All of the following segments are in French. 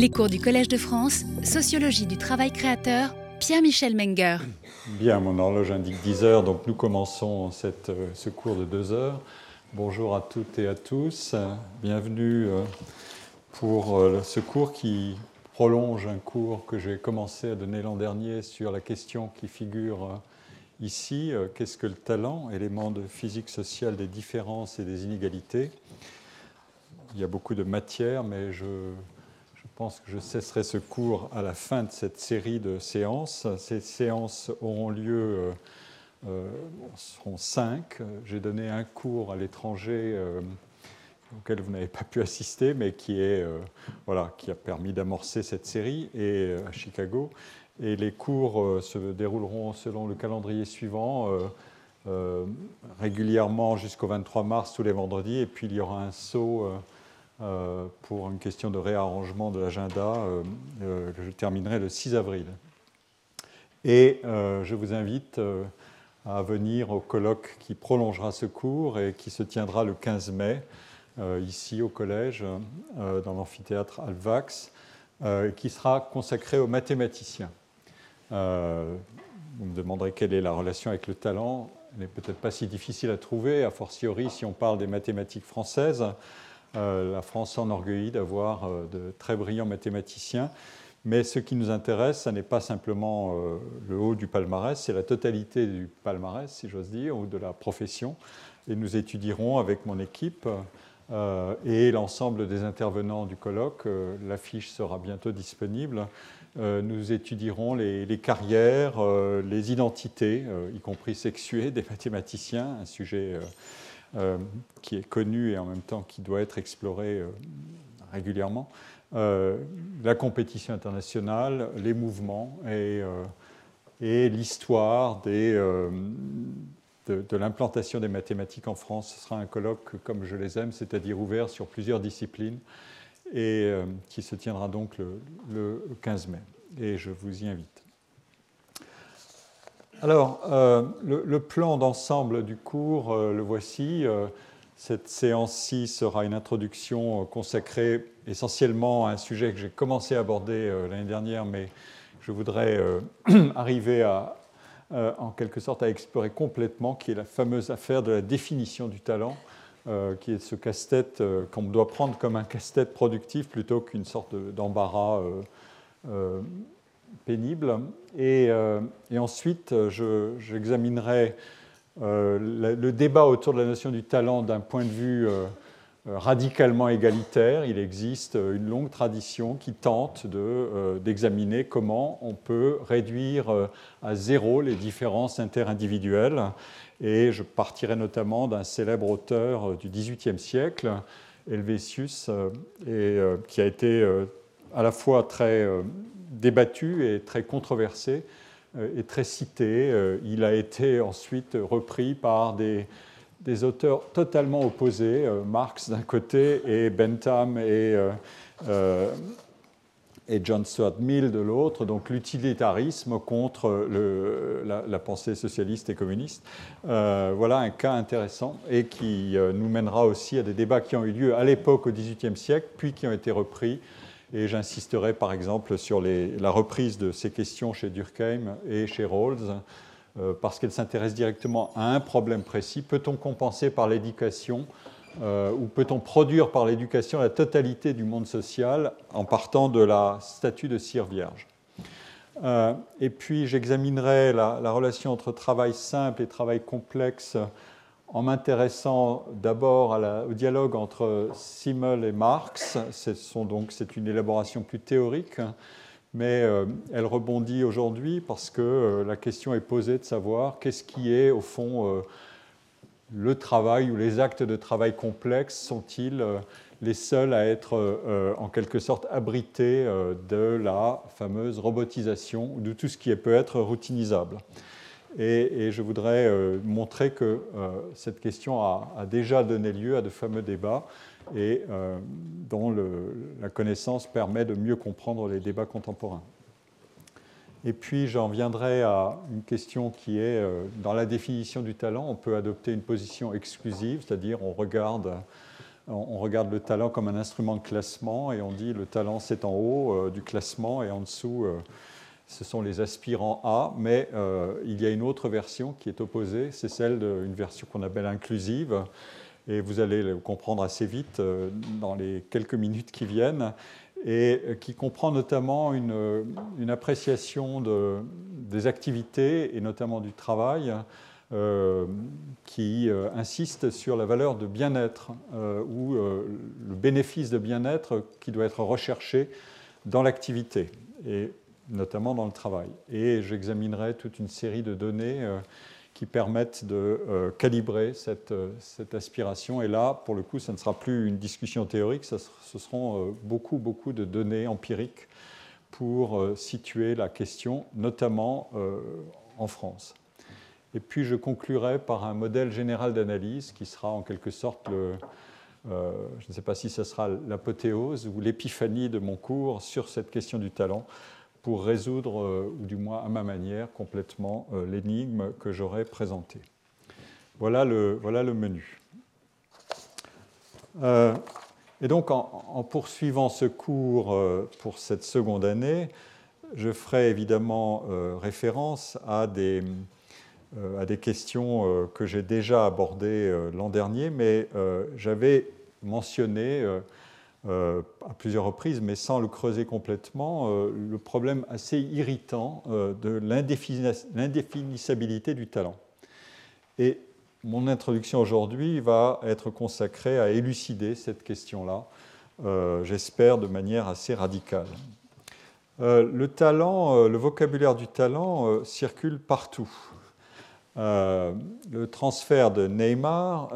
Les cours du Collège de France, Sociologie du travail créateur, Pierre-Michel Menger. Bien, mon horloge indique 10 heures, donc nous commençons cette, euh, ce cours de 2 heures. Bonjour à toutes et à tous. Bienvenue euh, pour euh, ce cours qui prolonge un cours que j'ai commencé à donner l'an dernier sur la question qui figure ici, qu'est-ce que le talent, élément de physique sociale des différences et des inégalités. Il y a beaucoup de matière, mais je je pense que je cesserai ce cours à la fin de cette série de séances. Ces séances auront lieu, euh, euh seront cinq. J'ai donné un cours à l'étranger euh, auquel vous n'avez pas pu assister, mais qui, est, euh, voilà, qui a permis d'amorcer cette série, et à Chicago. Et les cours se dérouleront selon le calendrier suivant. régulièrement jusqu'au 23 mars tous les vendredis, et puis il y aura un saut euh, pour une question de réarrangement de l'agenda. Euh, euh, je terminerai le 6 avril. Et je vous invite à venir au colloque qui prolongera ce cours et qui se tiendra le 15 mai, ici au collège, dans l'amphithéâtre Alvax, qui sera consacré aux mathématiciens. vous me demanderez quelle est la relation avec le talent. Elle n'est peut-être pas si difficile à trouver, a fortiori si on parle des mathématiques françaises. Euh, la France s'enorgueillit d'avoir euh, de très brillants mathématiciens. Mais ce qui nous intéresse, ce n'est pas simplement euh, le haut du palmarès, c'est la totalité du palmarès, si j'ose dire, ou de la profession. Et nous étudierons avec mon équipe et l'ensemble des intervenants du colloque, l'affiche sera bientôt disponible, nous étudierons les, carrières, les identités, y compris sexuées des mathématiciens, un sujet qui est connu et en même temps qui doit être exploré euh, régulièrement, euh, la compétition internationale, les mouvements et, et l'histoire de, de l'implantation des mathématiques en France. Ce sera un colloque comme je les aime, c'est-à-dire ouvert sur plusieurs disciplines et qui se tiendra donc le, le 15 mai. Et je vous y invite. Alors, euh, le, plan d'ensemble du cours, euh, le voici. Euh, cette séance-ci sera une introduction consacrée essentiellement à un sujet que j'ai commencé à aborder l'année dernière, mais je voudrais arriver à, en quelque sorte, à explorer complètement, qui est la fameuse affaire de la définition du talent, qui est ce casse-tête qu'on doit prendre comme un casse-tête productif plutôt qu'une sorte d'embarras pénible. Et, euh, ensuite, j'examinerai euh, le débat autour de la notion du talent d'un point de vue euh, radicalement égalitaire. Il existe une longue tradition qui tente d'examiner comment on peut réduire à zéro les différences interindividuelles. Et je partirai notamment d'un célèbre auteur du XVIIIe siècle, Helvétius, et, qui a été à la fois très débattu et très controversé euh, et très cité. Euh, il a été ensuite repris par des, auteurs totalement opposés, euh, Marx d'un côté et Bentham et, John Stuart Mill de l'autre, donc l'utilitarisme contre la, pensée socialiste et communiste. voilà un cas intéressant et qui nous mènera aussi à des débats qui ont eu lieu à l'époque au XVIIIe siècle, puis qui ont été repris et j'insisterai par exemple sur la reprise de ces questions chez Durkheim et chez Rawls, euh, parce qu'elles s'intéressent directement à un problème précis. Peut-on compenser par l'éducation euh, ou peut-on produire par l'éducation la totalité du monde social en partant de la statue de cire vierge? Euh, Et puis j'examinerai la, la, relation entre travail simple et travail complexe en m'intéressant d'abord au dialogue entre Simmel et Marx. C'est une élaboration plus théorique, mais euh, elle rebondit aujourd'hui parce que euh, la question est posée de savoir qu'est-ce qui est au fond euh, le travail ou les actes de travail complexes sont-ils les seuls à être en quelque sorte abrités de la fameuse robotisation ou de tout ce qui peut être routinisable. Et, je voudrais euh, montrer que euh, cette question a, déjà donné lieu à de fameux débats et euh, dont la connaissance permet de mieux comprendre les débats contemporains. Et puis j'en viendrai à une question qui est, dans la définition du talent, on peut adopter une position exclusive, c'est-à-dire on regarde on regarde le talent comme un instrument de classement et on dit le talent c'est en haut du classement et en dessous ce sont les aspirants A, mais il y a une autre version qui est opposée, c'est celle d'une version qu'on appelle inclusive, et vous allez le comprendre assez vite dans les quelques minutes qui viennent. Et qui comprend notamment une, appréciation des activités et notamment du travail euh, qui euh, insiste sur la valeur de bien-être euh, ou le bénéfice de bien-être qui doit être recherché dans l'activité notamment dans le travail. Et j'examinerai toute une série de données qui permettent de euh, calibrer cette, euh, cette, aspiration. Et là, pour le coup, ça ne sera plus une discussion théorique, ce seront euh, beaucoup, beaucoup de données empiriques pour situer la question, notamment en France. Et puis je conclurai par un modèle général d'analyse qui sera en quelque sorte je ne sais pas si ce sera l'apothéose ou l'épiphanie de mon cours sur cette question du talent, pour résoudre, euh, ou du moins à ma manière, complètement euh, l'énigme que j'aurais présentée. Voilà le, voilà le menu. Euh, et donc, en, poursuivant ce cours pour cette seconde année, je ferai évidemment référence à des, à des questions que j'ai déjà abordées l'an dernier, mais j'avais mentionné euh, à plusieurs reprises, mais sans le creuser complètement, euh, le problème assez irritant euh, de l'indéfinissabilité du talent. Et mon introduction aujourd'hui va être consacrée à élucider cette question-là, j'espère de manière assez radicale. le talent, le vocabulaire du talent circule partout. le transfert de Neymar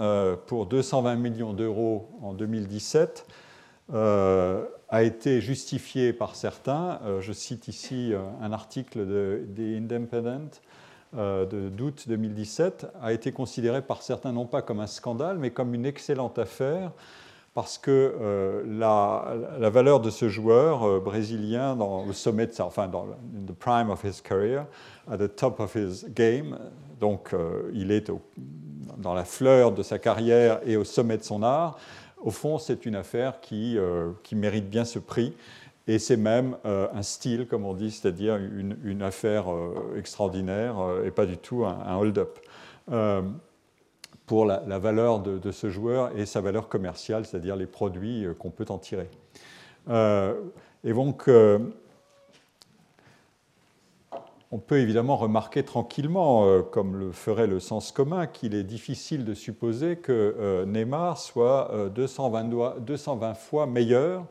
pour 220 millions d'euros en 2017 euh, a été justifié par certains. Euh, je cite ici euh, un article de The Independent d'août 2017, a été considéré par certains non pas comme un scandale, mais comme une excellente affaire, parce que la, la, valeur de ce joueur brésilien dans le sommet de sa, enfin dans le the prime of his career, at the top of his game, donc il est dans la fleur de sa carrière et au sommet de son art, au fond, c'est une affaire qui, euh, qui, mérite bien ce prix. Et c'est même euh, un style, comme on dit, c'est-à-dire une, affaire euh, extraordinaire et pas du tout un, hold-up. pour la, valeur de, ce joueur et sa valeur commerciale, c'est-à-dire les produits qu'on peut en tirer. et donc, on peut évidemment remarquer tranquillement, euh, comme le ferait le sens commun, qu'il est difficile de supposer que euh, Neymar soit 220, euh, 220 fois meilleur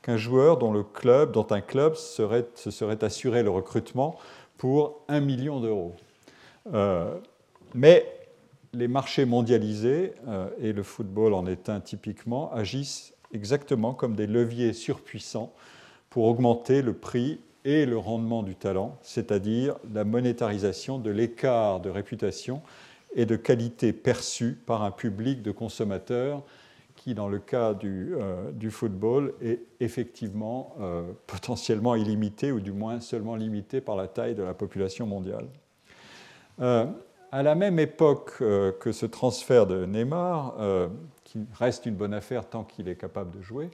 qu'un joueur dont un club serait, se serait assuré le recrutement pour 1 million d'euros. mais les marchés mondialisés, et le football en est un typiquement, agissent exactement comme des leviers surpuissants pour augmenter le prix et le rendement du talent, c'est-à-dire la monétarisation de l'écart de réputation et de qualité perçue par un public de consommateurs qui, dans le cas du, euh, football, est effectivement euh, potentiellement illimité, ou du moins seulement limité par la taille de la population mondiale. Euh, à la même époque que ce transfert de Neymar, qui reste une bonne affaire tant qu'il est capable de jouer,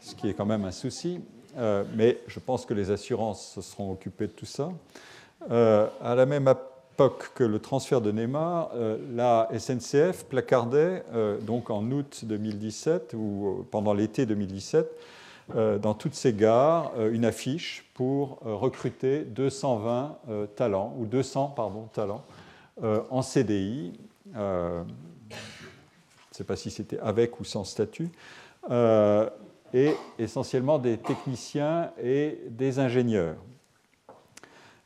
ce qui est quand même un souci, euh, mais je pense que les assurances se seront occupées de tout ça. Euh, à la même époque que le transfert de Neymar, euh, la SNCF placardait, donc en août 2017 ou pendant l'été 2017, dans toutes ses gares, une affiche pour recruter 220 talents, ou 200 pardon, talents, en CDI. je ne sais pas si c'était avec ou sans statut et essentiellement des techniciens et des ingénieurs.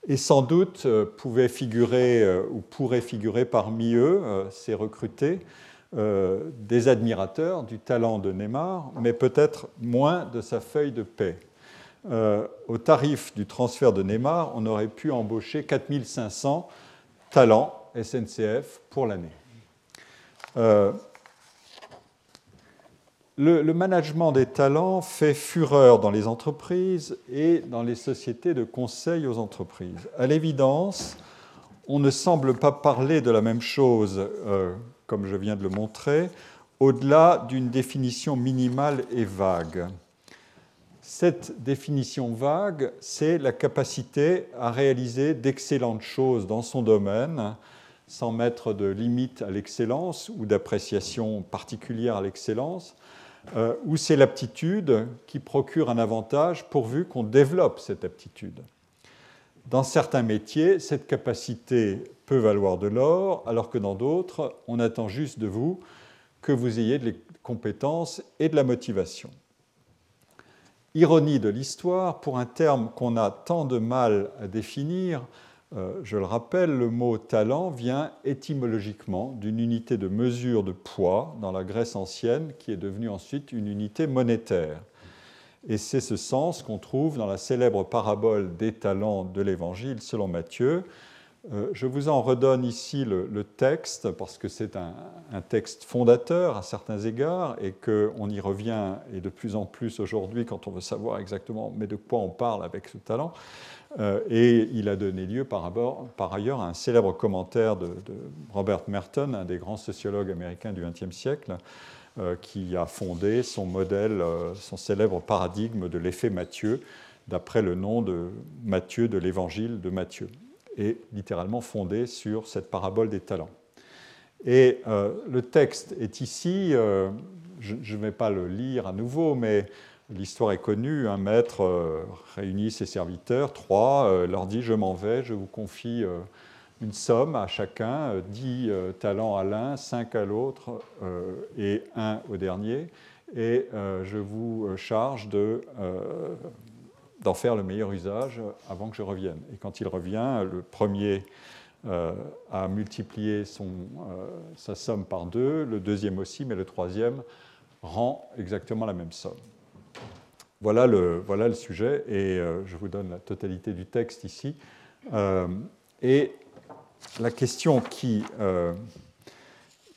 Et sans doute euh, pouvaient figurer euh, ou pourraient figurer parmi eux, euh, ces recrutés, des admirateurs du talent de Neymar, mais peut-être moins de sa feuille de paix. au tarif du transfert de Neymar, on aurait pu embaucher 4500 talents SNCF pour l'année. Le, management des talents fait fureur dans les entreprises et dans les sociétés de conseil aux entreprises. À l'évidence, on ne semble pas parler de la même chose, euh, comme je viens de le montrer, au-delà d'une définition minimale et vague. Cette définition vague, c'est la capacité à réaliser d'excellentes choses dans son domaine sans mettre de limite à l'excellence ou d'appréciation particulière à l'excellence, euh, ou c'est l'aptitude qui procure un avantage pourvu qu'on développe cette aptitude. Dans certains métiers, cette capacité peut valoir de l'or, alors que dans d'autres, on attend juste de vous que vous ayez des compétences et de la motivation. Ironie de l'histoire, pour un terme qu'on a tant de mal à définir, euh, je le rappelle, le mot talent vient étymologiquement d'une unité de mesure de poids dans la Grèce ancienne qui est devenue ensuite une unité monétaire. Et c'est ce sens qu'on trouve dans la célèbre parabole des talents de l'Évangile selon Matthieu. Euh, je vous en redonne ici le, texte parce que c'est un, texte fondateur à certains égards et qu'on y revient et de plus en plus aujourd'hui quand on veut savoir exactement mais de quoi on parle avec ce talent. Euh, et il a donné lieu par, ailleurs à un célèbre commentaire de, Robert Merton, un des grands sociologues américains du XXe siècle, euh, qui a fondé son modèle, euh, son célèbre paradigme de l'effet Matthieu, d'après le nom de Matthieu de l'évangile de Matthieu, et littéralement fondé sur cette parabole des talents. Et le texte est ici, je ne vais pas le lire à nouveau, mais L'histoire est connue, un maître euh, réunit ses serviteurs, trois, euh, leur dit je m'en vais, je vous confie euh, une somme à chacun, dix talents à l'un, cinq à l'autre et un au dernier, et je vous charge d'en faire le meilleur usage avant que je revienne. Et quand il revient, le premier a multiplié sa somme par deux, le deuxième aussi, mais le troisième rend exactement la même somme. Voilà le, voilà le sujet, et euh, je vous donne la totalité du texte ici. Euh, et la question qui, euh,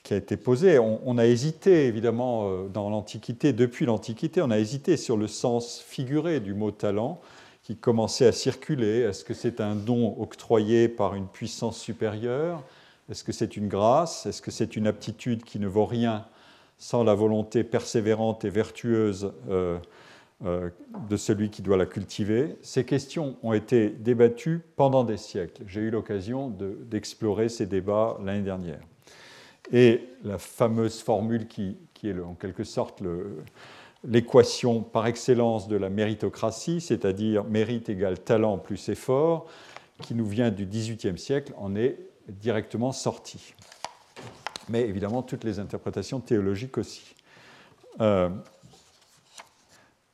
qui, a été posée, on, a hésité évidemment dans l'Antiquité, depuis l'Antiquité, on a hésité sur le sens figuré du mot talent qui commençait à circuler. Est-ce que c'est un don octroyé par une puissance supérieure? Est-ce que c'est une grâce? Est-ce que c'est une aptitude qui ne vaut rien sans la volonté persévérante et vertueuse de celui qui doit la cultiver. Ces questions ont été débattues pendant des siècles. J'ai eu l'occasion d'explorer ces débats l'année dernière. Et la fameuse formule qui, est en quelque sorte l'équation par excellence de la méritocratie, c'est-à-dire mérite égale talent plus effort, qui nous vient du XVIIIe siècle, en est directement sortie. Mais évidemment, toutes les interprétations théologiques aussi. Euh,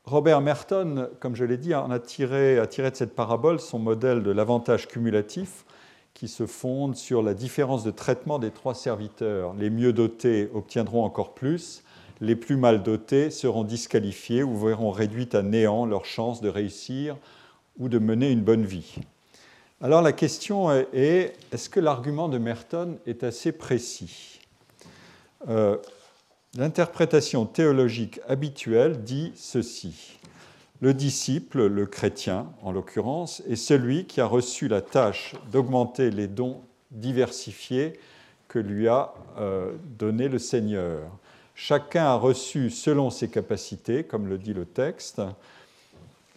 Robert Merton, comme je l'ai dit, a tiré, de cette parabole son modèle de l'avantage cumulatif qui se fonde sur la différence de traitement des trois serviteurs. Les mieux dotés obtiendront encore plus, les plus mal dotés seront disqualifiés ou verront réduites à néant leur chance de réussir ou de mener une bonne vie. Alors la question est, est-ce que l'argument de Merton est assez précis? Euh, L'interprétation théologique habituelle dit ceci. Le disciple, le chrétien en l'occurrence, est celui qui a reçu la tâche d'augmenter les dons diversifiés que lui a euh, donné le Seigneur. Chacun a reçu selon ses capacités, comme le dit le texte.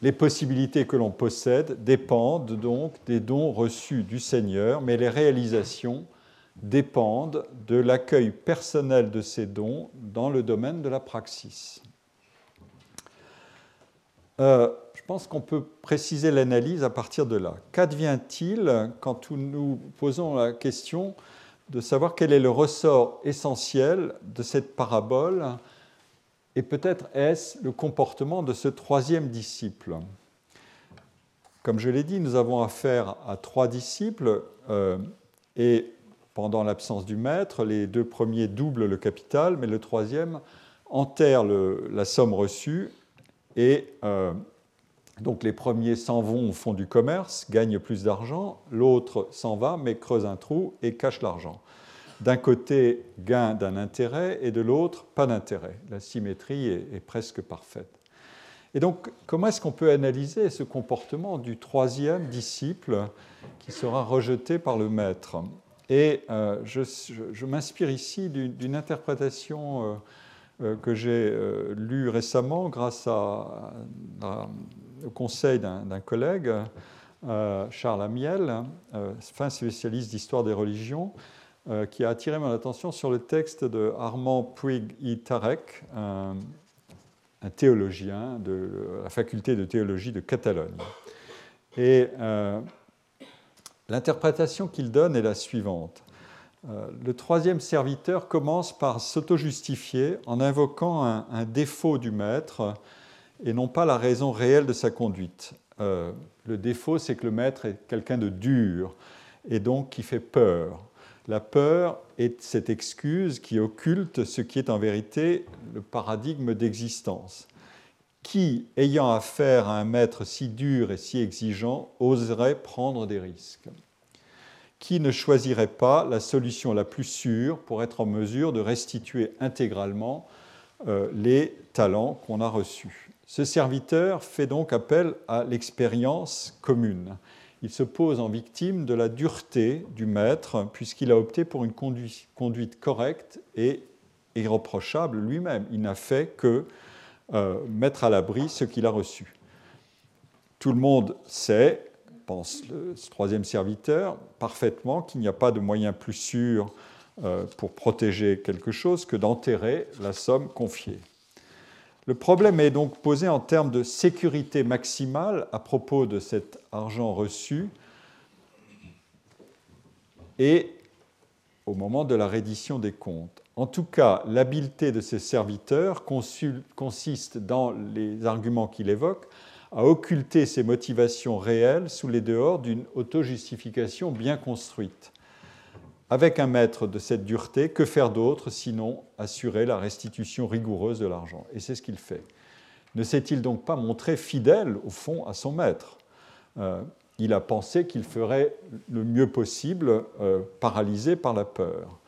Les possibilités que l'on possède dépendent donc des dons reçus du Seigneur, mais les réalisations dépendent de l'accueil personnel de ces dons dans le domaine de la praxis. Euh, je pense qu'on peut préciser l'analyse à partir de là. Qu'advient-il quand nous posons la question de savoir quel est le ressort essentiel de cette parabole et peut-être est-ce le comportement de ce troisième disciple? Comme je l'ai dit, nous avons affaire à trois disciples euh, et pendant l'absence du maître. Les deux premiers doublent le capital, mais le troisième enterre la somme reçue et euh, donc les premiers s'en vont au fond du commerce, gagnent plus d'argent, l'autre s'en va mais creuse un trou et cache l'argent. D'un côté, gain d'un intérêt et de l'autre, pas d'intérêt. La symétrie est presque parfaite. Et donc, comment est-ce qu'on peut analyser ce comportement du troisième disciple qui sera rejeté par le maître? Et je, m'inspire ici d'une interprétation que j'ai lue récemment grâce au conseil d'un collègue, Charles Amiel, fin spécialiste d'histoire des religions, qui a attiré mon attention sur le texte de Armand Puig i Tarek, un, un théologien de la faculté de théologie de Catalogne. Euh, l'interprétation qu'il donne est la suivante. Euh, le troisième serviteur commence par s'auto-justifier en invoquant un, défaut du maître et non pas la raison réelle de sa conduite. Euh, le défaut, c'est que le maître est quelqu'un de dur et donc qui fait peur. La peur est cette excuse qui occulte ce qui est en vérité le paradigme d'existence. Qui, ayant affaire à un maître si dur et si exigeant, oserait prendre des risques. Qui ne choisirait pas la solution la plus sûre pour être en mesure de restituer intégralement euh, les talents qu'on a reçus. Ce serviteur fait donc appel à l'expérience commune. Il se pose en victime de la dureté du maître, puisqu'il a opté pour une conduite correcte et irreprochable lui-même. Il n'a fait que euh, mettre à l'abri ce qu'il a reçu. Tout le monde sait, pense le troisième serviteur, parfaitement qu'il n'y a pas de moyen plus sûr euh, pour protéger quelque chose que d'enterrer la somme confiée. Le problème est donc posé en termes de sécurité maximale à propos de cet argent reçu et au moment de la reddition des comptes. En tout cas, l'habileté de ces serviteurs consiste dans les arguments qu'il évoque à occulter ses motivations réelles sous les dehors d'une auto-justification bien construite. Avec un maître de cette dureté, que faire d'autre sinon assurer la restitution rigoureuse de l'argent? Et c'est ce qu'il fait. Ne s'est-il donc pas montré fidèle, au fond, à son maître? Euh, Il a pensé qu'il ferait le mieux possible, euh, paralysé par la peur.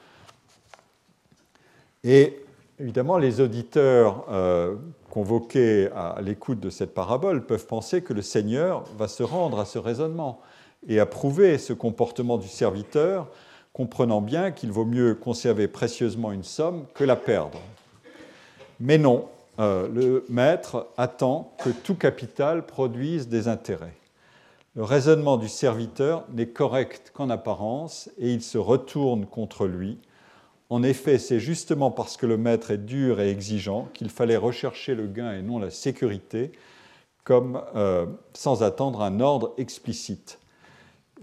Et évidemment, les auditeurs euh, convoqués à l'écoute de cette parabole peuvent penser que le Seigneur va se rendre à ce raisonnement et approuver ce comportement du serviteur comprenant bien qu'il vaut mieux conserver précieusement une somme que la perdre. Mais non, euh, le maître attend que tout capital produise des intérêts. Le raisonnement du serviteur n'est correct qu'en apparence et il se retourne contre lui. En effet, c'est justement parce que le maître est dur et exigeant qu'il fallait rechercher le gain et non la sécurité, comme euh, sans attendre un ordre explicite.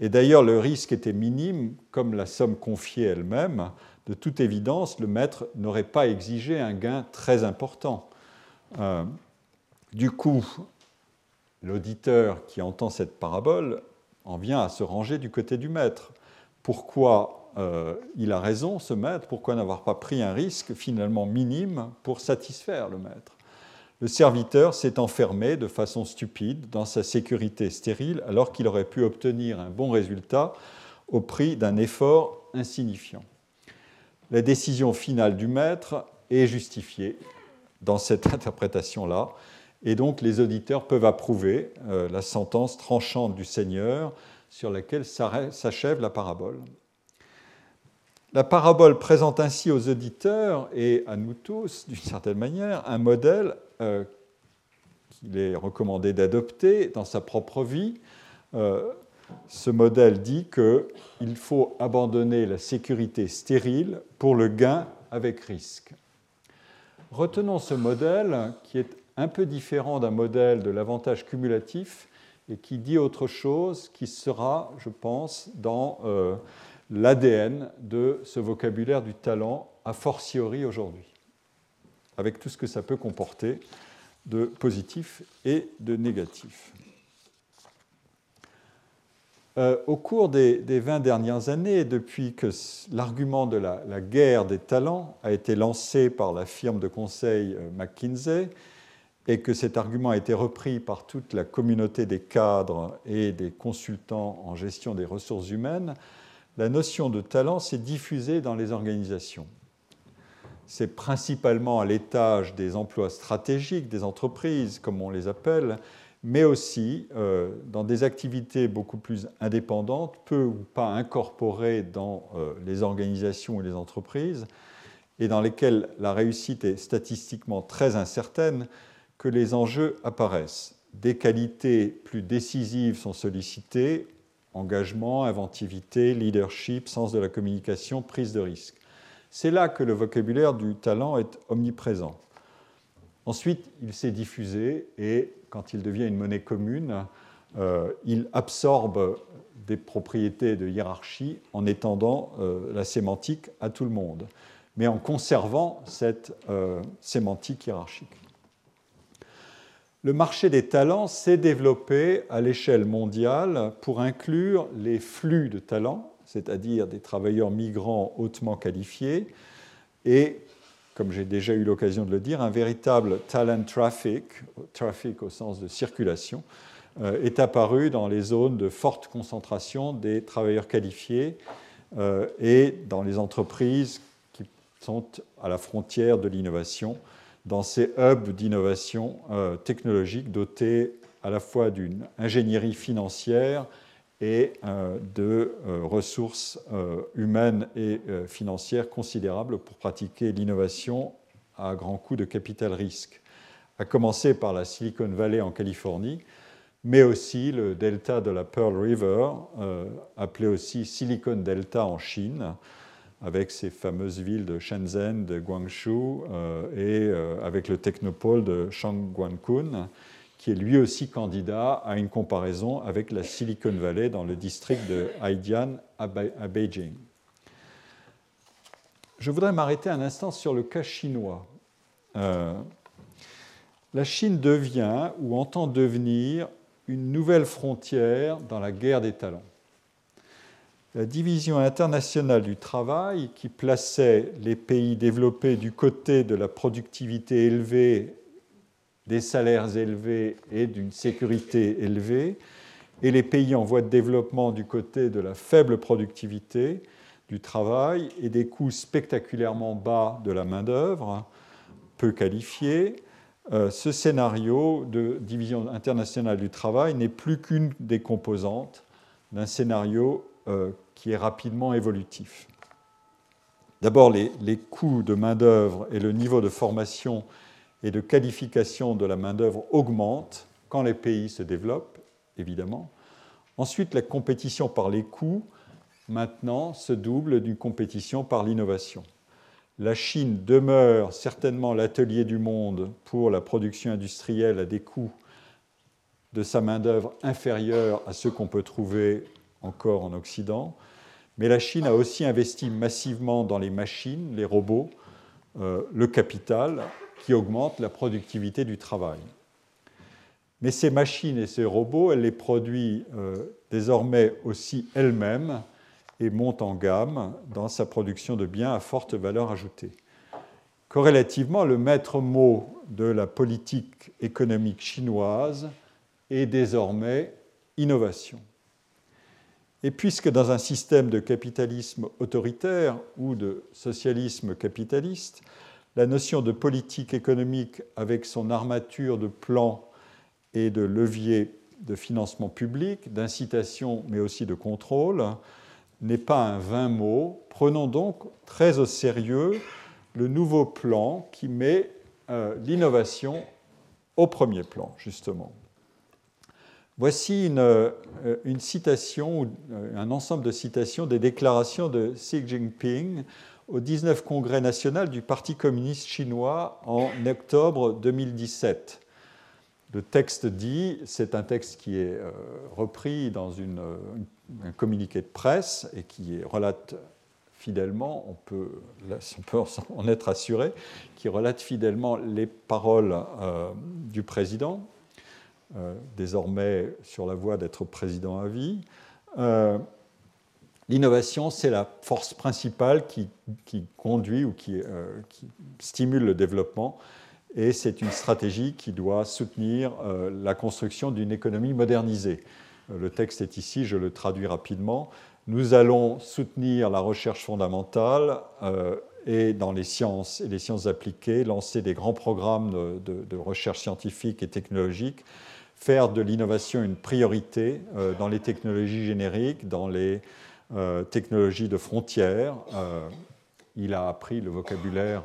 Et d'ailleurs, le risque était minime, comme la somme confiée elle-même. De toute évidence, le maître n'aurait pas exigé un gain très important. Euh, du coup, l'auditeur qui entend cette parabole en vient à se ranger du côté du maître. Pourquoi euh, il a raison, ce maître? Pourquoi n'avoir pas pris un risque finalement minime pour satisfaire le maître? Le serviteur s'est enfermé de façon stupide dans sa sécurité stérile alors qu'il aurait pu obtenir un bon résultat au prix d'un effort insignifiant. La décision finale du maître est justifiée dans cette interprétation-là, et donc les auditeurs peuvent approuver euh, la sentence tranchante du Seigneur sur laquelle s'achève la parabole. La parabole présente ainsi aux auditeurs et à nous tous, d'une certaine manière, un modèle euh, qu'il est recommandé d'adopter dans sa propre vie. Euh, ce modèle dit qu'il faut abandonner la sécurité stérile pour le gain avec risque. Retenons ce modèle qui est un peu différent d'un modèle de l'avantage cumulatif et qui dit autre chose qui sera, je pense, dans euh, l'ADN de ce vocabulaire du talent, a fortiori aujourd'hui avec tout ce que ça peut comporter de positif et de négatif. Euh, au cours des, 20 dernières années, depuis que l'argument de la, guerre des talents a été lancé par la firme de conseil euh, McKinsey et que cet argument a été repris par toute la communauté des cadres et des consultants en gestion des ressources humaines, la notion de talent s'est diffusée dans les organisations. C'est principalement à l'étage des emplois stratégiques des entreprises, comme on les appelle, mais aussi euh, dans des activités beaucoup plus indépendantes, peu ou pas incorporées dans euh, les organisations ou les entreprises, et dans lesquelles la réussite est statistiquement très incertaine, que les enjeux apparaissent. Des qualités plus décisives sont sollicitées, engagement, inventivité, leadership, sens de la communication, prise de risque. C'est là que le vocabulaire du talent est omniprésent. Ensuite, il s'est diffusé et quand il devient une monnaie commune, euh, il absorbe des propriétés de hiérarchie en étendant euh, la sémantique à tout le monde, mais en conservant cette euh, sémantique hiérarchique. Le marché des talents s'est développé à l'échelle mondiale pour inclure les flux de talents, c'est-à-dire des travailleurs migrants hautement qualifiés, et comme j'ai déjà eu l'occasion de le dire, un véritable talent traffic, traffic au sens de circulation, euh, est apparu dans les zones de forte concentration des travailleurs qualifiés euh, et dans les entreprises qui sont à la frontière de l'innovation, dans ces hubs d'innovation euh, technologique dotés à la fois d'une ingénierie financière, et euh, de euh, ressources humaines et financières considérables pour pratiquer l'innovation à grand coût de capital risque, à commencer par la Silicon Valley en Californie, mais aussi le delta de la Pearl River, appelé aussi Silicon Delta en Chine, avec ses fameuses villes de Shenzhen, de Guangzhou et avec le technopôle de Shangguankun qui est lui aussi candidat à une comparaison avec la Silicon Valley dans le district de Haidian à Beijing. Je voudrais m'arrêter un instant sur le cas chinois. Euh, la Chine devient ou entend devenir une nouvelle frontière dans la guerre des talents. La division internationale du travail, qui plaçait les pays développés du côté de la productivité élevée des salaires élevés et d'une sécurité élevée, et les pays en voie de développement du côté de la faible productivité du travail et des coûts spectaculairement bas de la main-d'œuvre, peu qualifiée, euh, ce scénario de division internationale du travail n'est plus qu'une des composantes d'un scénario euh, qui est rapidement évolutif. D'abord, les, coûts de main-d'œuvre et le niveau de formation et de qualification de la main-d'œuvre augmente quand les pays se développent, évidemment. Ensuite, la compétition par les coûts, maintenant, se double d'une compétition par l'innovation. La Chine demeure certainement l'atelier du monde pour la production industrielle à des coûts de sa main-d'œuvre inférieurs à ceux qu'on peut trouver encore en Occident. Mais la Chine a aussi investi massivement dans les machines, les robots, euh, le capital, qui augmente la productivité du travail. Mais ces machines et ces robots, elle les produit euh, désormais aussi elle-même et monte en gamme dans sa production de biens à forte valeur ajoutée. Corrélativement, le maître mot de la politique économique chinoise est désormais innovation. Et puisque dans un système de capitalisme autoritaire ou de socialisme capitaliste, la notion de politique économique avec son armature de plans et de leviers de financement public, d'incitation mais aussi de contrôle, n'est pas un vain mot. Prenons donc très au sérieux le nouveau plan qui met euh, l'innovation au premier plan, justement. Voici une, euh, citation, euh, un ensemble de citations des déclarations de Xi Jinping au 19 congrès national du Parti communiste chinois en octobre 2017. Le texte dit, c'est un texte qui est euh, repris dans un communiqué de presse et qui relate fidèlement, on peut, en être assuré, qui relate fidèlement les paroles du président, désormais sur la voie d'être président à vie. L'innovation, c'est la force principale qui, conduit ou euh, qui, stimule le développement et c'est une stratégie qui doit soutenir euh, la construction d'une économie modernisée. Euh, le texte est ici, je le traduis rapidement. Nous allons soutenir la recherche fondamentale et dans les sciences et les sciences appliquées, lancer des grands programmes de recherche scientifique et technologique, faire de l'innovation une priorité dans les technologies génériques, dans les technologies de frontières. il a appris le vocabulaire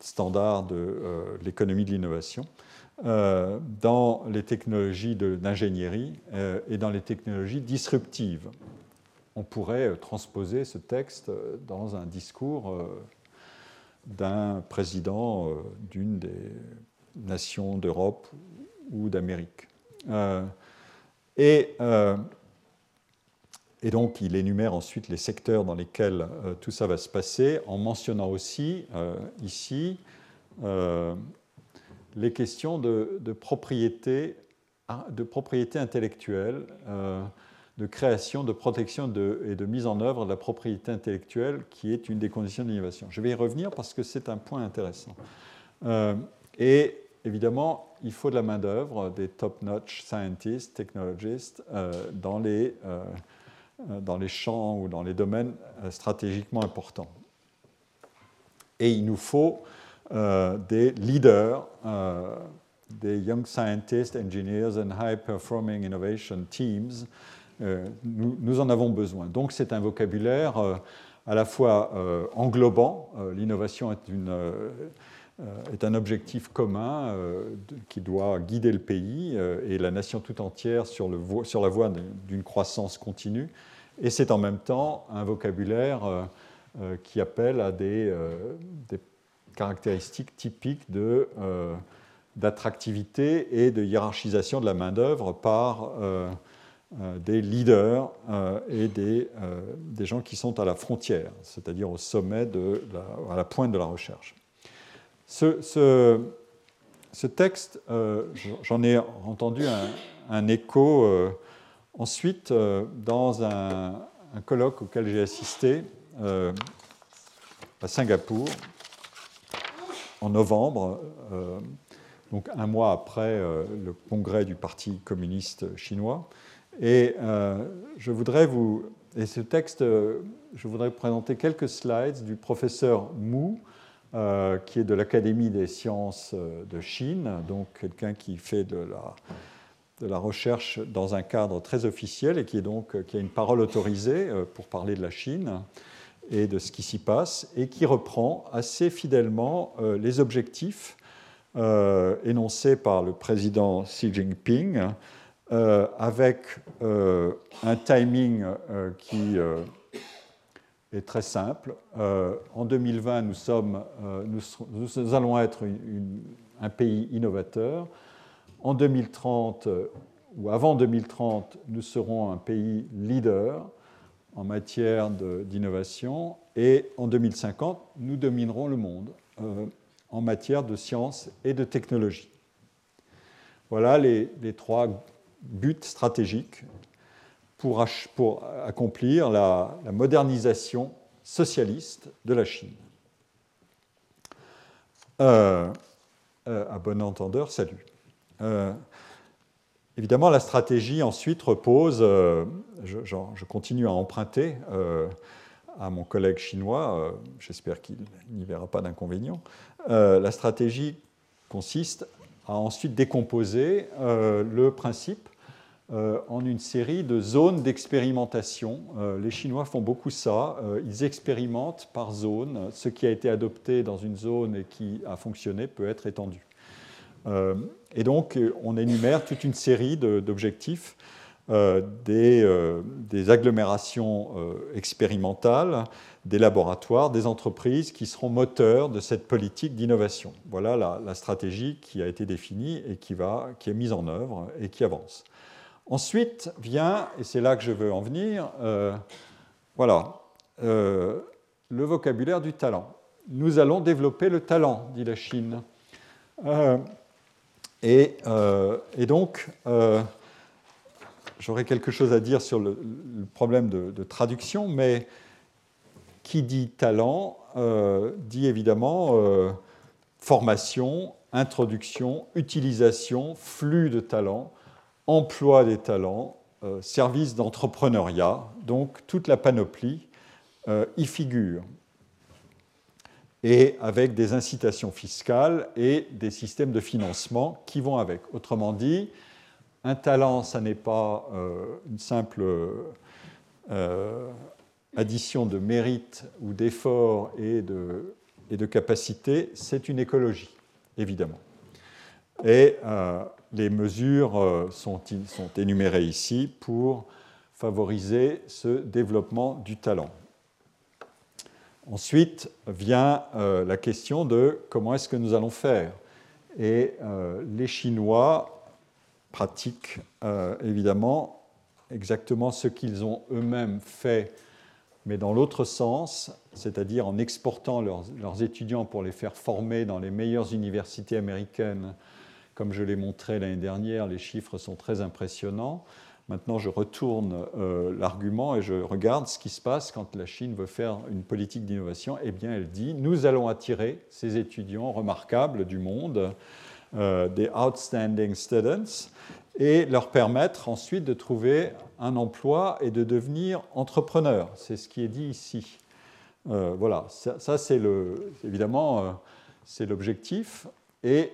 standard de l'économie de l'innovation. dans les technologies d'ingénierie et dans les technologies disruptives on pourrait euh, transposer ce texte euh, dans un discours euh, d'un président d'une des nations d'Europe ou d'Amérique. Et, et, donc, il énumère ensuite les secteurs dans lesquels tout ça va se passer, en mentionnant aussi ici les questions de, de, propriété, de propriété intellectuelle de création, de protection et de mise en œuvre de la propriété intellectuelle, qui est une des conditions de l'innovation. Je vais y revenir parce que c'est un point intéressant. Euh, et évidemment, il faut de la main-d'œuvre, des top-notch scientists, technologistes, euh, dans, les, euh, dans les champs ou dans les domaines stratégiquement importants. Et il nous faut des leaders des Young Scientists, Engineers and High Performing Innovation Teams euh, nous, en avons besoin. Donc c'est un vocabulaire euh, à la fois euh, englobant, l'innovation est, est, un objectif commun qui doit guider le pays et la nation tout entière sur, le, sur la voie d'une croissance continue, et c'est en même temps un vocabulaire qui appelle à des, des caractéristiques typiques d'attractivité et de hiérarchisation de la main-d'œuvre par euh, des leaders euh, et des, euh, des, gens qui sont à la frontière, c'est-à-dire au sommet, de à la pointe de la recherche. Ce, texte, j'en ai entendu un, écho ensuite dans un, colloque auquel j'ai assisté à Singapour en novembre, donc un mois après le congrès du Parti communiste chinois. Et euh, je voudrais vous. Et ce texte, euh, je voudrais présenter quelques slides du professeur Mu, euh, qui est de l'Académie des sciences de Chine, donc quelqu'un qui fait de la, recherche dans un cadre très officiel et qui, est donc, qui a une parole autorisée pour parler de la Chine et de ce qui s'y passe, et qui reprend assez fidèlement les objectifs énoncés par le président Xi Jinping euh, avec euh, un timing euh, qui est très simple. en 2020, nous, sommes, nous, allons être un pays innovateur. En 2030, ou avant 2030, nous serons un pays leader en matière d'innovation. Et en 2050, nous dominerons le monde en matière de sciences et de technologie. Voilà les, trois but stratégique pour, accomplir la, modernisation socialiste de la Chine. Euh, euh, à bon entendeur, salut. Euh, évidemment, la stratégie ensuite repose, je, je, continue à emprunter à mon collègue chinois, j'espère qu'il n'y verra pas d'inconvénient, la stratégie consiste à ensuite décomposer le principe euh, en une série de zones d'expérimentation. Euh, les Chinois font beaucoup ça. Euh, ils expérimentent par zone. Ce qui a été adopté dans une zone et qui a fonctionné peut être étendu. et donc, on énumère toute une série d'objectifs. Des, agglomérations expérimentales, des laboratoires, des entreprises qui seront moteurs de cette politique d'innovation. Voilà la, stratégie qui a été définie et qui est mise en œuvre et qui avance. Ensuite vient, et c'est là que je veux en venir, euh, voilà, euh, le vocabulaire du talent. Nous allons développer le talent, dit la Chine. Euh, et, donc, j'aurais quelque chose à dire sur le, problème de, traduction, mais qui dit talent dit évidemment formation, introduction, utilisation, flux de talent emploi des talents, euh, services d'entrepreneuriat, donc toute la panoplie euh, y figure. et avec des incitations fiscales et des systèmes de financement qui vont avec. Autrement dit, un talent, ça n'est pas une simple addition de mérite ou d'effort et de, et de capacité, c'est une écologie, évidemment. Et euh, les mesures euh, sont, énumérées ici pour favoriser ce développement du talent. Ensuite vient euh, la question de comment est-ce que nous allons faire. Et les Chinois pratiquent évidemment exactement ce qu'ils ont eux-mêmes fait mais dans l'autre sens, c'est-à-dire en exportant leurs, étudiants pour les faire former dans les meilleures universités américaines. Comme je l'ai montré l'année dernière, les chiffres sont très impressionnants. Maintenant, je retourne euh, l'argument et je regarde ce qui se passe quand la Chine veut faire une politique d'innovation. Eh bien, elle dit, nous allons attirer ces étudiants remarquables du monde, euh, des outstanding students, et leur permettre ensuite de trouver un emploi et de devenir entrepreneur. C'est ce qui est dit ici. Euh, voilà, ça, c'est évidemment l'objectif. Et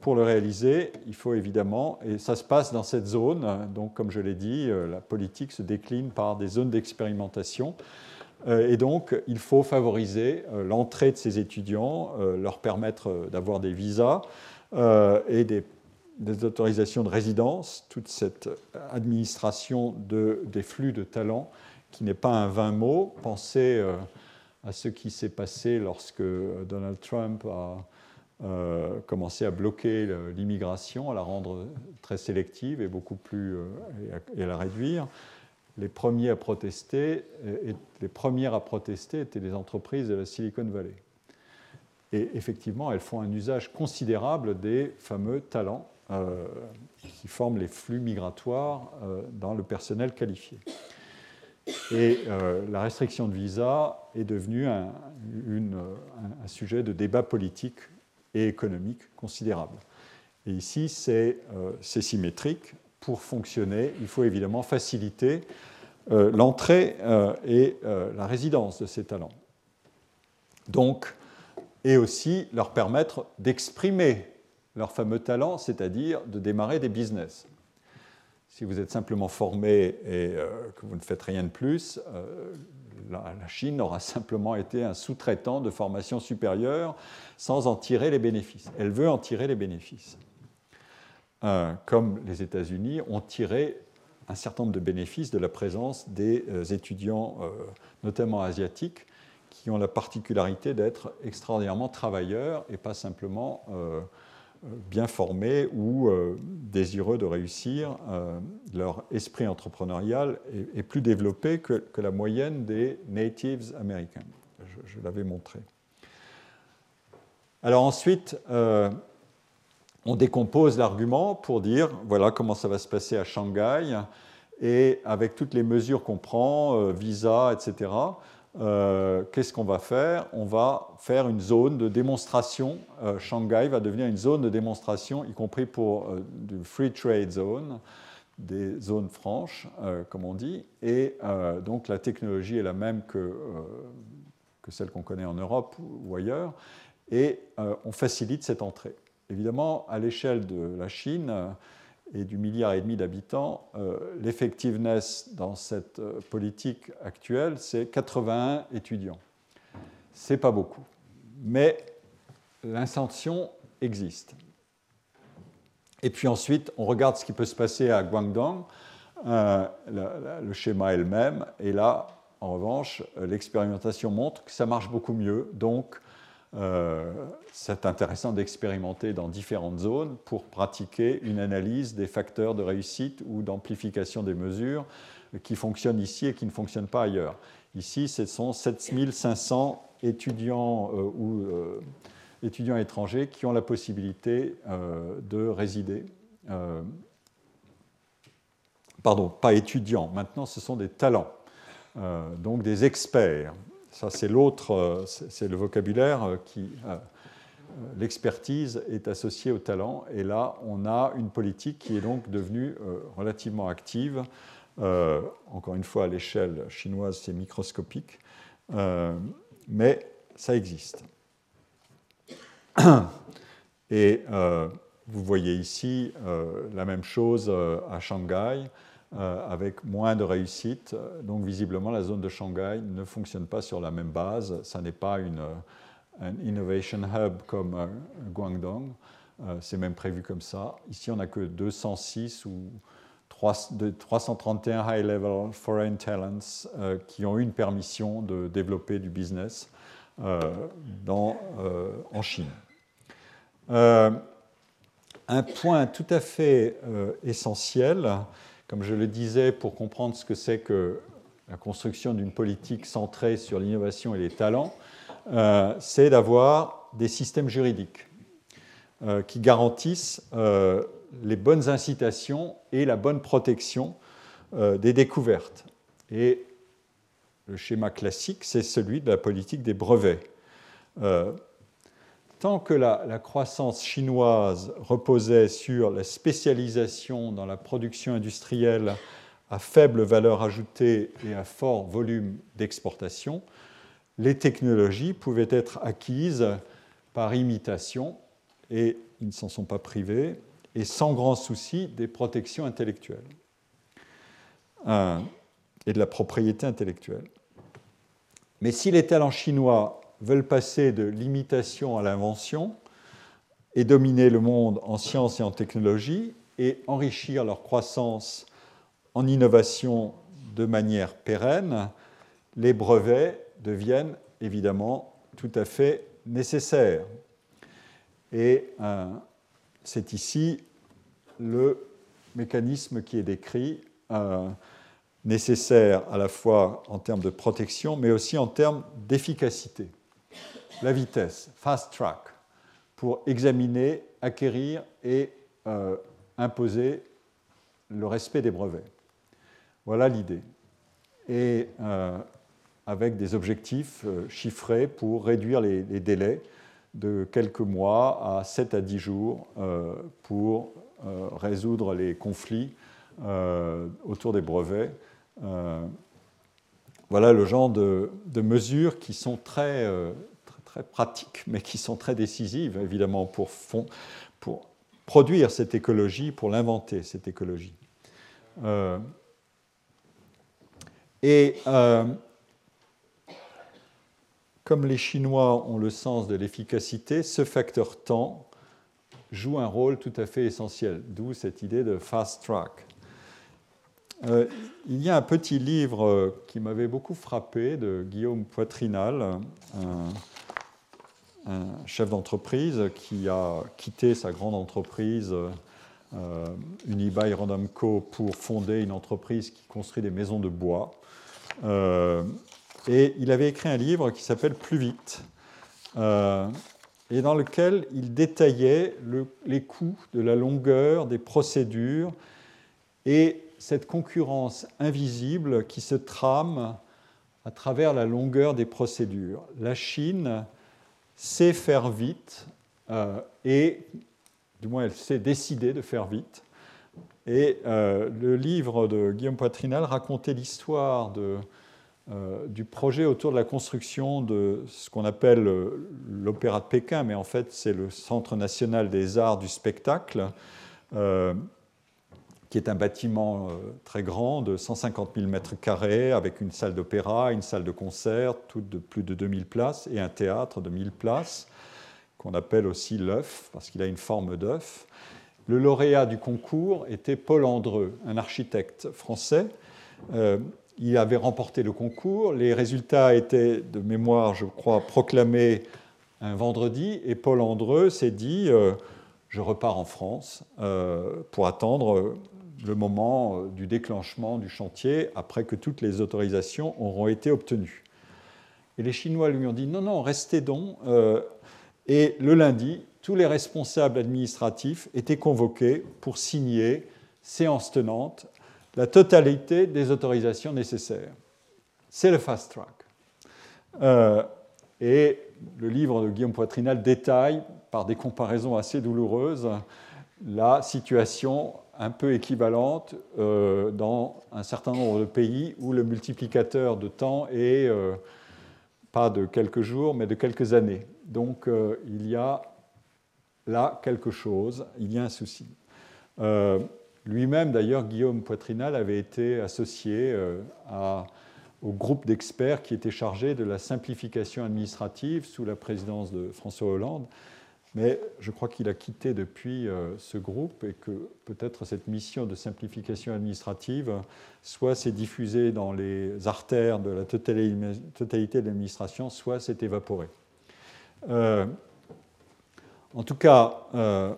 pour le réaliser, il faut évidemment, et ça se passe dans cette zone, donc comme je l'ai dit, euh, la politique se décline par des zones d'expérimentation. Et donc, il faut favoriser l'entrée de ces étudiants, leur permettre d'avoir des visas et des autorisations de résidence, toute cette administration de, des flux de talents qui n'est pas un vain mot. Pensez euh, à ce qui s'est passé lorsque Donald Trump a euh, commencé à bloquer l'immigration, à la rendre très sélective et beaucoup plus euh, et, à, la réduire. Les premiers à protester, et les premières à protester étaient les entreprises de la Silicon Valley. Et effectivement, elles font un usage considérable des fameux talents euh, qui forment les flux migratoires euh, dans le personnel qualifié. Et euh, la restriction de visa est devenue un, sujet de débat politique et économique considérable. Et ici, c'est symétrique. Pour fonctionner, il faut évidemment faciliter l'entrée et la résidence de ces talents. Donc, et aussi leur permettre d'exprimer leur fameux talent, c'est-à-dire de démarrer des business. Si vous êtes simplement formé et euh, que vous ne faites rien de plus, euh, la, Chine aura simplement été un sous-traitant de formation supérieure sans en tirer les bénéfices. Elle veut en tirer les bénéfices. Euh, comme les États-Unis ont tiré un certain nombre de bénéfices de la présence des étudiants, notamment asiatiques, qui ont la particularité d'être extraordinairement travailleurs et pas simplement bien formés ou euh, désireux de réussir, euh, leur esprit entrepreneurial est, plus développé que, la moyenne des natives américains. Je, l'avais montré. Alors ensuite, euh, on décompose l'argument pour dire voilà comment ça va se passer à Shanghai et avec toutes les mesures qu'on prend, visa, etc. Euh, qu'est-ce qu'on va faire? On va faire une zone de démonstration. Euh, Shanghai va devenir une zone de démonstration, y compris pour euh, du free trade zone, des zones franches, comme on dit. Et donc la technologie est la même que, que celle qu'on connaît en Europe ou ailleurs. Et on facilite cette entrée. Évidemment, à l'échelle de la Chine, et du milliard et demi d'habitants, euh, l'effectiveness dans cette euh, politique actuelle, c'est 81 étudiants. C'est pas beaucoup, mais l'intention existe. Et puis ensuite, on regarde ce qui peut se passer à Guangdong. Euh, le, schéma est le même, et là, en revanche, l'expérimentation montre que ça marche beaucoup mieux. Donc, euh, c'est intéressant d'expérimenter dans différentes zones pour pratiquer une analyse des facteurs de réussite ou d'amplification des mesures qui fonctionnent ici et qui ne fonctionnent pas ailleurs. Ici, ce sont 7500 étudiants euh, ou euh, étudiants étrangers qui ont la possibilité de résider. pardon, pas étudiants, maintenant ce sont des talents, donc des experts ça, c'est l'autre, euh, c'est le vocabulaire euh, qui. Euh, l'expertise est associée au talent, et là, on a une politique qui est donc devenue relativement active. encore une fois, à l'échelle chinoise, c'est microscopique, mais ça existe. Et vous voyez ici la même chose à Shanghai. Avec moins de réussite. Donc visiblement, la zone de Shanghai ne fonctionne pas sur la même base. Ça n'est pas une, un innovation hub comme Guangdong. C'est même prévu comme ça. Ici, on n'a que 206 ou de 331 high-level foreign talents euh, qui ont eu une permission de développer du business euh, euh, en Chine. un point tout à fait essentiel, comme je le disais, pour comprendre ce que c'est que la construction d'une politique centrée sur l'innovation et les talents, c'est d'avoir des systèmes juridiques qui garantissent les bonnes incitations et la bonne protection euh, des découvertes. Et le schéma classique, c'est celui de la politique des brevets. Tant que la, la, croissance chinoise reposait sur la spécialisation dans la production industrielle à faible valeur ajoutée et à fort volume d'exportation, les technologies pouvaient être acquises par imitation et ils ne s'en sont pas privés et sans grand souci des protections intellectuelles euh, et de la propriété intellectuelle. Mais si les talents chinois veulent passer de l'imitation à l'invention et dominer le monde en sciences et en technologie et enrichir leur croissance en innovation de manière pérenne, les brevets deviennent évidemment tout à fait nécessaires. Et euh, c'est ici le mécanisme qui est décrit, euh, nécessaire à la fois en termes de protection, mais aussi en termes d'efficacité. La vitesse, fast track, pour examiner, acquérir et euh, imposer le respect des brevets. Voilà l'idée. Et euh, avec des objectifs chiffrés pour réduire les délais de quelques mois à 7 à 10 jours euh, pour euh, résoudre les conflits euh, autour des brevets. Voilà le genre de, mesures qui sont très, très, pratiques, mais qui sont très décisives, évidemment, pour, pour produire cette écologie, pour l'inventer, cette écologie. et comme les Chinois ont le sens de l'efficacité, ce facteur temps joue un rôle tout à fait essentiel, d'où cette idée de fast track. Euh, il y a un petit livre qui m'avait beaucoup frappé de Guillaume Poitrinal, un, chef d'entreprise qui a quitté sa grande entreprise euh, Unibail Rodamco pour fonder une entreprise qui construit des maisons de bois. Euh, et il avait écrit un livre qui s'appelle Plus vite, euh, et dans lequel il détaillait les coûts de la longueur des procédures et cette concurrence invisible qui se trame à travers la longueur des procédures. La Chine sait faire vite euh, et, du moins, elle sait décider de faire vite. Et euh, le livre de Guillaume Poitrinal racontait l'histoire euh, du projet autour de la construction de ce qu'on appelle l'Opéra de Pékin, mais en fait c'est le Centre national des arts du spectacle, qui est un bâtiment très grand de 150 000 mètres carrés, avec une salle d'opéra, une salle de concert, toutes de plus de 2000 places, et un théâtre de 1000 places, qu'on appelle aussi l'œuf, parce qu'il a une forme d'œuf. Le lauréat du concours était Paul Andreu, un architecte français il avait remporté le concours. Les résultats étaient, de mémoire, je crois, proclamés un vendredi. Et Paul Andreu s'est dit euh, Je repars en France euh, pour attendre le moment euh, du déclenchement du chantier après que toutes les autorisations auront été obtenues. Et les Chinois lui ont dit Non, non, restez donc. et le lundi, tous les responsables administratifs étaient convoqués pour signer séance tenante la totalité des autorisations nécessaires. C'est le fast track. Euh, et le livre de Guillaume Poitrinal détaille, par des comparaisons assez douloureuses, la situation un peu équivalente euh, dans un certain nombre de pays où le multiplicateur de temps est euh, pas de quelques jours, mais de quelques années. Donc il y a là quelque chose, il y a un souci. Lui-même, d'ailleurs, Guillaume Poitrinal avait été associé au groupe d'experts qui était chargé de la simplification administrative sous la présidence de François Hollande. Mais je crois qu'il a quitté depuis euh, ce groupe et que peut-être cette mission de simplification administrative, soit s'est diffusée dans les artères de la totalité de l'administration, soit s'est évaporée. Euh, en tout cas, euh,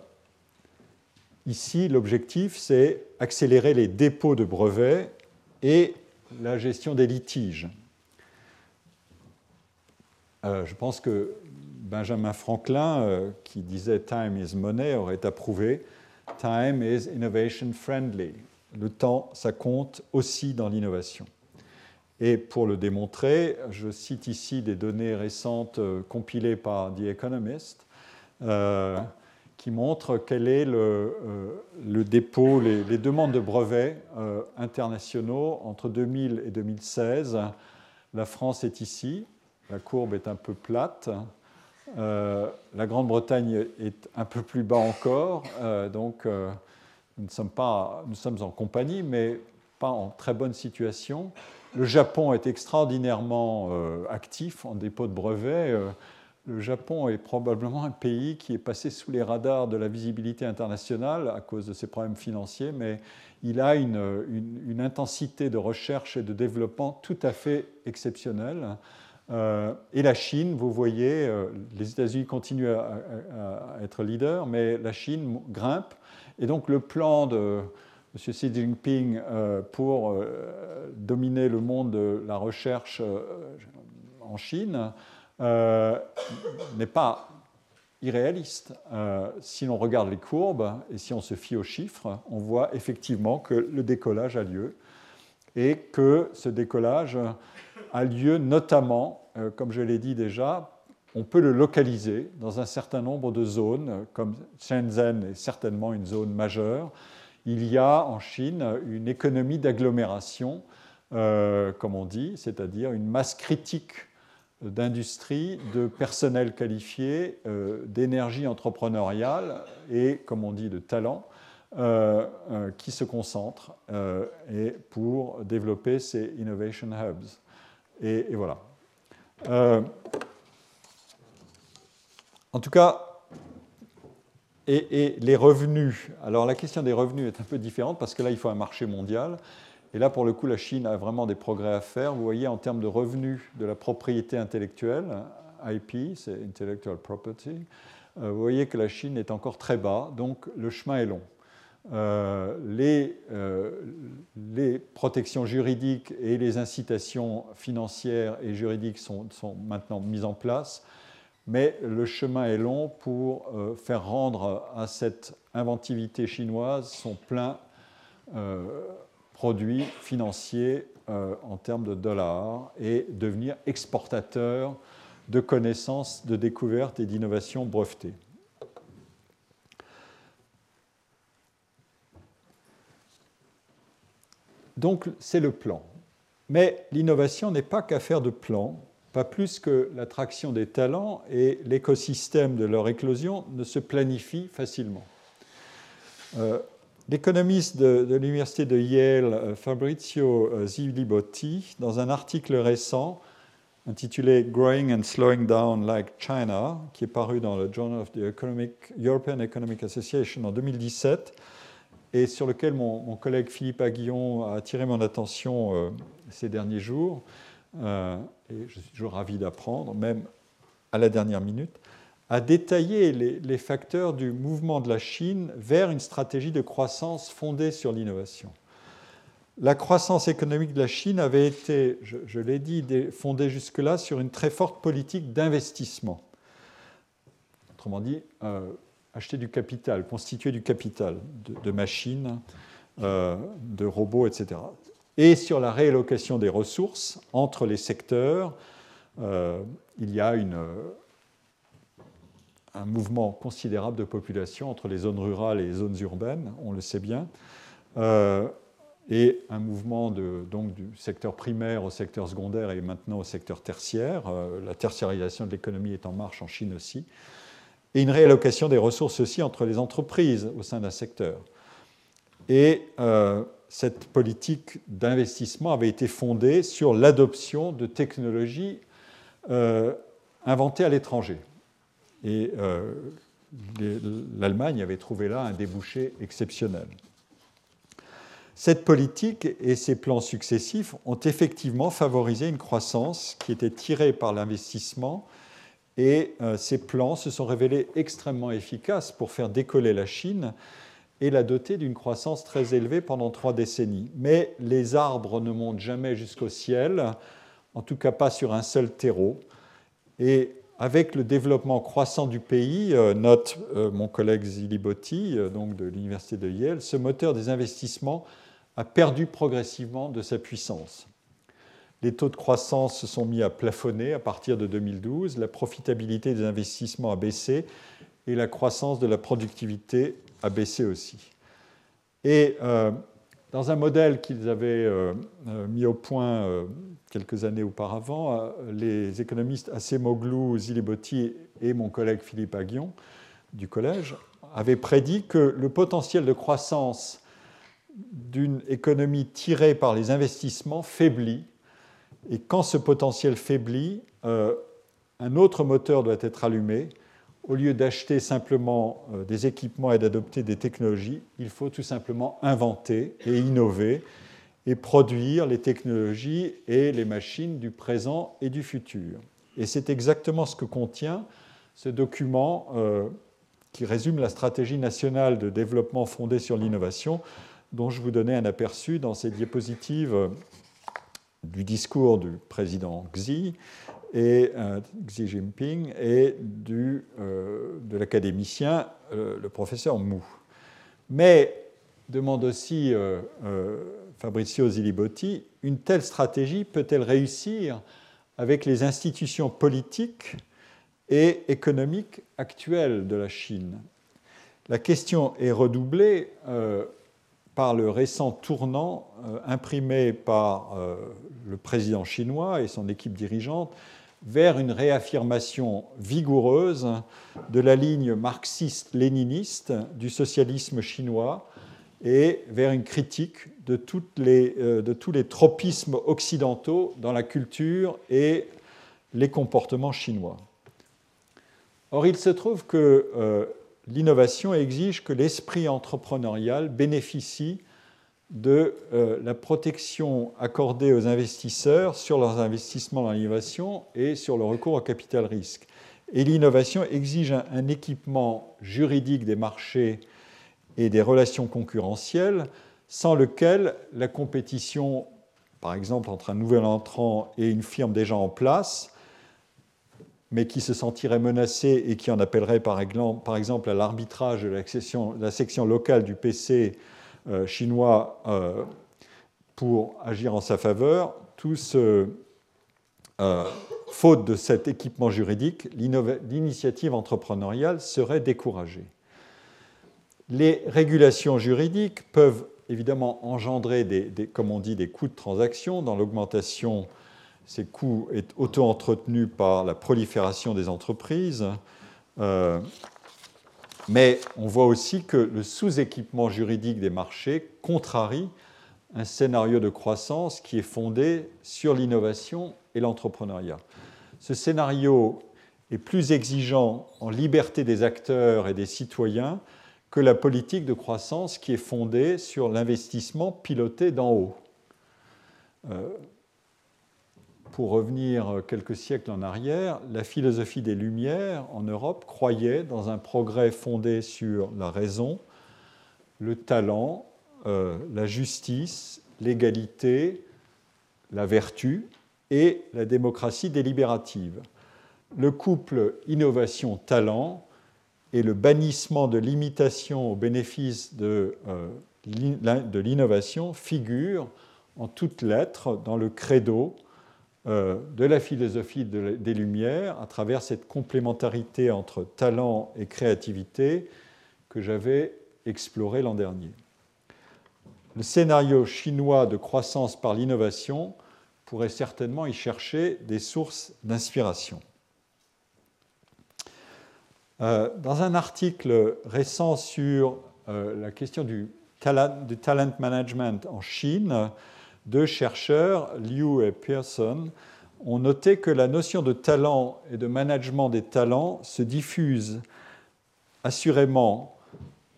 ici, l'objectif, c'est accélérer les dépôts de brevets et la gestion des litiges. je pense que Benjamin Franklin, euh, qui disait Time is money, aurait approuvé Time is innovation friendly. Le temps, ça compte aussi dans l'innovation. Et pour le démontrer, je cite ici des données récentes euh, compilées par The Economist euh, qui montrent quel est le, dépôt, les, les, demandes de brevets internationaux entre 2000 et 2016. La France est ici, la courbe est un peu plate. Euh, la Grande-Bretagne est un peu plus bas encore, euh, donc euh, nous, sommes pas, nous sommes en compagnie, mais pas en très bonne situation. Le Japon est extraordinairement actif en dépôt de brevets. le Japon est probablement un pays qui est passé sous les radars de la visibilité internationale à cause de ses problèmes financiers, mais il a une intensité de recherche et de développement tout à fait exceptionnelle. Euh, et la Chine, vous voyez, euh, les États-Unis continuent à, être leaders, mais la Chine grimpe. Et donc le plan de M. Xi Jinping euh, pour dominer le monde de la recherche en Chine n'est pas irréaliste. si l'on regarde les courbes et si on se fie aux chiffres, on voit effectivement que le décollage a lieu et que ce décollage a lieu notamment, euh, comme je l'ai dit déjà, on peut le localiser dans un certain nombre de zones, comme Shenzhen est certainement une zone majeure. Il y a en Chine une économie d'agglomération, euh, comme on dit, c'est-à-dire une masse critique d'industrie, de personnel qualifié, euh, d'énergie entrepreneuriale et, comme on dit, de talent, qui se concentrent et pour développer ces innovation hubs. Et, voilà. Euh, en tout cas, et, les revenus. Alors la question des revenus est un peu différente parce que là, il faut un marché mondial. Et là, pour le coup, la Chine a vraiment des progrès à faire. Vous voyez, en termes de revenus de la propriété intellectuelle, IP, c'est Intellectual Property, euh, vous voyez que la Chine est encore très bas, donc le chemin est long. Euh, les, euh, les, protections juridiques et les incitations financières et juridiques sont, sont, maintenant mises en place, mais le chemin est long pour euh, faire rendre à cette inventivité chinoise son plein produit financier en termes de dollars et devenir exportateur de connaissances, de découvertes et d'innovations brevetées. Donc c'est le plan. Mais l'innovation n'est pas qu'affaire de plan, pas plus que l'attraction des talents et l'écosystème de leur éclosion ne se planifie facilement. Euh, l'économiste de, l'université de Yale, euh, Fabrizio euh, Zilibotti, dans un article récent intitulé Growing and Slowing Down Like China, qui est paru dans le Journal of the European Economic Association en 2017, et sur lequel mon, collègue Philippe Aguillon a attiré mon attention euh, ces derniers jours, euh, et je suis toujours ravi d'apprendre, même à la dernière minute, a détaillé les, facteurs du mouvement de la Chine vers une stratégie de croissance fondée sur l'innovation. La croissance économique de la Chine avait été, je, l'ai dit, fondée jusque-là sur une très forte politique d'investissement. Autrement dit, euh, acheter du capital, constituer du capital de, machines, euh, de robots, etc. Et sur la réallocation des ressources entre les secteurs, euh, il y a une, un mouvement considérable de population entre les zones rurales et les zones urbaines, on le sait bien, euh, et un mouvement de, donc, du secteur primaire au secteur secondaire et maintenant au secteur tertiaire. la tertiarisation de l'économie est en marche en Chine aussi. Et une réallocation des ressources aussi entre les entreprises au sein d'un secteur. Et euh, cette politique d'investissement avait été fondée sur l'adoption de technologies euh, inventées à l'étranger. Et euh, l'Allemagne avait trouvé là un débouché exceptionnel. Cette politique et ses plans successifs ont effectivement favorisé une croissance qui était tirée par l'investissement et euh, ces plans se sont révélés extrêmement efficaces pour faire décoller la Chine et la doter d'une croissance très élevée pendant trois décennies. Mais les arbres ne montent jamais jusqu'au ciel, en tout cas pas sur un seul terreau. Et avec le développement croissant du pays, euh, note euh, mon collègue Zilibotti, donc de l'Université de Yale, ce moteur des investissements a perdu progressivement de sa puissance. Les taux de croissance se sont mis à plafonner à partir de 2012, la profitabilité des investissements a baissé et la croissance de la productivité a baissé aussi. Et euh, dans un modèle qu'ils avaient euh, euh, mis au point quelques années auparavant, les économistes Acemoglu, Zilibotti et mon collègue Philippe Aguillon du collège avaient prédit que le potentiel de croissance d'une économie tirée par les investissements faiblit et quand ce potentiel faiblit, euh, un autre moteur doit être allumé. Au lieu d'acheter simplement euh, des équipements et d'adopter des technologies, il faut tout simplement inventer et innover et produire les technologies et les machines du présent et du futur. Et c'est exactement ce que contient ce document euh, qui résume la stratégie nationale de développement fondée sur l'innovation, dont je vous donnais un aperçu dans ces diapositives du discours du président Xi, et, euh, Xi Jinping et du, euh, de l'académicien, euh, le professeur Mou. Mais, demande aussi Fabrizio Zilibotti, une telle stratégie peut-elle réussir avec les institutions politiques et économiques actuelles de la Chine? La question est redoublée par le récent tournant euh, imprimé par euh, le président chinois et son équipe dirigeante vers une réaffirmation vigoureuse de la ligne marxiste-léniniste du socialisme chinois et vers une critique de, euh, de, tous les tropismes occidentaux dans la culture et les comportements chinois. Or, il se trouve que l'innovation exige que l'esprit entrepreneurial bénéficie de euh, la protection accordée aux investisseurs sur leurs investissements dans l'innovation et sur le recours au capital risque. Et l'innovation exige un, équipement juridique des marchés et des relations concurrentielles sans lequel la compétition, par exemple entre un nouvel entrant et une firme déjà en place, mais qui se sentirait menacé et qui en appellerait par exemple à l'arbitrage de la section, locale du PC euh, chinois euh, pour agir en sa faveur, tout ce, euh, faute de cet équipement juridique, l'initiative entrepreneuriale serait découragée. Les régulations juridiques peuvent évidemment engendrer, des, comme on dit, des coûts de transaction dans l'augmentation ces coûts est auto-entretenu par la prolifération des entreprises. Euh, mais on voit aussi que le sous-équipement juridique des marchés contrarie un scénario de croissance qui est fondé sur l'innovation et l'entrepreneuriat. Ce scénario est plus exigeant en liberté des acteurs et des citoyens que la politique de croissance qui est fondée sur l'investissement piloté d'en haut. Euh, pour revenir quelques siècles en arrière, la philosophie des Lumières en Europe croyait dans un progrès fondé sur la raison, le talent, euh, la justice, l'égalité, la vertu et la démocratie délibérative. Le couple innovation-talent et le bannissement de l'imitation au bénéfice de, euh, de l'innovation figurent en toutes lettres dans le credo euh, de la philosophie des Lumières à travers cette complémentarité entre talent et créativité que j'avais exploré l'an dernier. Le scénario chinois de croissance par l'innovation pourrait certainement y chercher des sources d'inspiration. dans un article récent sur la question du talent management en Chine, deux chercheurs, Liu et Pearson, ont noté que la notion de talent et de management des talents se diffuse assurément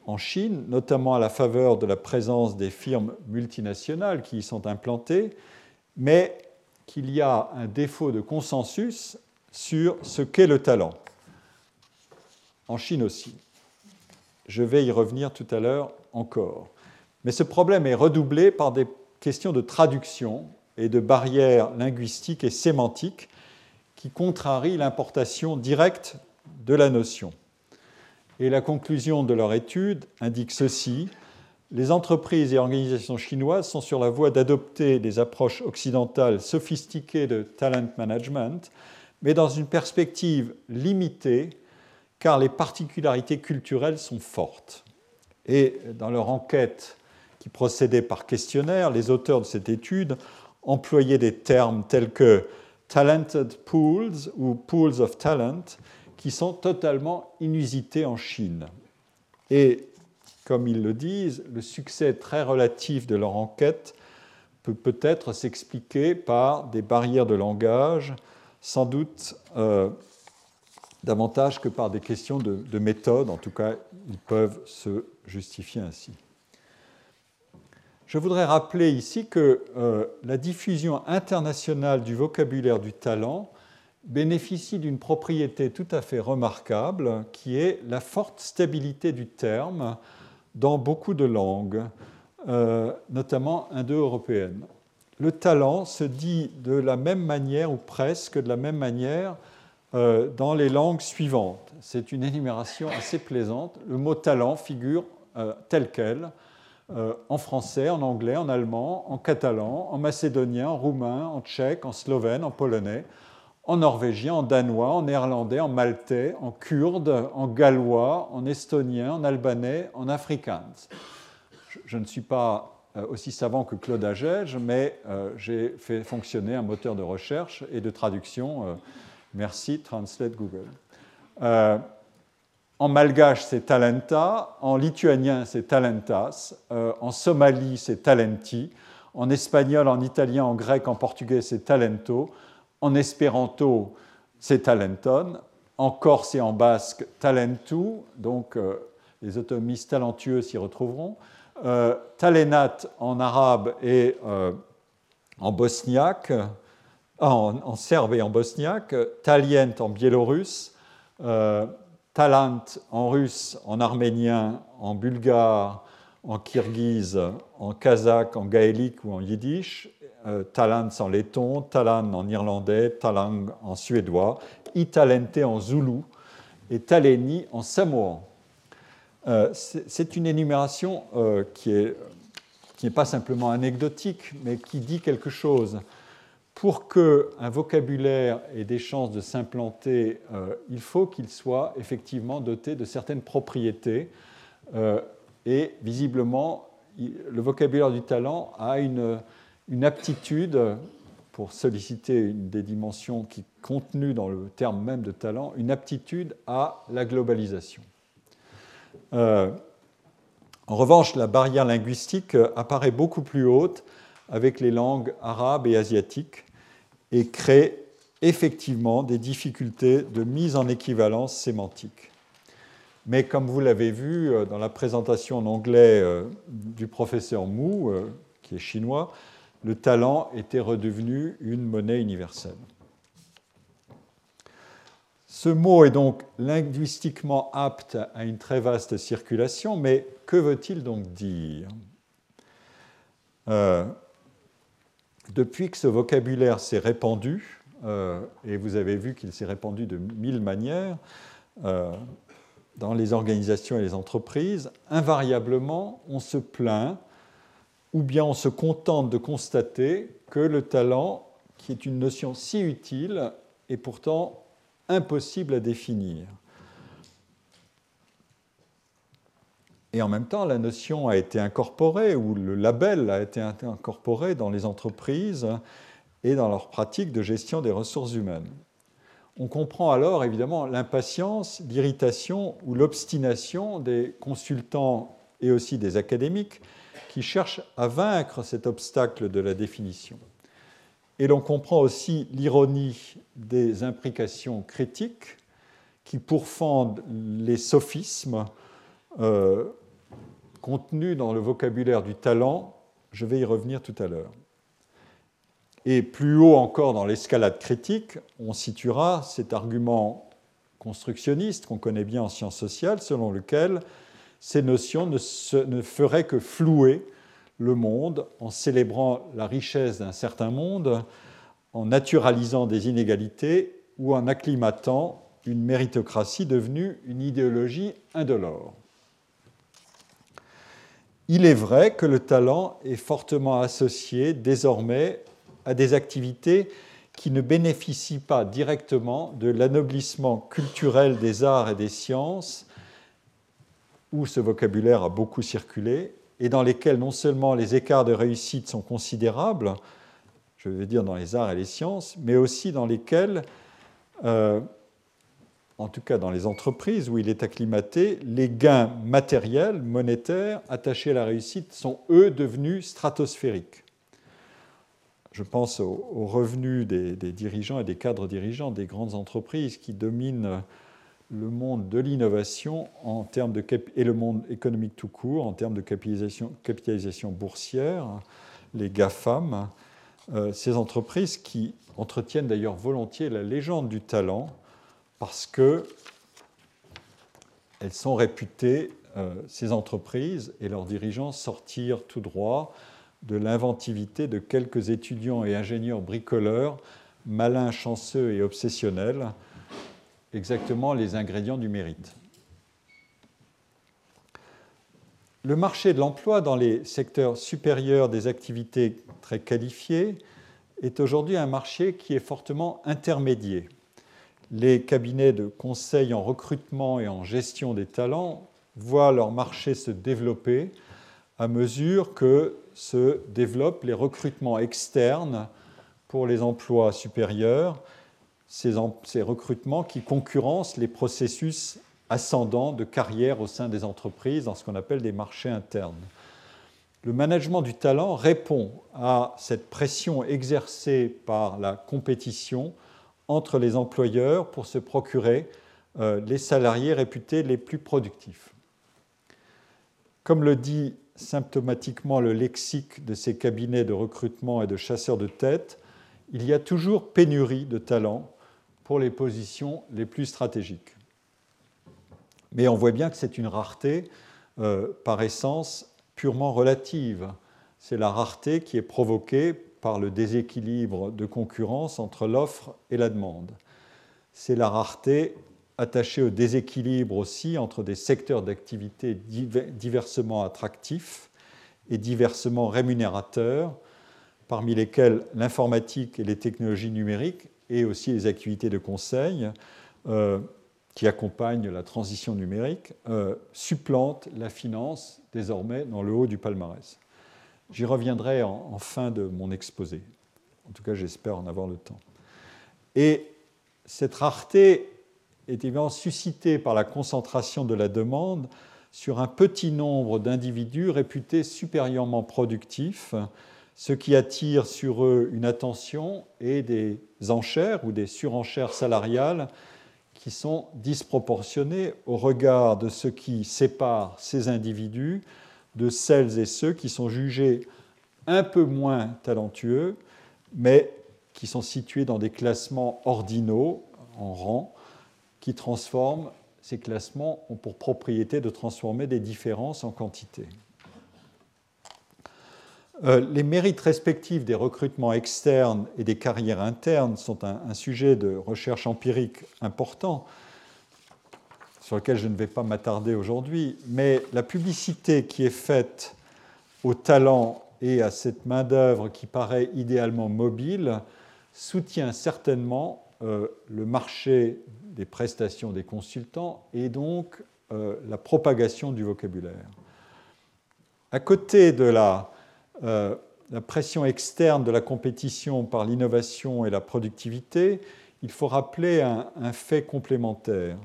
en Chine, notamment à la faveur de la présence des firmes multinationales qui y sont implantées, mais qu'il y a un défaut de consensus sur ce qu'est le talent. En Chine aussi. Je vais y revenir tout à l'heure encore. Mais ce problème est redoublé par des questions de traduction et de barrières linguistiques et sémantiques qui contrarient l'importation directe de la notion. Et la conclusion de leur étude indique ceci. Les entreprises et organisations chinoises sont sur la voie d'adopter des approches occidentales sophistiquées de talent management, mais dans une perspective limitée, car les particularités culturelles sont fortes. Et dans leur enquête qui procédait par questionnaire, les auteurs de cette étude employaient des termes tels que talented pools ou pools of talent qui sont totalement inusités en Chine. Et comme ils le disent, le succès très relatif de leur enquête peut peut-être s'expliquer par des barrières de langage, sans doute euh, davantage que par des questions de, de méthode. En tout cas, ils peuvent se justifier ainsi. Je voudrais rappeler ici que euh, la diffusion internationale du vocabulaire du talent bénéficie d'une propriété tout à fait remarquable qui est la forte stabilité du terme dans beaucoup de langues, euh, notamment indo-européennes. Le talent se dit de la même manière ou presque de la même manière euh, dans les langues suivantes. C'est une énumération assez plaisante. Le mot talent figure tel quel euh, en français, en anglais, en allemand, en catalan, en macédonien, en roumain, en tchèque, en slovène, en polonais, en norvégien, en danois, en néerlandais, en maltais, en kurde, en gallois, en estonien, en albanais, en afrikaans. Je, ne suis pas euh, aussi savant que Claude Agege, mais euh, j'ai fait fonctionner un moteur de recherche et de traduction. merci, Translate Google. En malgache, c'est talenta. En lituanien, c'est talentas. Euh, en somalie, c'est talenti. En espagnol, en italien, en grec, en portugais, c'est talento. En espéranto, c'est talenton. En corse et en basque, talentu. Donc, euh, les automistes talentueux s'y retrouveront. Euh, talenat en arabe et en bosniaque. En, en, serbe et en bosniaque. Talient en biélorusse. Talant en russe, en arménien, en bulgare, en kirghize, en kazakh, en gaélique ou en yiddish, euh, Talant en letton, Talan en irlandais, Talang en suédois, Italente en zoulou et Taleni en samoan. Euh, c'est une énumération euh, qui n'est qui pas simplement anecdotique, mais qui dit quelque chose pour qu'un vocabulaire ait des chances de s'implanter, euh, il faut qu'il soit effectivement doté de certaines propriétés. Euh, et visiblement, le vocabulaire du talent a une, aptitude, pour solliciter une des dimensions qui contenues dans le terme même de talent, une aptitude à la globalisation. Euh, en revanche, la barrière linguistique apparaît beaucoup plus haute avec les langues arabes et asiatiques et crée effectivement des difficultés de mise en équivalence sémantique. Mais comme vous l'avez vu euh, dans la présentation en anglais euh, du professeur Mou, euh, qui est chinois, le talent était redevenu une monnaie universelle. Ce mot est donc linguistiquement apte à une très vaste circulation, mais que veut-il donc dire? Depuis que ce vocabulaire s'est répandu, euh, et vous avez vu qu'il s'est répandu de mille manières, euh, dans les organisations et les entreprises, invariablement, on se plaint ou bien on se contente de constater que le talent, qui est une notion si utile, est pourtant impossible à définir. Et en même temps, la notion a été incorporée, ou le label a été incorporé dans les entreprises et dans leur pratique de gestion des ressources humaines. On comprend alors évidemment l'impatience, l'irritation ou l'obstination des consultants et aussi des académiques qui cherchent à vaincre cet obstacle de la définition. Et l'on comprend aussi l'ironie des implications critiques qui pourfendent les sophismes euh, contenus dans le vocabulaire du talent. Je vais y revenir tout à l'heure. Et plus haut encore dans l'escalade critique, on situera cet argument constructionniste qu'on connaît bien en sciences sociales, selon lequel ces notions ne feraient que flouer le monde en célébrant la richesse d'un certain monde, en naturalisant des inégalités ou en acclimatant une méritocratie devenue une idéologie indolore. Il est vrai que le talent est fortement associé désormais à des activités qui ne bénéficient pas directement de l'anoblissement culturel des arts et des sciences, où ce vocabulaire a beaucoup circulé, et dans lesquels non seulement les écarts de réussite sont considérables, je veux dire dans les arts et les sciences, mais aussi dans lesquels, euh, en tout cas dans les entreprises où il est acclimaté, les gains matériels, monétaires, attachés à la réussite sont, eux, devenus stratosphériques. Je pense aux, revenus des, dirigeants et des cadres dirigeants des grandes entreprises qui dominent le monde de l'innovation en termes de et le monde économique tout court en termes de capitalisation, boursière, les GAFAM, euh, ces entreprises qui entretiennent d'ailleurs volontiers la légende du talent parce que elles sont réputées, euh, ces entreprises et leurs dirigeants, sortir tout droit de l'inventivité de quelques étudiants et ingénieurs bricoleurs, malins, chanceux et obsessionnels, exactement les ingrédients du mérite. Le marché de l'emploi dans les secteurs supérieurs des activités très qualifiées est aujourd'hui un marché qui est fortement intermédié. Les cabinets de conseil en recrutement et en gestion des talents voient leur marché se développer à mesure que se développent les recrutements externes pour les emplois supérieurs, ces, recrutements qui concurrencent les processus ascendants de carrière au sein des entreprises dans ce qu'on appelle des marchés internes. Le management du talent répond à cette pression exercée par la compétition entre les employeurs pour se procurer euh, les salariés réputés les plus productifs. Comme le dit symptomatiquement le lexique de ces cabinets de recrutement et de chasseurs de tête, il y a toujours pénurie de talents pour les positions les plus stratégiques. Mais on voit bien que c'est une rareté euh, par essence purement relative. C'est la rareté qui est provoquée par le déséquilibre de concurrence entre l'offre et la demande. C'est la rareté attaché au déséquilibre aussi entre des secteurs d'activité diversement attractifs et diversement rémunérateurs, parmi lesquels l'informatique et les technologies numériques et aussi les activités de conseil euh, qui accompagnent la transition numérique euh, supplantent la finance désormais dans le haut du palmarès. J'y reviendrai en, fin de mon exposé. En tout cas, j'espère en avoir le temps. Et cette rareté est évidemment suscité par la concentration de la demande sur un petit nombre d'individus réputés supérieurement productifs, ce qui attire sur eux une attention et des enchères ou des surenchères salariales qui sont disproportionnées au regard de ce qui sépare ces individus de celles et ceux qui sont jugés un peu moins talentueux, mais qui sont situés dans des classements ordinaux en rang qui transforment, ces classements ont pour propriété de transformer des différences en quantité. Euh, les mérites respectifs des recrutements externes et des carrières internes sont un, sujet de recherche empirique important sur lequel je ne vais pas m'attarder aujourd'hui, mais la publicité qui est faite au talent et à cette main-d'œuvre qui paraît idéalement mobile soutient certainement euh, le marché des prestations des consultants et donc euh, la propagation du vocabulaire. À côté de euh, la pression externe de la compétition par l'innovation et la productivité, il faut rappeler un, fait complémentaire.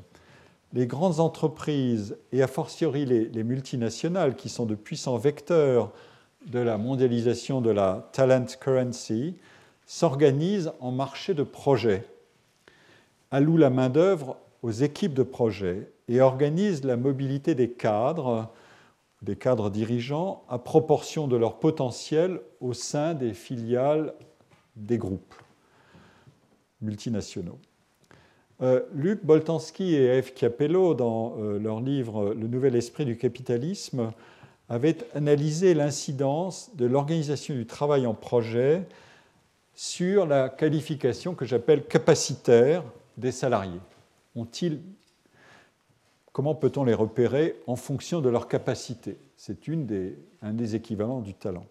Les grandes entreprises, et a fortiori les, multinationales, qui sont de puissants vecteurs de la mondialisation de la talent currency, s'organisent en marché de projet, allouent la main-d'œuvre aux équipes de projet et organisent la mobilité des cadres, des cadres dirigeants, à proportion de leur potentiel au sein des filiales des groupes multinationaux. Euh, Luc Boltanski et F. Capello, dans euh, leur livre Le nouvel esprit du capitalisme, avaient analysé l'incidence de l'organisation du travail en projet sur la qualification que j'appelle capacitaire des salariés. Comment peut-on les repérer en fonction de leur capacité? C'est un des équivalents du talent.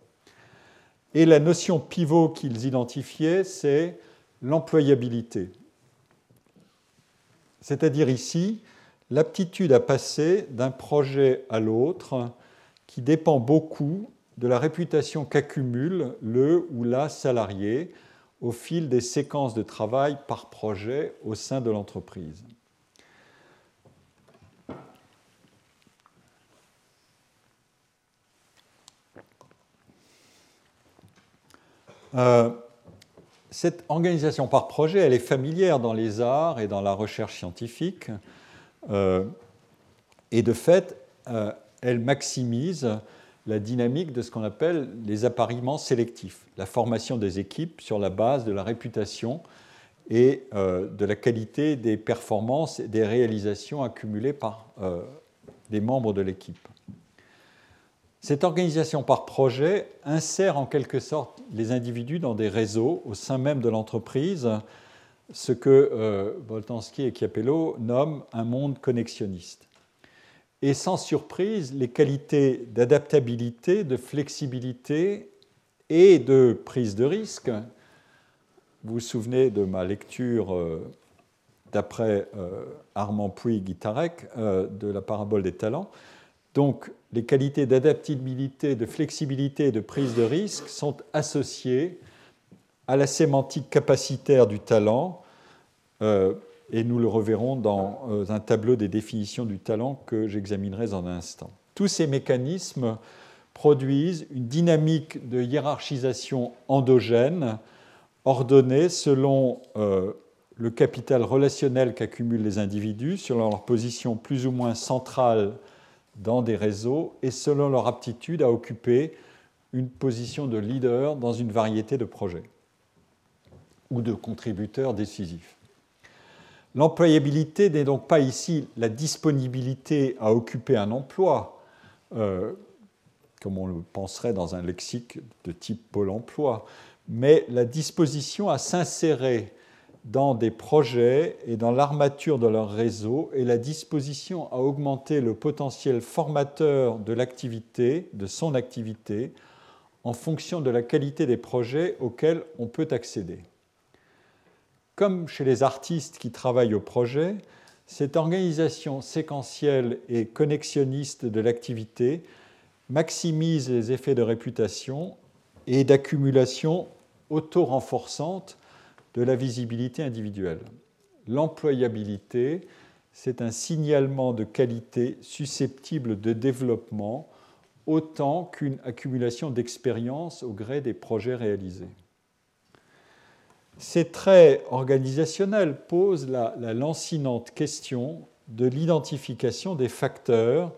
Et la notion pivot qu'ils identifiaient, c'est l'employabilité. C'est-à-dire ici l'aptitude à passer d'un projet à l'autre qui dépend beaucoup de la réputation qu'accumule le ou la salarié au fil des séquences de travail par projet au sein de l'entreprise. Euh, cette organisation par projet, elle est familière dans les arts et dans la recherche scientifique. Euh, et de fait, euh, elle maximise la dynamique de ce qu'on appelle les appariements sélectifs, la formation des équipes sur la base de la réputation et euh, de la qualité des performances et des réalisations accumulées par les membres de l'équipe. Cette organisation par projet insère en quelque sorte les individus dans des réseaux au sein même de l'entreprise, ce que euh, Boltanski et Chiapello nomment un monde connexionniste. Et sans surprise, les qualités d'adaptabilité, de flexibilité et de prise de risque, vous vous souvenez de ma lecture euh, d'après euh, Armand Puy-Guitarec de la parabole des talents, les qualités d'adaptabilité, de flexibilité et de prise de risque sont associées à la sémantique capacitaire du talent, euh, et nous le reverrons dans euh, un tableau des définitions du talent que j'examinerai en un instant. Tous ces mécanismes produisent une dynamique de hiérarchisation endogène ordonnée selon euh, le capital relationnel qu'accumulent les individus, selon leur position plus ou moins centrale dans des réseaux et selon leur aptitude à occuper une position de leader dans une variété de projets ou de contributeurs décisifs. L'employabilité n'est donc pas ici la disponibilité à occuper un emploi, euh, comme on le penserait dans un lexique de type Pôle emploi, mais la disposition à s'insérer dans des projets et dans l'armature de leur réseau et la disposition à augmenter le potentiel formateur de l'activité, de son activité, en fonction de la qualité des projets auxquels on peut accéder. Comme chez les artistes qui travaillent au projet, cette organisation séquentielle et connexionniste de l'activité maximise les effets de réputation et d'accumulation auto-renforçante de la visibilité individuelle. L'employabilité, c'est un signalement de qualité susceptible de développement autant qu'une accumulation d'expérience au gré des projets réalisés. Ces traits organisationnels posent la, la lancinante question de l'identification des facteurs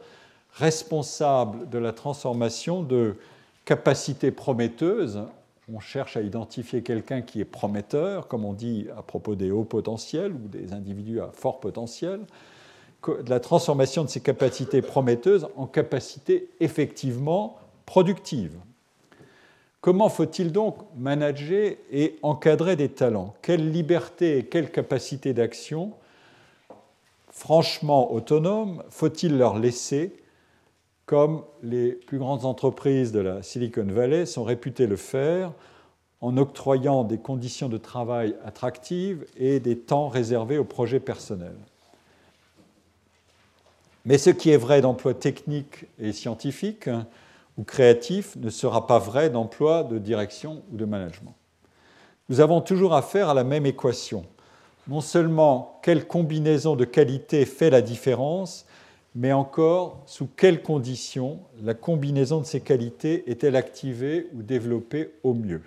responsables de la transformation de capacités prometteuses on cherche à identifier quelqu'un qui est prometteur, comme on dit à propos des hauts potentiels ou des individus à fort potentiel, de la transformation de ces capacités prometteuses en capacités effectivement productives. Comment faut-il donc manager et encadrer des talents? Quelle liberté et quelle capacité d'action? Franchement autonomes faut-il leur laisser comme les plus grandes entreprises de la Silicon Valley sont réputées le faire en octroyant des conditions de travail attractives et des temps réservés aux projets personnels. Mais ce qui est vrai d'emploi technique et scientifique ou créatif ne sera pas vrai d'emploi de direction ou de management. Nous avons toujours affaire à la même équation. non seulement quelle combinaison de qualités fait la différence, mais encore sous quelles conditions la combinaison de ces qualités est-elle activée ou développée au mieux?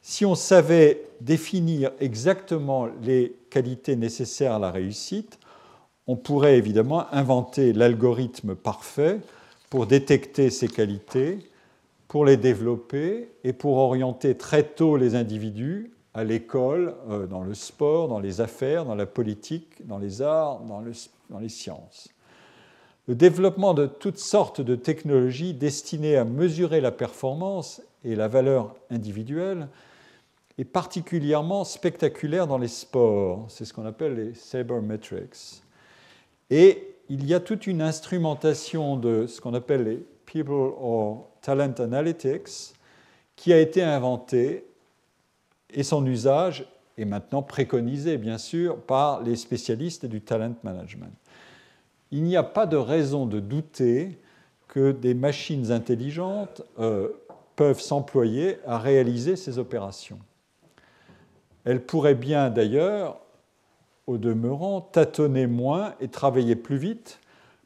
Si on savait définir exactement les qualités nécessaires à la réussite, on pourrait évidemment inventer l'algorithme parfait pour détecter ces qualités, pour les développer et pour orienter très tôt les individus à l'école, euh, dans le sport, dans les affaires, dans la politique, dans les arts, dans, dans les sciences. Le développement de toutes sortes de technologies destinées à mesurer la performance et la valeur individuelle est particulièrement spectaculaire dans les sports. C'est ce qu'on appelle les sabermetrics. Et il y a toute une instrumentation de ce qu'on appelle les People or Talent Analytics qui a été inventée et son usage est maintenant préconisé, bien sûr, par les spécialistes du talent management. Il n'y a pas de raison de douter que des machines intelligentes euh, peuvent s'employer à réaliser ces opérations. Elles pourraient bien d'ailleurs au demeurant, tâtonner moins et travailler plus vite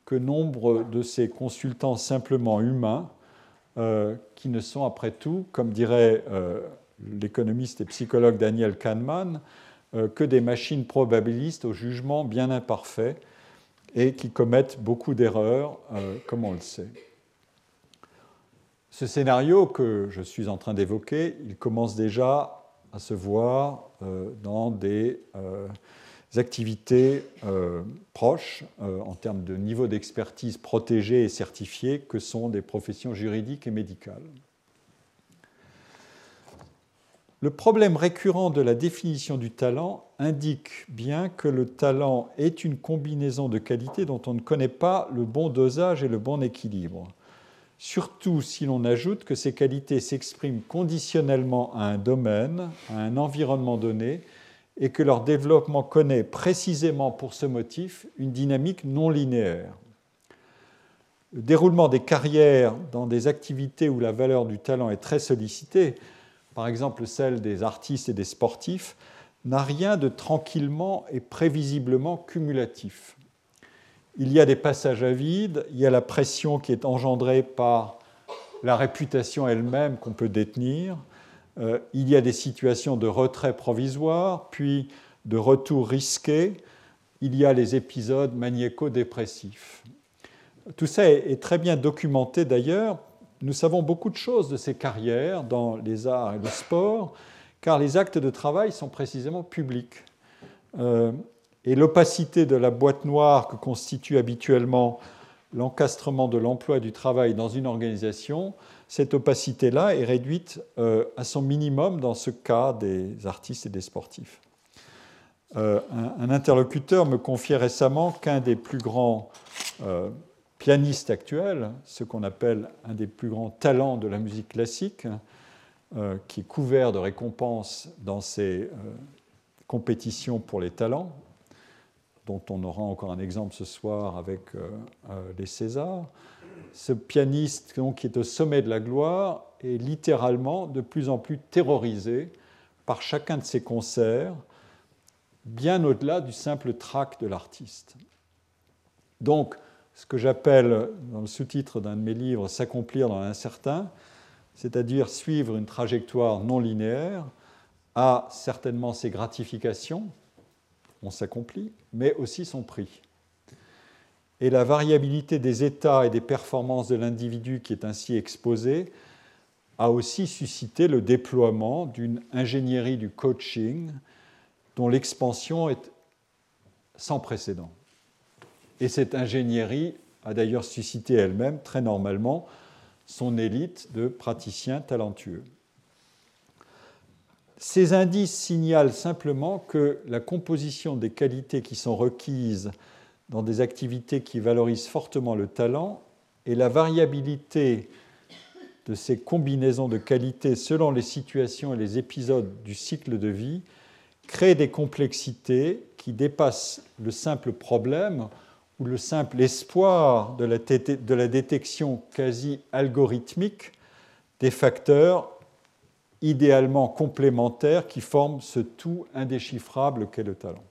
que nombre de ces consultants simplement humains, euh, qui ne sont après tout, comme dirait euh, l'économiste et psychologue Daniel Kahneman, euh, que des machines probabilistes au jugement bien imparfait et qui commettent beaucoup d'erreurs, comme on le sait. Ce scénario que je suis en train d'évoquer, il commence déjà à se voir dans des activités euh, proches euh, en termes de niveau d'expertise protégée et certifiée que sont des professions juridiques et médicales. Le problème récurrent de la définition du talent indique bien que le talent est une combinaison de qualités dont on ne connaît pas le bon dosage et le bon équilibre. Surtout si l'on ajoute que ces qualités s'expriment conditionnellement à un domaine, à un environnement donné, et que leur développement connaît précisément pour ce motif une dynamique non linéaire. Le déroulement des carrières dans des activités où la valeur du talent est très sollicitée, par exemple celle des artistes et des sportifs, n'a rien de tranquillement et prévisiblement cumulatif. Il y a des passages à vide, il y a la pression qui est engendrée par la réputation elle-même qu'on peut détenir, euh, il y a des situations de retrait provisoire, puis de retour risqué, il y a les épisodes maniaco-dépressifs. Tout ça est très bien documenté d'ailleurs. Nous savons beaucoup de choses de ces carrières dans les arts et le sport, car les actes de travail sont précisément publics. Euh, et l'opacité de la boîte noire que constitue habituellement l'encastrement de l'emploi et du travail dans une organisation cette opacité-là est réduite euh, à son minimum dans ce cas des artistes et des sportifs. Euh, un, interlocuteur me confiait récemment qu'un des plus grands pianistes actuels, ce qu'on appelle un des plus grands talents de la musique classique, qui est couvert de récompenses dans ces compétitions pour les talents, dont on aura encore un exemple ce soir avec les Césars, ce pianiste qui est au sommet de la gloire est littéralement de plus en plus terrorisé par chacun de ses concerts, bien au-delà du simple trac de l'artiste. Donc, ce que j'appelle dans le sous-titre d'un de mes livres S'accomplir dans l'incertain, c'est-à-dire suivre une trajectoire non linéaire, a certainement ses gratifications, on s'accomplit, mais aussi son prix et la variabilité des états et des performances de l'individu qui est ainsi exposé a aussi suscité le déploiement d'une ingénierie du coaching dont l'expansion est sans précédent. Et cette ingénierie a d'ailleurs suscité elle-même, très normalement, son élite de praticiens talentueux. Ces indices signalent simplement que la composition des qualités qui sont requises dans des activités qui valorisent fortement le talent et la variabilité de ces combinaisons de qualités selon les situations et les épisodes du cycle de vie crée des complexités qui dépassent le simple problème ou le simple espoir de la, de la détection quasi algorithmique des facteurs idéalement complémentaires qui forment ce tout indéchiffrable qu'est le talent.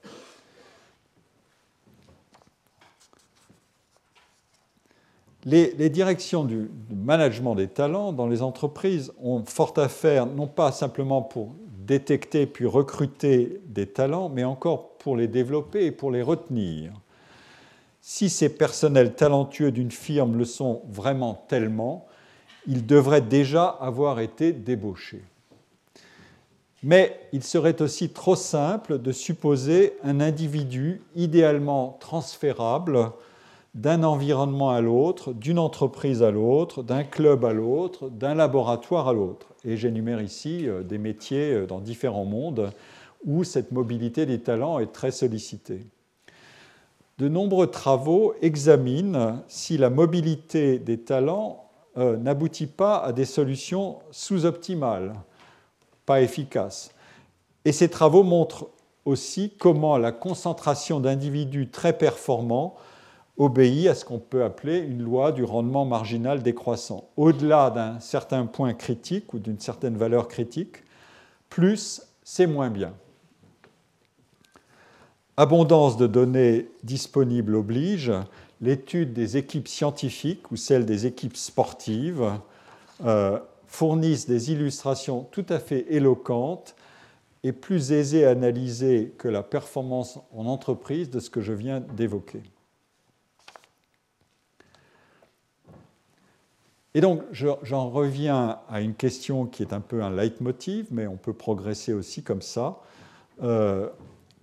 Les, directions du, management des talents dans les entreprises ont fort à faire, non pas simplement pour détecter puis recruter des talents, mais encore pour les développer et pour les retenir. Si ces personnels talentueux d'une firme le sont vraiment tellement, ils devraient déjà avoir été débauchés. Mais il serait aussi trop simple de supposer un individu idéalement transférable d'un environnement à l'autre, d'une entreprise à l'autre, d'un club à l'autre, d'un laboratoire à l'autre. Et j'énumère ici euh, des métiers euh, dans différents mondes où cette mobilité des talents est très sollicitée. De nombreux travaux examinent si la mobilité des talents euh, n'aboutit pas à des solutions sous-optimales, pas efficaces. Et ces travaux montrent aussi comment la concentration d'individus très performants obéit à ce qu'on peut appeler une loi du rendement marginal décroissant. Au-delà d'un certain point critique ou d'une certaine valeur critique, plus c'est moins bien. Abondance de données disponibles oblige, l'étude des équipes scientifiques ou celle des équipes sportives euh, fournissent des illustrations tout à fait éloquentes et plus aisées à analyser que la performance en entreprise de ce que je viens d'évoquer. Et donc, j'en reviens à une question qui est un peu un leitmotiv, mais on peut progresser aussi comme ça. Euh,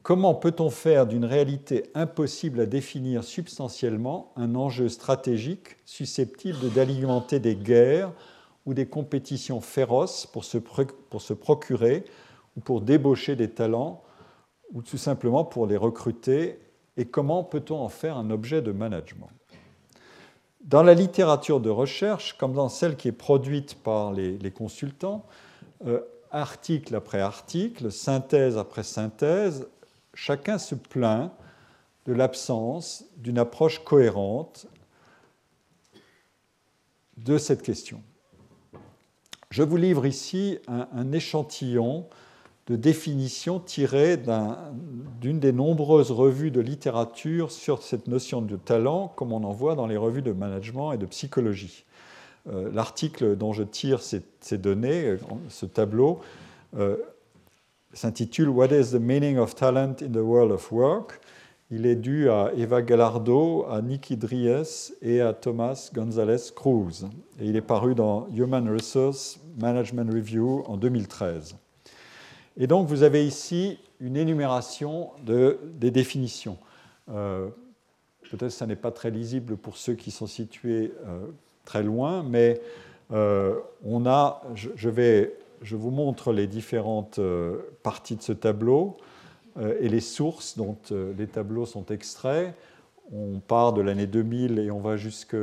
comment peut-on faire d'une réalité impossible à définir substantiellement un enjeu stratégique susceptible d'alimenter des guerres ou des compétitions féroces pour se, pour se procurer ou pour débaucher des talents ou tout simplement pour les recruter? Et comment peut-on en faire un objet de management? Dans la littérature de recherche, comme dans celle qui est produite par les, consultants, euh, article après article, synthèse après synthèse, chacun se plaint de l'absence d'une approche cohérente de cette question. Je vous livre ici un échantillon de définition tirée d'une des nombreuses revues de littérature sur cette notion de talent, comme on en voit dans les revues de management et de psychologie. Euh, l'article dont je tire ces, données, euh, ce tableau, euh, s'intitule What is the meaning of talent in the world of work? Il est dû à Eva Gallardo, à Nikki Dries et à Thomas Gonzalez Cruz. Et il est paru dans Human Resource Management Review en 2013. Et donc vous avez ici une énumération de, des définitions. Euh, peut-être que ça n'est pas très lisible pour ceux qui sont situés euh, très loin, mais euh, on a, je, vais, je vous montre les différentes parties de ce tableau et les sources dont les tableaux sont extraits. On part de l'année 2000 et on va jusque,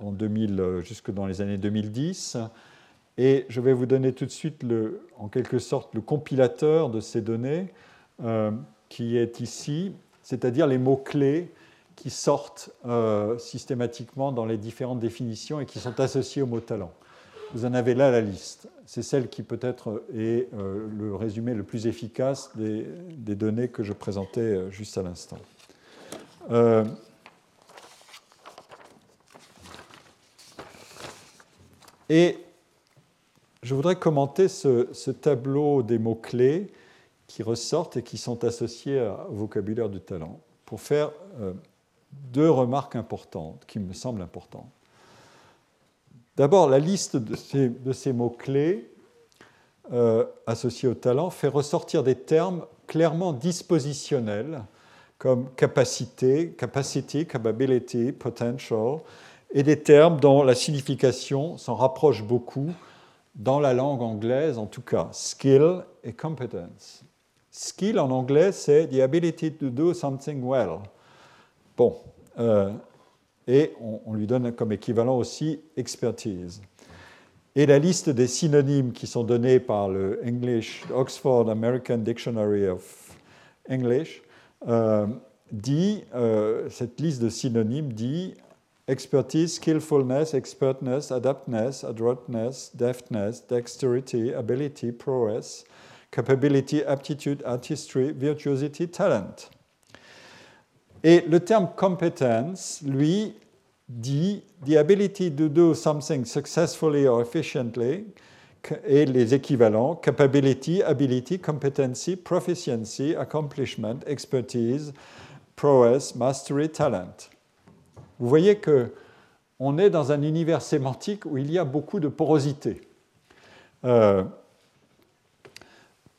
en 2000, jusque dans les années 2010. Et je vais vous donner tout de suite, le, en quelque sorte, le compilateur de ces données, euh, qui est ici, c'est-à-dire les mots-clés qui sortent euh, systématiquement dans les différentes définitions et qui sont associés au mot talent. Vous en avez là la liste. C'est celle qui peut-être est euh, le résumé le plus efficace des, données que je présentais juste à l'instant. et je voudrais commenter ce, tableau des mots-clés qui ressortent et qui sont associés au vocabulaire du talent pour faire euh, deux remarques importantes qui me semblent importantes. D'abord, la liste de ces, mots-clés euh, associés au talent fait ressortir des termes clairement dispositionnels comme capacité, capacity, capability, potential, et des termes dont la signification s'en rapproche beaucoup dans la langue anglaise en tout cas, skill et competence. Skill en anglais, c'est the ability to do something well. Bon, euh, et on, lui donne comme équivalent aussi expertise. Et la liste des synonymes qui sont donnés par le English, Oxford American Dictionary of English euh, dit, euh, cette liste de synonymes dit expertise, skillfulness, expertness, adaptness, adroitness, deftness, dexterity, ability, prowess, capability, aptitude, artistry, virtuosity, talent. Et le terme competence, lui, dit the ability to do something successfully or efficiently, et les équivalents capability, ability, competency, proficiency, accomplishment, expertise, prowess, mastery, talent. Vous voyez que on est dans un univers sémantique où il y a beaucoup de porosité. Euh,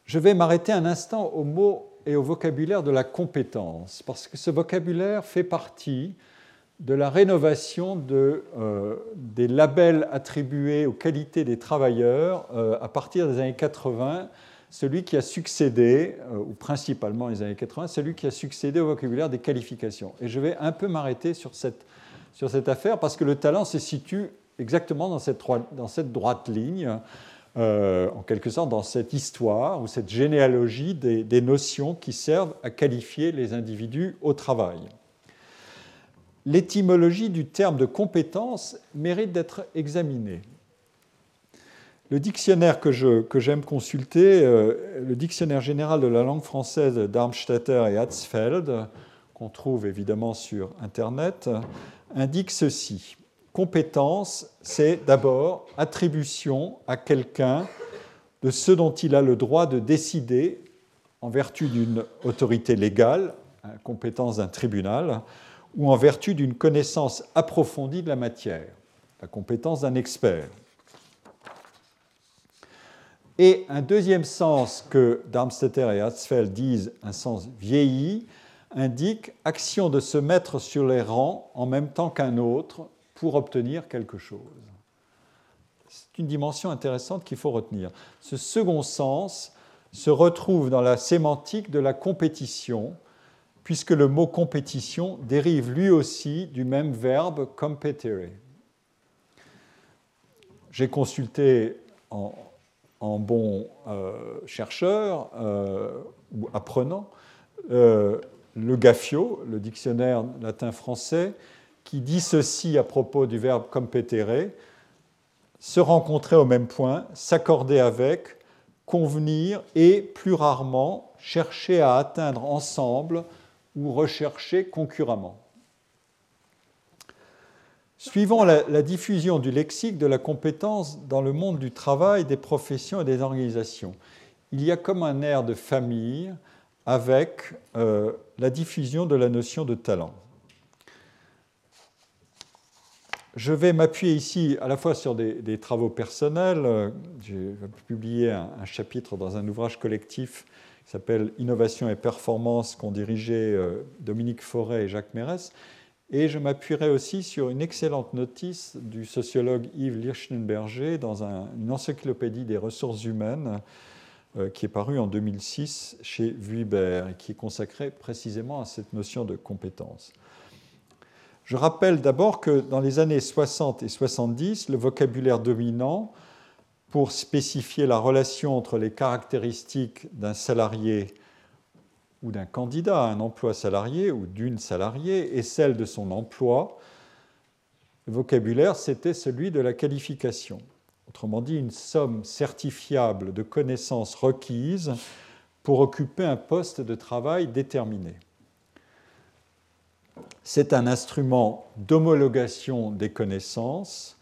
je vais m'arrêter un instant au mot et au vocabulaire de la compétence, parce que ce vocabulaire fait partie de la rénovation euh, des labels attribués aux qualités des travailleurs euh, à partir des années 80, celui qui a succédé, euh, ou principalement les années 80, celui qui a succédé au vocabulaire des qualifications. Et je vais un peu m'arrêter sur cette, sur cette affaire parce que le talent se situe exactement dans cette, dans cette droite ligne, en quelque sorte dans cette histoire ou cette généalogie des, notions qui servent à qualifier les individus au travail l'étymologie du terme de compétence mérite d'être examinée. Le dictionnaire que, j'aime consulter, euh, le dictionnaire général de la langue française d'Armstetter et Hatzfeld, qu'on trouve évidemment sur Internet, indique ceci. Compétence, c'est d'abord attribution à quelqu'un de ce dont il a le droit de décider en vertu d'une autorité légale, compétence d'un tribunal, ou en vertu d'une connaissance approfondie de la matière, la compétence d'un expert. Et un deuxième sens que Darmstetter et Hatzfeld disent un sens vieilli, indique action de se mettre sur les rangs en même temps qu'un autre pour obtenir quelque chose. C'est une dimension intéressante qu'il faut retenir. Ce second sens se retrouve dans la sémantique de la compétition, puisque le mot compétition dérive lui aussi du même verbe competere. J'ai consulté en, bon euh, chercheur euh, ou apprenant euh, le Gaffio, le dictionnaire latin-français, qui dit ceci à propos du verbe competere se rencontrer au même point, s'accorder avec, convenir et, plus rarement, chercher à atteindre ensemble ou recherchés concurremment. Suivant la, diffusion du lexique de la compétence dans le monde du travail, des professions et des organisations, il y a comme un air de famille avec euh, la diffusion de la notion de talent. Je vais m'appuyer ici à la fois sur des, travaux personnels. J'ai publié un, chapitre dans un ouvrage collectif qui s'appelle Innovation et performance qu'ont dirigé euh, Dominique Forêt et Jacques Mérès. Et je m'appuierai aussi sur une excellente notice du sociologue Yves Lichtenberger dans une encyclopédie des ressources humaines euh, qui est parue en 2006 chez Vuibert et qui est consacrée précisément à cette notion de compétence. Je rappelle d'abord que dans les années 60 et 70, le vocabulaire dominant pour spécifier la relation entre les caractéristiques d'un salarié ou d'un candidat à un emploi salarié ou d'une salariée et celle de son emploi, le vocabulaire, c'était celui de la qualification. Autrement dit, une somme certifiable de connaissances requises pour occuper un poste de travail déterminé. C'est un instrument d'homologation des connaissances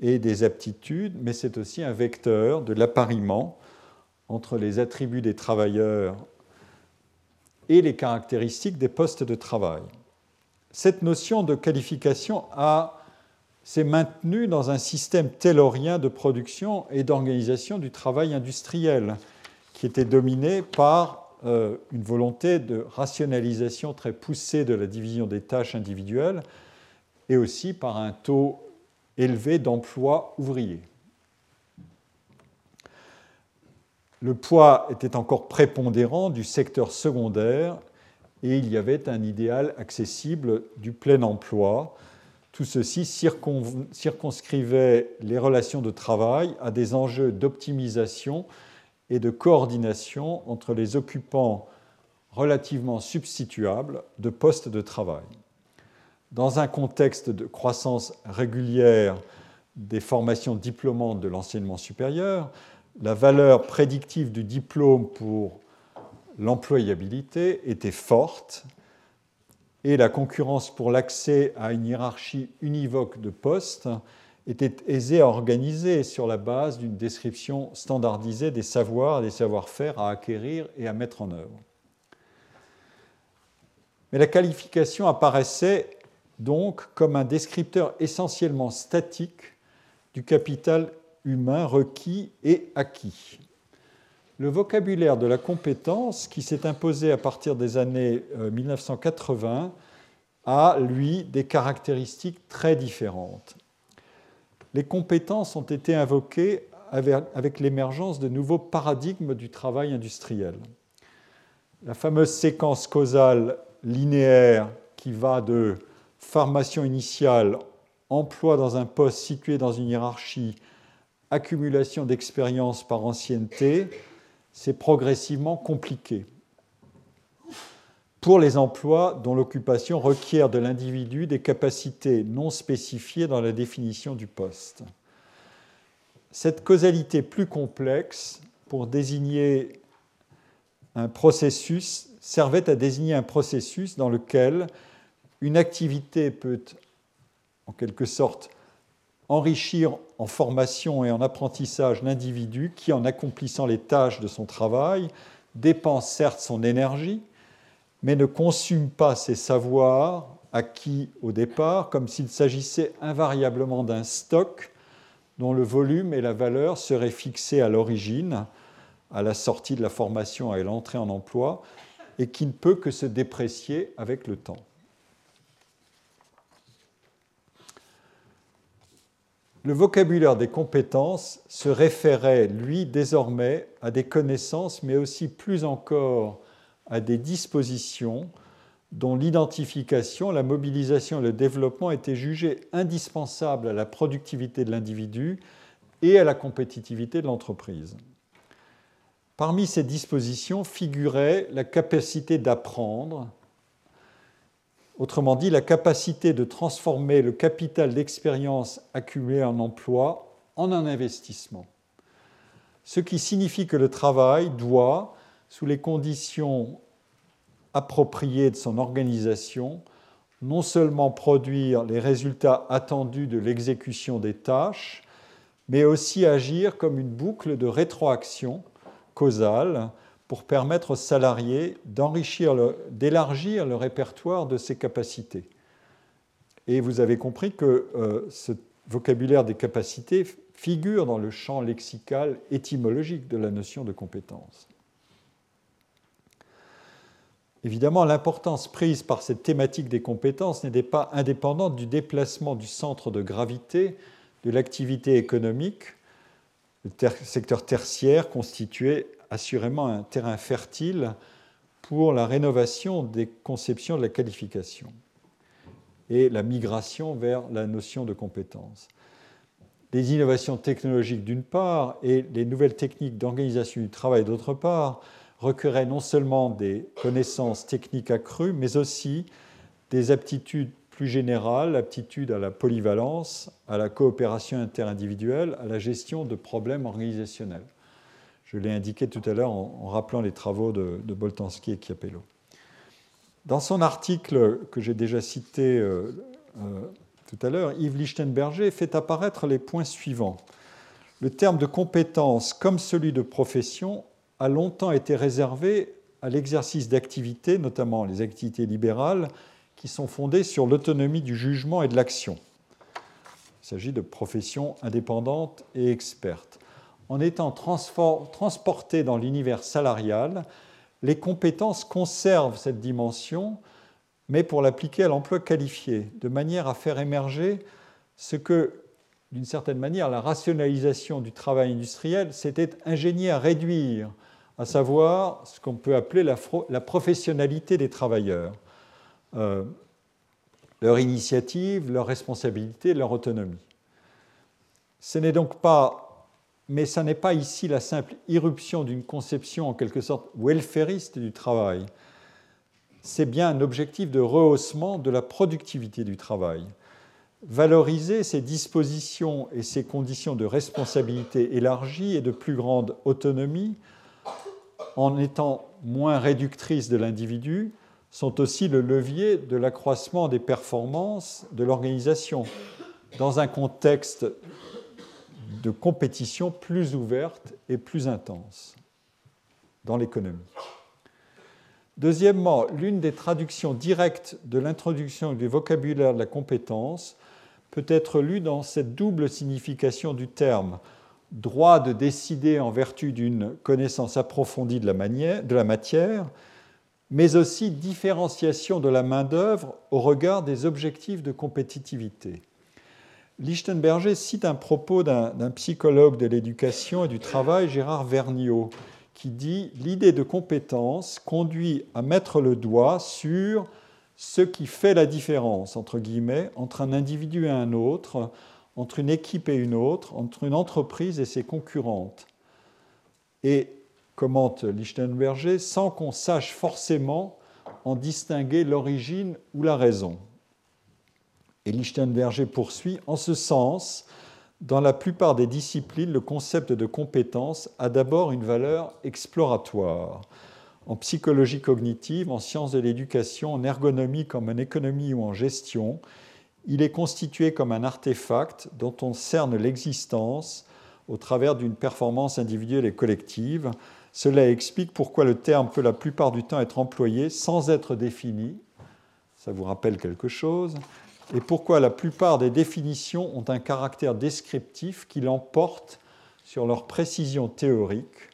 et des aptitudes, mais c'est aussi un vecteur de l'appariement entre les attributs des travailleurs et les caractéristiques des postes de travail. Cette notion de qualification s'est maintenue dans un système taylorien de production et d'organisation du travail industriel, qui était dominé par euh, une volonté de rationalisation très poussée de la division des tâches individuelles et aussi par un taux élevé d'emplois ouvriers. Le poids était encore prépondérant du secteur secondaire et il y avait un idéal accessible du plein emploi. Tout ceci circonscrivait les relations de travail à des enjeux d'optimisation et de coordination entre les occupants relativement substituables de postes de travail. dans un contexte de croissance régulière des formations diplômantes de l'enseignement supérieur, la valeur prédictive du diplôme pour l'employabilité était forte et la concurrence pour l'accès à une hiérarchie univoque de postes était aisée à organiser sur la base d'une description standardisée des savoirs et des savoir-faire à acquérir et à mettre en œuvre. Mais la qualification apparaissait donc comme un descripteur essentiellement statique du capital humain requis et acquis. Le vocabulaire de la compétence, qui s'est imposé à partir des années 1980, euh, a, lui, des caractéristiques très différentes. Les compétences ont été invoquées avec l'émergence de nouveaux paradigmes du travail industriel. La fameuse séquence causale linéaire qui va de formation initiale, emploi dans un poste situé dans une hiérarchie, accumulation d'expérience par ancienneté, c'est progressivement compliqué. Pour les emplois dont l'occupation requiert de l'individu des capacités non spécifiées dans la définition du poste. Cette causalité plus complexe pour désigner un processus servait à désigner un processus dans lequel une activité peut, en quelque sorte, enrichir en formation et en apprentissage l'individu qui, en accomplissant les tâches de son travail, dépense certes son énergie, mais ne consume pas ses savoirs acquis au départ, comme s'il s'agissait invariablement d'un stock dont le volume et la valeur seraient fixés à l'origine, à la sortie de la formation et l'entrée en emploi, et qui ne peut que se déprécier avec le temps. Le vocabulaire des compétences se référait, lui, désormais à des connaissances, mais aussi plus encore à des dispositions dont l'identification, la mobilisation et le développement étaient jugés indispensables à la productivité de l'individu et à la compétitivité de l'entreprise. Parmi ces dispositions figurait la capacité d'apprendre, Autrement dit, la capacité de transformer le capital d'expérience accumulé en emploi en un investissement. Ce qui signifie que le travail doit, sous les conditions appropriées de son organisation, non seulement produire les résultats attendus de l'exécution des tâches, mais aussi agir comme une boucle de rétroaction causale pour permettre aux salariés d'enrichir, d'élargir le répertoire de ses capacités. Et vous avez compris que euh, ce vocabulaire des capacités figure dans le champ lexical étymologique de la notion de compétence. Évidemment, l'importance prise par cette thématique des compétences n'était pas indépendante du déplacement du centre de gravité de l'activité économique. Le secteur tertiaire constituait assurément un terrain fertile pour la rénovation des conceptions de la qualification et la migration vers la notion de compétence. Les innovations technologiques d'une part et les nouvelles techniques d'organisation du travail d'autre part requéraient non seulement des connaissances techniques accrues, mais aussi des aptitudes plus générales, aptitudes à la polyvalence, à la coopération interindividuelle, à la gestion de problèmes organisationnels. Je l'ai indiqué tout à l'heure en, rappelant les travaux de, Boltanski et Chiapello. Dans son article que j'ai déjà cité euh, euh, tout à l'heure, Yves Lichtenberger fait apparaître les points suivants. Le terme de compétence, comme celui de profession, a longtemps été réservé à l'exercice d'activités, notamment les activités libérales, qui sont fondées sur l'autonomie du jugement et de l'action. Il s'agit de professions indépendantes et expertes en étant transportées dans l'univers salarial, les compétences conservent cette dimension, mais pour l'appliquer à l'emploi qualifié, de manière à faire émerger ce que, d'une certaine manière, la rationalisation du travail industriel s'était ingéniée à réduire, à savoir ce qu'on peut appeler la, professionnalité des travailleurs, euh, leur initiative, leur responsabilité, leur autonomie. Ce n'est donc pas mais ce n'est pas ici la simple irruption d'une conception en quelque sorte welfariste du travail. c'est bien un objectif de rehaussement de la productivité du travail. Valoriser ces dispositions et ces conditions de responsabilité élargie et de plus grande autonomie, en étant moins réductrices de l'individu, sont aussi le levier de l'accroissement des performances de l'organisation dans un contexte de compétition plus ouverte et plus intense dans l'économie. Deuxièmement, l'une des traductions directes de l'introduction du vocabulaire de la compétence peut être lue dans cette double signification du terme droit de décider en vertu d'une connaissance approfondie de la, matière, mais aussi différenciation de la main-d'œuvre au regard des objectifs de compétitivité. Lichtenberger cite un propos d'un psychologue de l'éducation et du travail, Gérard Vergniaud, qui dit L'idée de compétence conduit à mettre le doigt sur ce qui fait la différence, entre guillemets, entre un individu et un autre, entre une équipe et une autre, entre une entreprise et ses concurrentes. Et, commente Lichtenberger, sans qu'on sache forcément en distinguer l'origine ou la raison. Et Lichtenberger poursuit, en ce sens, dans la plupart des disciplines, le concept de compétence a d'abord une valeur exploratoire. En psychologie cognitive, en sciences de l'éducation, en ergonomie comme en économie ou en gestion, il est constitué comme un artefact dont on cerne l'existence au travers d'une performance individuelle et collective. Cela explique pourquoi le terme peut la plupart du temps être employé sans être défini. Ça vous rappelle quelque chose et pourquoi la plupart des définitions ont un caractère descriptif qui l'emporte sur leur précision théorique.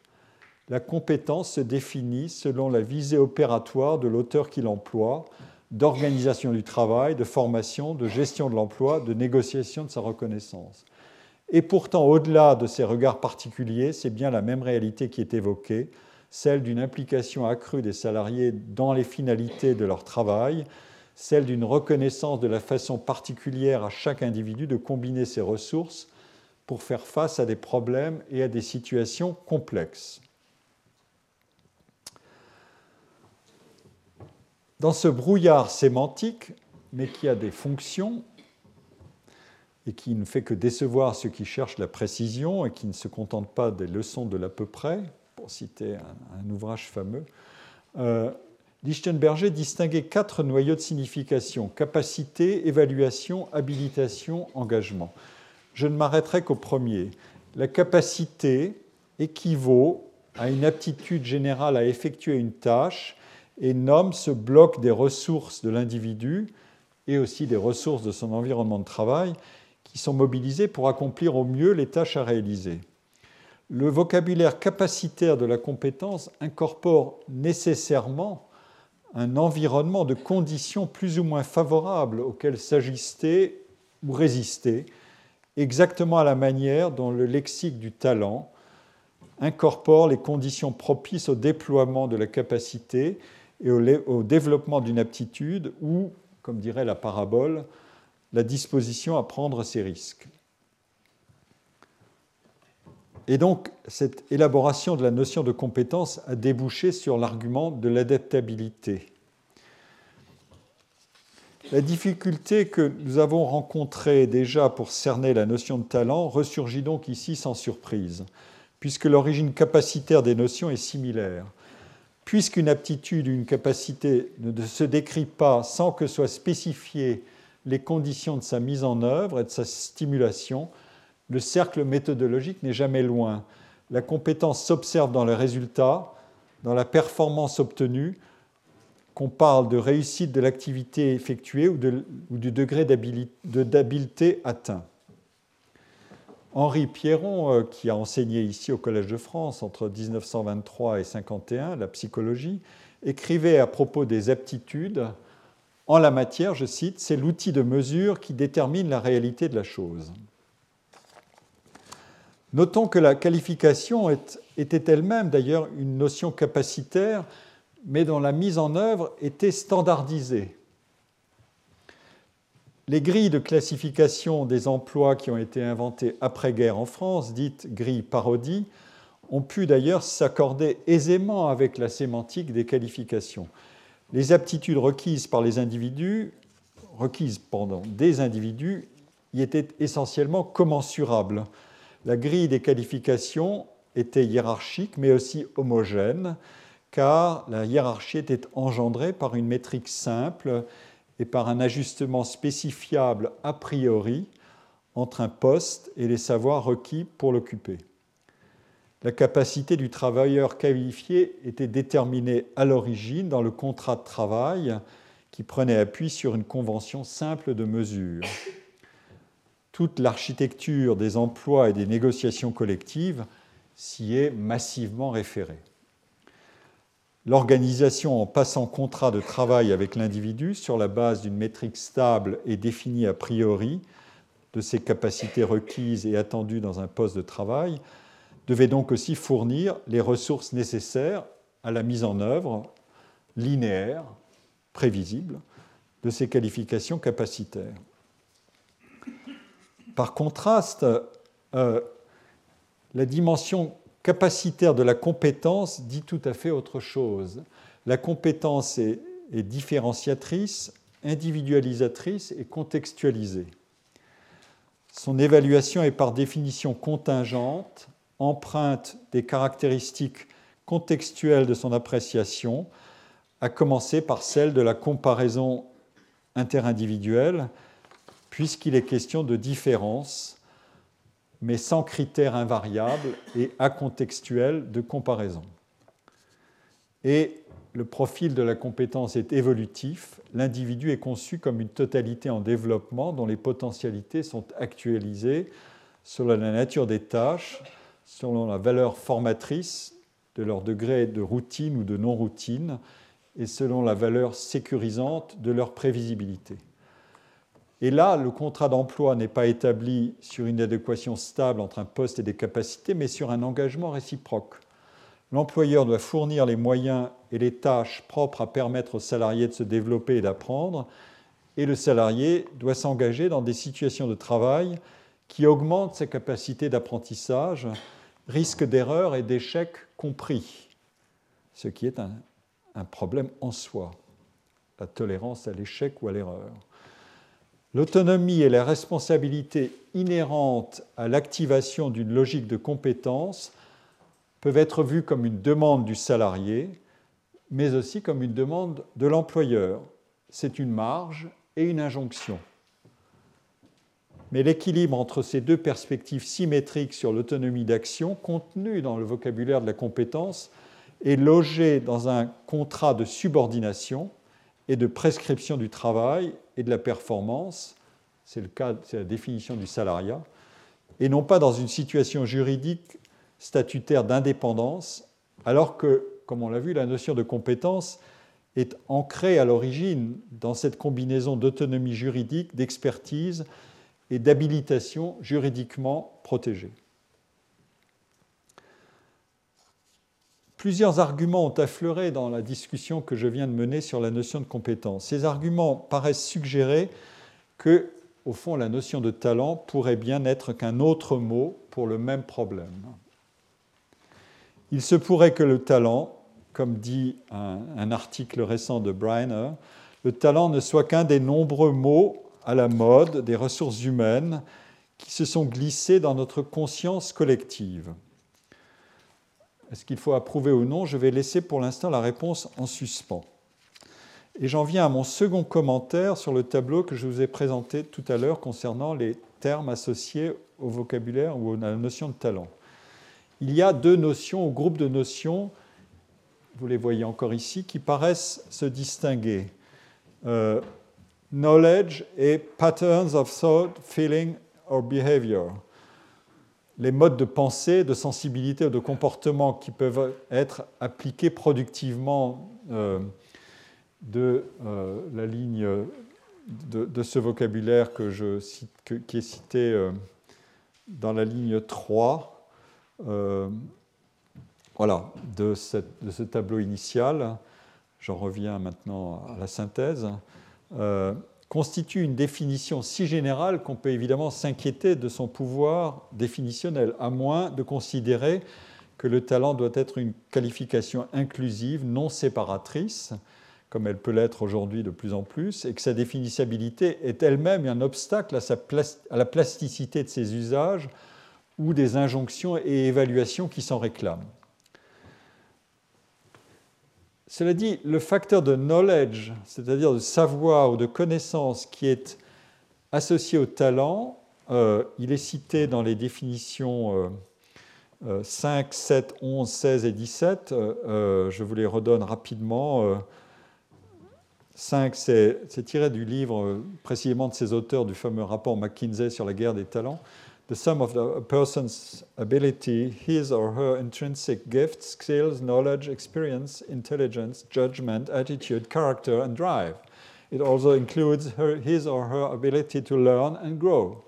La compétence se définit selon la visée opératoire de l'auteur qui l'emploie, d'organisation du travail, de formation, de gestion de l'emploi, de négociation de sa reconnaissance. Et pourtant, au-delà de ces regards particuliers, c'est bien la même réalité qui est évoquée, celle d'une implication accrue des salariés dans les finalités de leur travail, celle d'une reconnaissance de la façon particulière à chaque individu de combiner ses ressources pour faire face à des problèmes et à des situations complexes. Dans ce brouillard sémantique, mais qui a des fonctions et qui ne fait que décevoir ceux qui cherchent la précision et qui ne se contentent pas des leçons de l'à peu près, pour citer un, ouvrage fameux, euh, Lichtenberger distinguait quatre noyaux de signification capacité, évaluation, habilitation, engagement. Je ne m'arrêterai qu'au premier. La capacité équivaut à une aptitude générale à effectuer une tâche et nomme ce bloc des ressources de l'individu et aussi des ressources de son environnement de travail qui sont mobilisées pour accomplir au mieux les tâches à réaliser. Le vocabulaire capacitaire de la compétence incorpore nécessairement un environnement de conditions plus ou moins favorables auxquelles s'ajuster ou résister, exactement à la manière dont le lexique du talent incorpore les conditions propices au déploiement de la capacité et au, développement d'une aptitude ou, comme dirait la parabole, la disposition à prendre ses risques. Et donc, cette élaboration de la notion de compétence a débouché sur l'argument de l'adaptabilité. La difficulté que nous avons rencontrée déjà pour cerner la notion de talent ressurgit donc ici sans surprise, puisque l'origine capacitaire des notions est similaire. Puisqu'une aptitude ou une capacité ne se décrit pas sans que soient spécifiées les conditions de sa mise en œuvre et de sa stimulation, le cercle méthodologique n'est jamais loin. La compétence s'observe dans les résultats, dans la performance obtenue, qu'on parle de réussite de l'activité effectuée ou, du degré d'habileté atteint. Henri Pierron, euh, qui a enseigné ici au Collège de France entre 1923 et 1951 la psychologie, écrivait à propos des aptitudes En la matière, je cite, c'est l'outil de mesure qui détermine la réalité de la chose. Notons que la qualification était elle-même d'ailleurs une notion capacitaire, mais dont la mise en œuvre était standardisée. Les grilles de classification des emplois qui ont été inventées après-guerre en France, dites grilles parodie, ont pu d'ailleurs s'accorder aisément avec la sémantique des qualifications. les aptitudes requises par les individus, requises pendant des individus, y étaient essentiellement commensurables. La grille des qualifications était hiérarchique, mais aussi homogène, car la hiérarchie était engendrée par une métrique simple et par un ajustement spécifiable a priori entre un poste et les savoirs requis pour l'occuper. La capacité du travailleur qualifié était déterminée à l'origine dans le contrat de travail qui prenait appui sur une convention simple de mesure. Toute l'architecture des emplois et des négociations collectives s'y est massivement référée. L'organisation en passant contrat de travail avec l'individu sur la base d'une métrique stable et définie a priori de ses capacités requises et attendues dans un poste de travail devait donc aussi fournir les ressources nécessaires à la mise en œuvre linéaire, prévisible, de ces qualifications capacitaires. Par contraste, euh, la dimension capacitaire de la compétence dit tout à fait autre chose. La compétence est, différenciatrice, individualisatrice et contextualisée. Son évaluation est par définition contingente, empreinte des caractéristiques contextuelles de son appréciation, à commencer par celle de la comparaison interindividuelle, puisqu'il est question de différence, mais sans critères invariables et acontextuels de comparaison. Et le profil de la compétence est évolutif. L'individu est conçu comme une totalité en développement dont les potentialités sont actualisées selon la nature des tâches, selon la valeur formatrice de leur degré de routine ou de non-routine et selon la valeur sécurisante de leur prévisibilité. Et là, le contrat d'emploi n'est pas établi sur une adéquation stable entre un poste et des capacités, mais sur un engagement réciproque. L'employeur doit fournir les moyens et les tâches propres à permettre aux salariés de se développer et d'apprendre, et le salarié doit s'engager dans des situations de travail qui augmentent ses capacités d'apprentissage risque d'erreur et d'échec compris, ce qui est un problème en soi, la tolérance à l'échec ou à l'erreur. L'autonomie et la responsabilité inhérentes à l'activation d'une logique de compétence peuvent être vues comme une demande du salarié, mais aussi comme une demande de l'employeur. C'est une marge et une injonction. Mais l'équilibre entre ces deux perspectives symétriques sur l'autonomie d'action contenue dans le vocabulaire de la compétence est logé dans un contrat de subordination et de prescription du travail et de la performance, c'est la définition du salariat, et non pas dans une situation juridique statutaire d'indépendance, alors que, comme on l'a vu, la notion de compétence est ancrée à l'origine dans cette combinaison d'autonomie juridique, d'expertise et d'habilitation juridiquement protégée. Plusieurs arguments ont affleuré dans la discussion que je viens de mener sur la notion de compétence. Ces arguments paraissent suggérer que, au fond, la notion de talent pourrait bien n'être qu'un autre mot pour le même problème. Il se pourrait que le talent, comme dit un, un article récent de Breiner, le talent ne soit qu'un des nombreux mots à la mode des ressources humaines qui se sont glissées dans notre conscience collective. Est-ce qu'il faut approuver ou non Je vais laisser pour l'instant la réponse en suspens. Et j'en viens à mon second commentaire sur le tableau que je vous ai présenté tout à l'heure concernant les termes associés au vocabulaire ou à la notion de talent. Il y a deux notions, ou groupes de notions, vous les voyez encore ici, qui paraissent se distinguer. Euh, knowledge et patterns of thought, feeling or behavior. Les modes de pensée, de sensibilité ou de comportement qui peuvent être appliqués productivement euh, de euh, la ligne de, ce vocabulaire qui est cité euh, dans la ligne 3 voilà, de, ce tableau initial. J'en reviens maintenant à la synthèse. Constitue une définition si générale qu'on peut évidemment s'inquiéter de son pouvoir définitionnel, à moins de considérer que le talent doit être une qualification inclusive, non séparatrice, comme elle peut l'être aujourd'hui de plus en plus, et que sa définissabilité est elle-même un obstacle à, la plasticité de ses usages ou des injonctions et évaluations qui s'en réclament. Cela dit, le facteur de knowledge, c'est-à-dire de savoir ou de connaissance qui est associé au talent, euh, il est cité dans les définitions 5, 7, 11, 16 et 17. Euh, euh, je vous les redonne rapidement. 5, c'est tiré du livre précisément de ces auteurs du fameux rapport McKinsey sur la guerre des talents. The sum of a person's ability, his or her intrinsic gifts, skills, knowledge, experience, intelligence, judgment, attitude, character, and drive. It also includes her, his or her ability to learn and grow,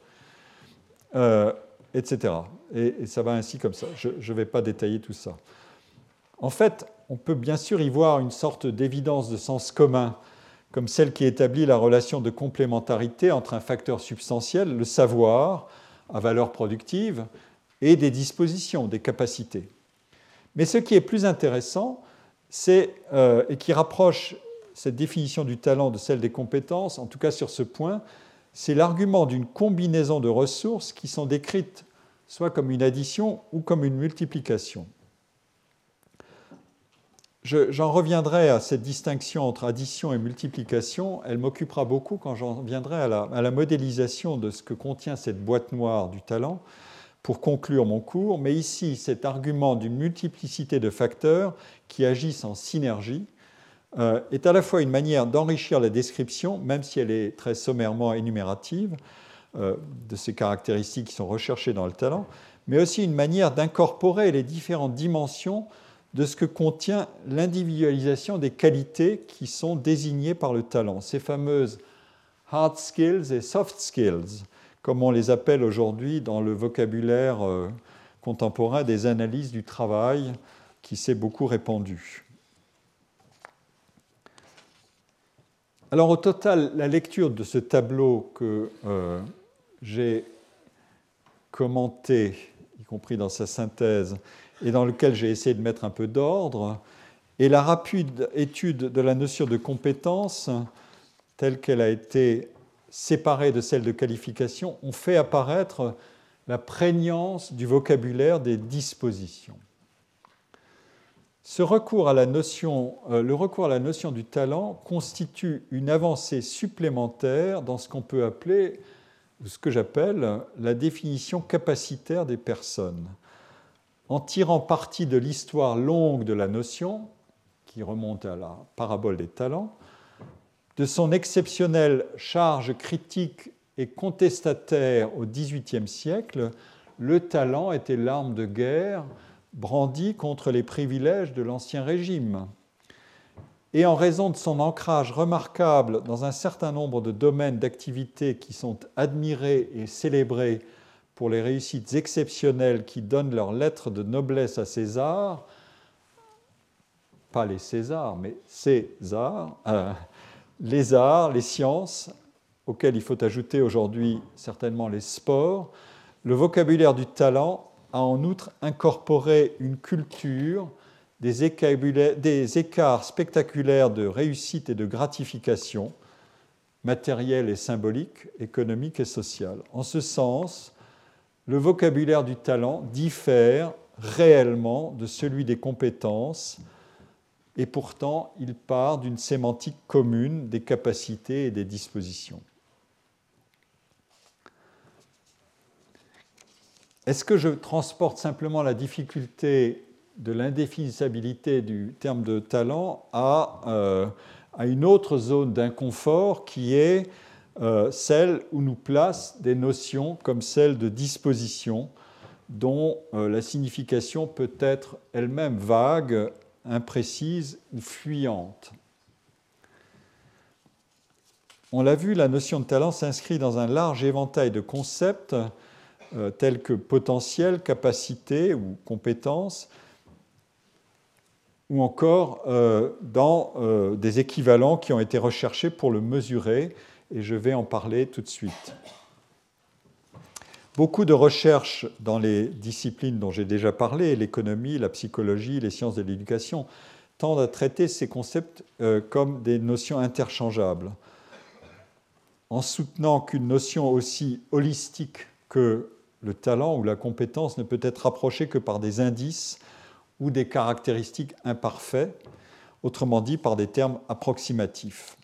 euh, etc. Et, et, ça va ainsi comme ça. Je ne vais pas détailler tout ça. En fait, on peut bien sûr y voir une sorte d'évidence de sens commun, comme celle qui établit la relation de complémentarité entre un facteur substantiel, le savoir, à valeur productive, et des dispositions, des capacités. Mais ce qui est plus intéressant, c'est, euh, et qui rapproche cette définition du talent de celle des compétences, en tout cas sur ce point, c'est l'argument d'une combinaison de ressources qui sont décrites soit comme une addition ou comme une multiplication. J'en reviendrai à cette distinction entre addition et multiplication. Elle m'occupera beaucoup quand j'en viendrai à la, modélisation de ce que contient cette boîte noire du talent pour conclure mon cours. Mais ici, cet argument d'une multiplicité de facteurs qui agissent en synergie euh, est à la fois une manière d'enrichir la description, même si elle est très sommairement énumérative, euh, de ces caractéristiques qui sont recherchées dans le talent, mais aussi une manière d'incorporer les différentes dimensions de ce que contient l'individualisation des qualités qui sont désignées par le talent, ces fameuses hard skills et soft skills, comme on les appelle aujourd'hui dans le vocabulaire euh, contemporain des analyses du travail qui s'est beaucoup répandu. Alors au total, la lecture de ce tableau que euh, j'ai commenté, y compris dans sa synthèse, et dans lequel j'ai essayé de mettre un peu d'ordre, et la rapide étude de la notion de compétence, telle qu'elle a été séparée de celle de qualification, ont fait apparaître la prégnance du vocabulaire des dispositions. Ce recours à la notion, euh, le recours à la notion du talent constitue une avancée supplémentaire dans ce qu'on peut appeler, ce que j'appelle la définition capacitaire des personnes. En tirant parti de l'histoire longue de la notion, qui remonte à la parabole des talents, de son exceptionnelle charge critique et contestataire au XVIIIe siècle, le talent était l'arme de guerre brandi contre les privilèges de l'Ancien Régime. Et en raison de son ancrage remarquable dans un certain nombre de domaines d'activité qui sont admirés et célébrés pour les réussites exceptionnelles qui donnent leur lettre de noblesse à César, pas les Césars, mais César, euh, les arts, les sciences, auxquels il faut ajouter aujourd'hui certainement les sports, le vocabulaire du talent a en outre incorporé une culture des, écarts spectaculaires de réussite et de gratification, matérielle et symbolique, économique et sociale. En ce sens, le vocabulaire du talent diffère réellement de celui des compétences, et pourtant il part d'une sémantique commune des capacités et des dispositions. Est-ce que je transporte simplement la difficulté de l'indéfinissabilité du terme de talent à, euh, une autre zone d'inconfort qui est euh, celle où nous placent des notions comme celle de disposition, dont euh, la signification peut être elle-même vague, imprécise ou fuyante. On l'a vu, la notion de talent s'inscrit dans un large éventail de concepts euh, tels que potentiel, capacité ou compétence, ou encore dans des équivalents qui ont été recherchés pour le mesurer, et je vais en parler tout de suite. Beaucoup de recherches dans les disciplines dont j'ai déjà parlé, l'économie, la psychologie, les sciences de l'éducation, tendent à traiter ces concepts euh, comme des notions interchangeables, en soutenant qu'une notion aussi holistique que le talent ou la compétence ne peut être approchée que par des indices ou des caractéristiques imparfaits, autrement dit par des termes approximatifs.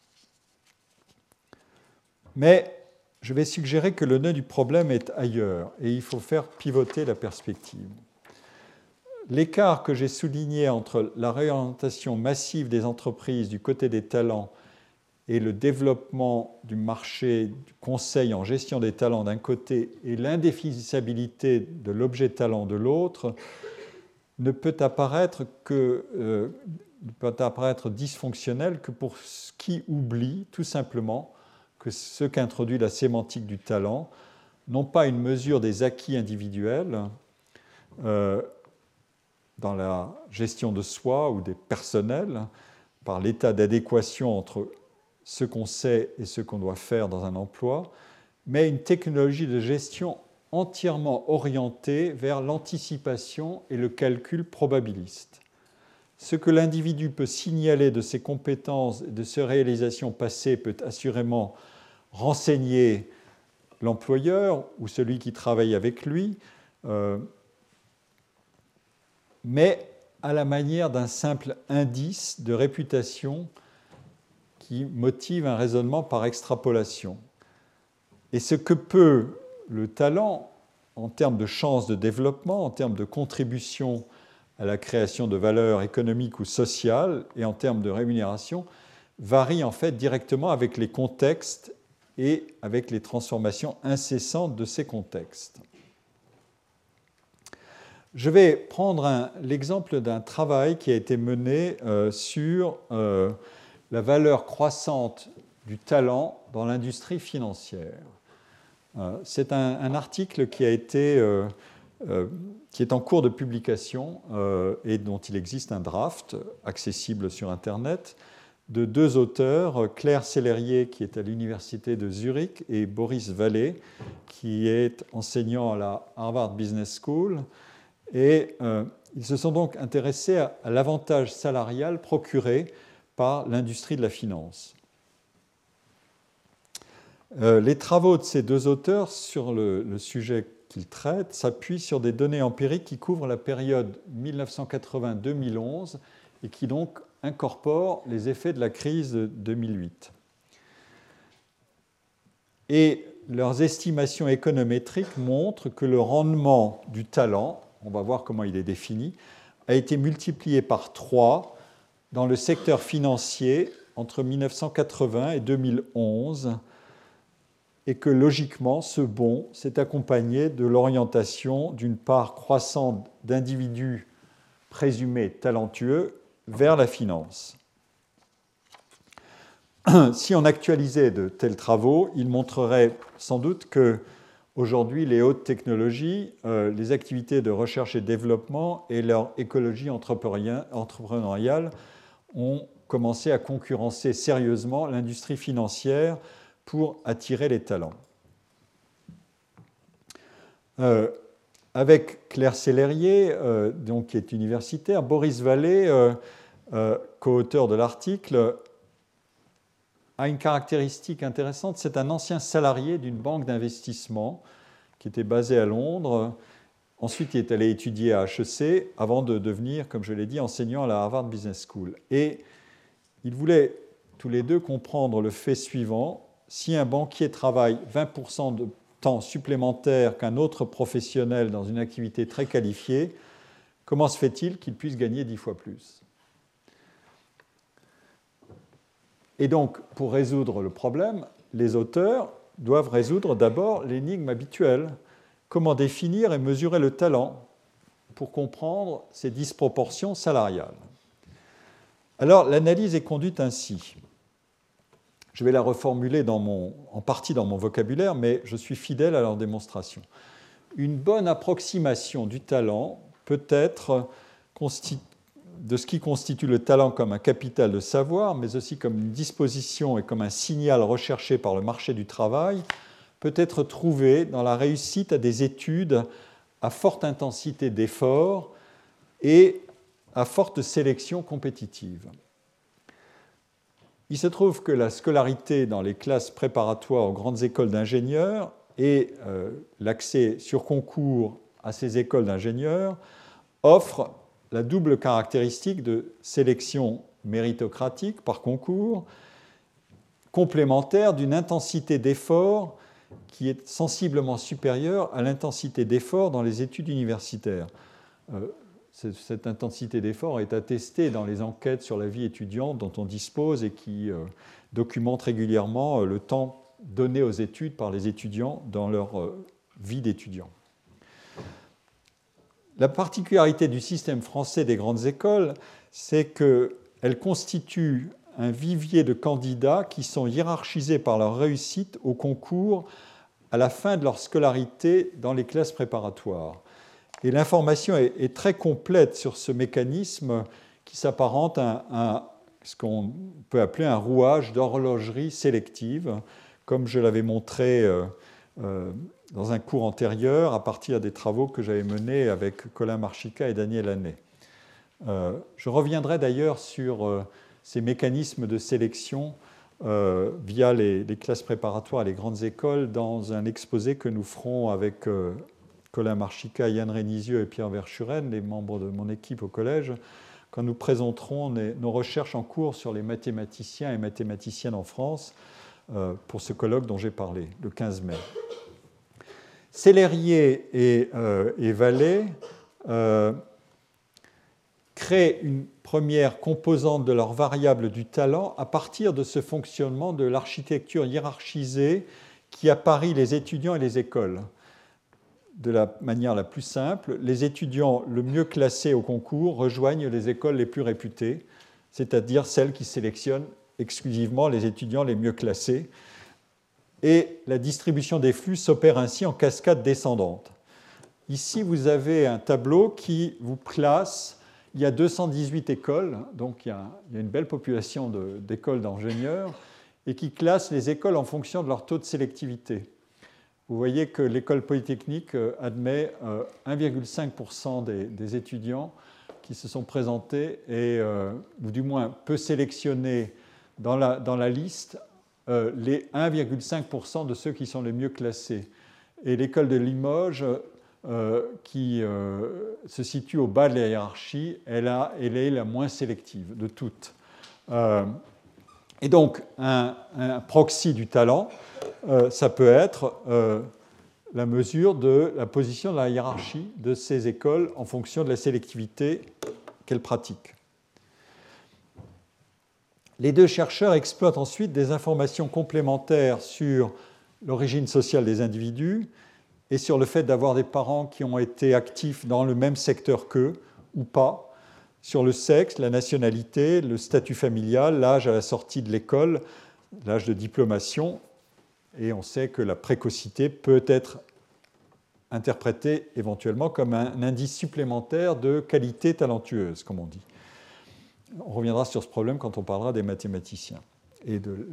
Mais je vais suggérer que le nœud du problème est ailleurs et il faut faire pivoter la perspective. L'écart que j'ai souligné entre la réorientation massive des entreprises du côté des talents et le développement du marché du conseil en gestion des talents d'un côté et l'indéfinissabilité de l'objet talent de l'autre ne peut apparaître que euh, peut apparaître dysfonctionnel que pour ce qui oublie tout simplement que ce qu'introduit la sémantique du talent, non pas une mesure des acquis individuels euh, dans la gestion de soi ou des personnels, par l'état d'adéquation entre ce qu'on sait et ce qu'on doit faire dans un emploi, mais une technologie de gestion entièrement orientée vers l'anticipation et le calcul probabiliste. Ce que l'individu peut signaler de ses compétences et de ses réalisations passées peut assurément renseigner l'employeur ou celui qui travaille avec lui, euh, mais à la manière d'un simple indice de réputation qui motive un raisonnement par extrapolation. Et ce que peut le talent en termes de chances de développement, en termes de contribution à la création de valeurs économiques ou sociales et en termes de rémunération, varie en fait directement avec les contextes et avec les transformations incessantes de ces contextes. Je vais prendre l'exemple d'un travail qui a été mené euh, sur euh, la valeur croissante du talent dans l'industrie financière. Euh, c'est un, article qui, a été, qui est en cours de publication et dont il existe un draft accessible sur Internet de deux auteurs, Claire Sellerier, qui est à l'Université de Zurich, et Boris Vallée, qui est enseignant à la Harvard Business School. Et ils se sont donc intéressés à l'avantage salarial procuré par l'industrie de la finance. Euh, les travaux de ces deux auteurs sur le, sujet qu'ils traitent s'appuient sur des données empiriques qui couvrent la période 1980-2011 et qui donc incorporent les effets de la crise de 2008. Et leurs estimations économétriques montrent que le rendement du talent, on va voir comment il est défini, a été multiplié par 3 dans le secteur financier entre 1980 et 2011 et que logiquement ce bond s'est accompagné de l'orientation d'une part croissante d'individus présumés talentueux vers la finance. Si on actualisait de tels travaux, il montrerait sans doute que aujourd'hui les hautes technologies, euh, les activités de recherche et développement et leur écologie entrepreneuriale ont commencé à concurrencer sérieusement l'industrie financière pour attirer les talents. Euh, avec Claire Sellerier, euh, donc, qui est universitaire, Boris Vallée, euh, co-auteur de l'article, a une caractéristique intéressante, c'est un ancien salarié d'une banque d'investissement qui était basée à Londres. Ensuite, il est allé étudier à HEC avant de devenir, comme je l'ai dit, enseignant à la Harvard Business School. Et ils voulaient tous les deux comprendre le fait suivant. Si un banquier travaille 20% de supplémentaire qu'un autre professionnel dans une activité très qualifiée, comment se fait-il qu'il puisse gagner 10 fois plus? Et donc, pour résoudre le problème, les auteurs doivent résoudre d'abord l'énigme habituelle comment définir et mesurer le talent pour comprendre ces disproportions salariales? Alors l'analyse est conduite ainsi. Je vais la reformuler en partie dans mon vocabulaire, mais je suis fidèle à leur démonstration. Une bonne approximation du talent peut être de ce qui constitue le talent comme un capital de savoir, mais aussi comme une disposition et comme un signal recherché par le marché du travail, peut être trouvé dans la réussite à des études à forte intensité d'effort et à forte sélection compétitive. Il se trouve que la scolarité dans les classes préparatoires aux grandes écoles d'ingénieurs et euh, l'accès sur concours à ces écoles d'ingénieurs offrent la double caractéristique de sélection méritocratique par concours, complémentaire d'une intensité d'effort qui est sensiblement supérieure à l'intensité d'effort dans les études universitaires. Euh, cette intensité d'effort est attestée dans les enquêtes sur la vie étudiante dont on dispose et qui euh, documentent régulièrement euh, le temps donné aux études par les étudiants dans leur euh, vie d'étudiant. La particularité du système français des grandes écoles, c'est qu'elle constitue un vivier de candidats qui sont hiérarchisés par leur réussite au concours à la fin de leur scolarité dans les classes préparatoires. Et l'information est, très complète sur ce mécanisme qui s'apparente à, ce qu'on peut appeler un rouage d'horlogerie sélective, comme je l'avais montré euh, euh, dans un cours antérieur à partir des travaux que j'avais menés avec Colin Marchica et Daniel Hannet. Euh, je reviendrai d'ailleurs sur ces mécanismes de sélection via les, les, classes préparatoires et les grandes écoles dans un exposé que nous ferons avec Colin Marchica, Yann Rénisieux et Pierre Verschuren, les membres de mon équipe au collège, quand nous présenterons nos recherches en cours sur les mathématiciens et mathématiciennes en France euh, pour ce colloque dont j'ai parlé, le 15 mai. Célérier et, euh, Vallée euh, créent une première composante de leur variable du talent à partir de ce fonctionnement de l'architecture hiérarchisée qui apparie les étudiants et les écoles de la manière la plus simple, les étudiants le mieux classés au concours rejoignent les écoles les plus réputées, c'est-à-dire celles qui sélectionnent exclusivement les étudiants les mieux classés. Et la distribution des flux s'opère ainsi en cascade descendante. Ici, vous avez un tableau qui vous place, il y a 218 écoles, donc il y a, une belle population d'écoles d'ingénieurs, et qui classe les écoles en fonction de leur taux de sélectivité vous voyez que l'école polytechnique euh, admet 1,5% euh, des, étudiants qui se sont présentés et, euh, ou du moins peut sélectionner dans la, dans la liste les 1,5% de ceux qui sont les mieux classés. Et l'école de Limoges, qui se situe au bas de la hiérarchie, elle, est la moins sélective de toutes. et donc, un proxy du talent, euh, ça peut être euh, la mesure de la position de la hiérarchie de ces écoles en fonction de la sélectivité qu'elles pratiquent. Les deux chercheurs exploitent ensuite des informations complémentaires sur l'origine sociale des individus et sur le fait d'avoir des parents qui ont été actifs dans le même secteur qu'eux ou pas, sur le sexe, la nationalité, le statut familial, l'âge à la sortie de l'école, l'âge de diplomation et on sait que la précocité peut être interprétée éventuellement comme un indice supplémentaire de qualité talentueuse, comme on dit. On reviendra sur ce problème quand on parlera des mathématiciens et de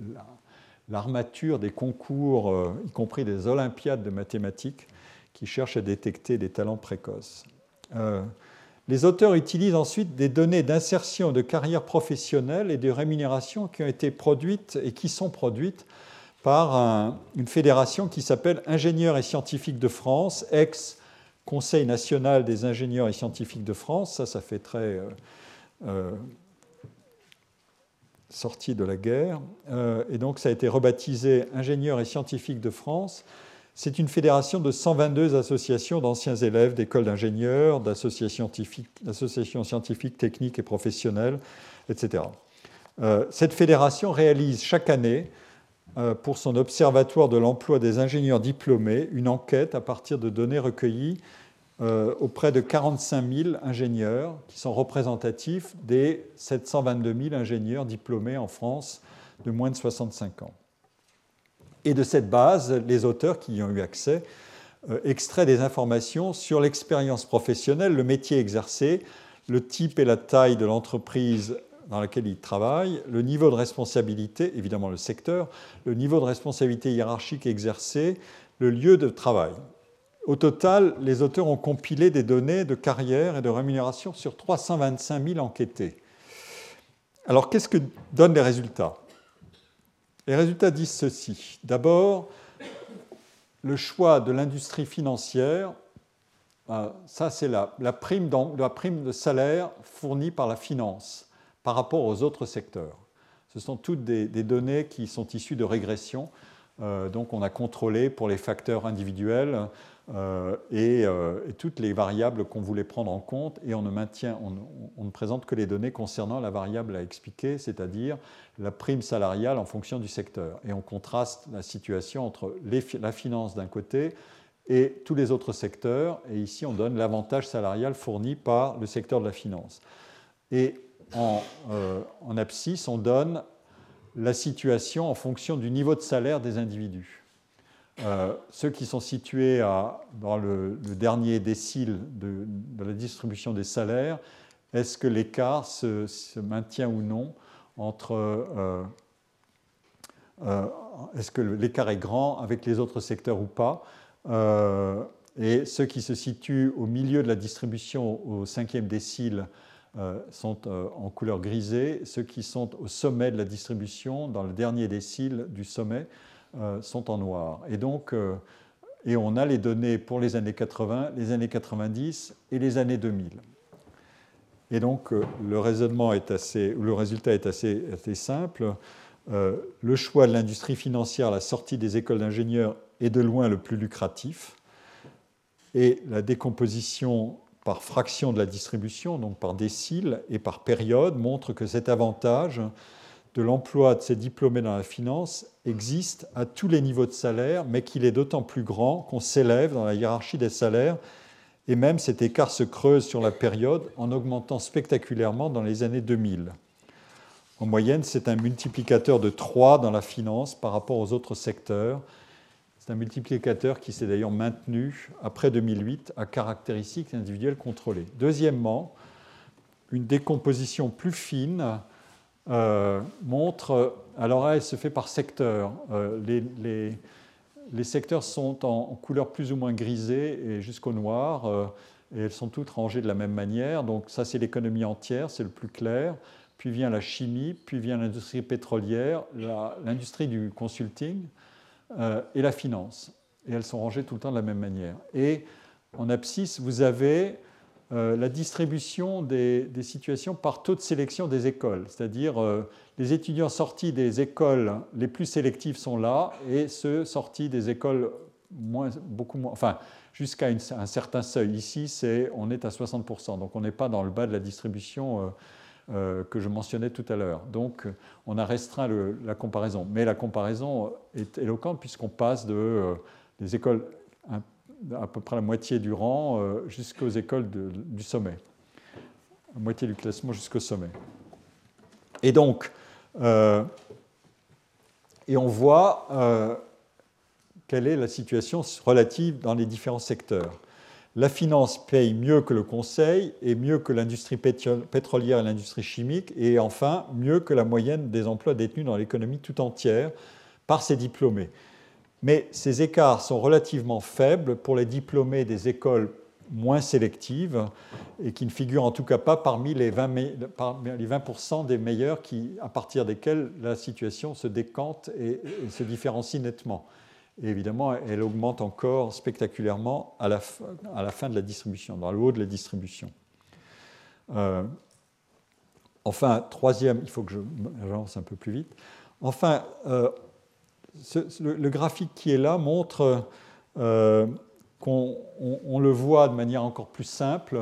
l'armature des concours, euh, y compris des olympiades de mathématiques, qui cherchent à détecter des talents précoces. Euh, les auteurs utilisent ensuite des données d'insertion de carrière professionnelle et de rémunération qui ont été produites et qui sont produites par une fédération qui s'appelle Ingénieurs et scientifiques de France, ex-Conseil national des ingénieurs et scientifiques de France. Ça, ça fait très euh, euh, sorti de la guerre. Euh, et donc, ça a été rebaptisé Ingénieurs et scientifiques de France. C'est une fédération de 122 associations d'anciens élèves d'écoles d'ingénieurs, d'associations scientifiques, scientifiques, techniques et professionnelles, etc. cette fédération réalise chaque année pour son observatoire de l'emploi des ingénieurs diplômés une enquête à partir de données recueillies euh, auprès de 45 000 ingénieurs qui sont représentatifs des 722 000 ingénieurs diplômés en France de moins de 65 ans. Et de cette base, les auteurs qui y ont eu accès euh, extraient des informations sur l'expérience professionnelle, le métier exercé, le type et la taille de l'entreprise dans laquelle il travaille, le niveau de responsabilité, évidemment le secteur, le niveau de responsabilité hiérarchique exercé, le lieu de travail. au total, les auteurs ont compilé des données de carrière et de rémunération sur 325 000 enquêtés. Alors, qu'est-ce que donnent les résultats? Les résultats disent ceci. D'abord, le choix de l'industrie financière, euh, ça c'est la, prime de salaire fournie par la finance par rapport aux autres secteurs. Ce sont toutes des, données qui sont issues de régression. Euh, donc on a contrôlé pour les facteurs individuels euh, euh, et, toutes les variables qu'on voulait prendre en compte et on ne, présente que les données concernant la variable à expliquer, c'est-à-dire la prime salariale en fonction du secteur. Et on contraste la situation entre la finance d'un côté et tous les autres secteurs. Et ici, on donne l'avantage salarial fourni par le secteur de la finance. Et en, euh, abscisse, on donne la situation en fonction du niveau de salaire des individus. Euh, ceux qui sont situés dans le, dernier décile de, la distribution des salaires, est-ce que l'écart se, maintient ou non entre... Euh, euh, est-ce que l'écart est grand avec les autres secteurs ou pas Et ceux qui se situent au milieu de la distribution au cinquième décile sont en couleur grisée. Ceux qui sont au sommet de la distribution, dans le dernier décile du sommet, euh, sont en noir. Et donc, euh, et on a les données pour les années 80, les années 90 et les années 2000. Et donc, euh, le raisonnement est assez, le résultat est assez, assez simple. le choix de l'industrie financière, la sortie des écoles d'ingénieurs est de loin le plus lucratif. Et la décomposition par fraction de la distribution, donc par décile et par période, montre que cet avantage de l'emploi de ces diplômés dans la finance existe à tous les niveaux de salaire, mais qu'il est d'autant plus grand qu'on s'élève dans la hiérarchie des salaires, et même cet écart se creuse sur la période en augmentant spectaculairement dans les années 2000. En moyenne, c'est un multiplicateur de 3 dans la finance par rapport aux autres secteurs. C'est un multiplicateur qui s'est d'ailleurs maintenu après 2008 à caractéristiques individuelles contrôlées. Deuxièmement, une décomposition plus fine euh, montre, alors elle se fait par secteur. Euh, les, les, secteurs sont en, couleur plus ou moins grisée et jusqu'au noir, euh, et elles sont toutes rangées de la même manière. Donc ça, c'est l'économie entière, c'est le plus clair. Puis vient la chimie, puis vient l'industrie pétrolière, l'industrie du consulting et la finance. Et elles sont rangées tout le temps de la même manière. Et en abscisse, vous avez euh, la distribution des, situations par taux de sélection des écoles. C'est-à-dire, euh, les étudiants sortis des écoles les plus sélectives sont là, et ceux sortis des écoles beaucoup moins, enfin, jusqu'à un certain seuil. Ici, c'est, on est à 60%, donc on n'est pas dans le bas de la distribution euh, que je mentionnais tout à l'heure. Donc, on a restreint la comparaison. Mais la comparaison est éloquente puisqu'on passe de, des écoles à peu près la moitié du rang euh, jusqu'aux écoles du sommet. La moitié du classement jusqu'au sommet. Et donc, euh, et on voit euh, quelle est la situation relative dans les différents secteurs. La finance paye mieux que le conseil et mieux que l'industrie pétrolière et l'industrie chimique, et enfin mieux que la moyenne des emplois détenus dans l'économie tout entière par ses diplômés mais ces écarts sont relativement faibles pour les diplômés des écoles moins sélectives et qui ne figurent en tout cas pas parmi les 20%, des meilleurs à partir desquels la situation se décante et, se différencie nettement. Et évidemment, elle augmente encore spectaculairement à la, fin de la distribution, dans le haut de la distribution. Euh, enfin, troisième, il faut que j'avance un peu plus vite. Enfin, euh, le, graphique qui est là montre euh, qu'on le voit de manière encore plus simple.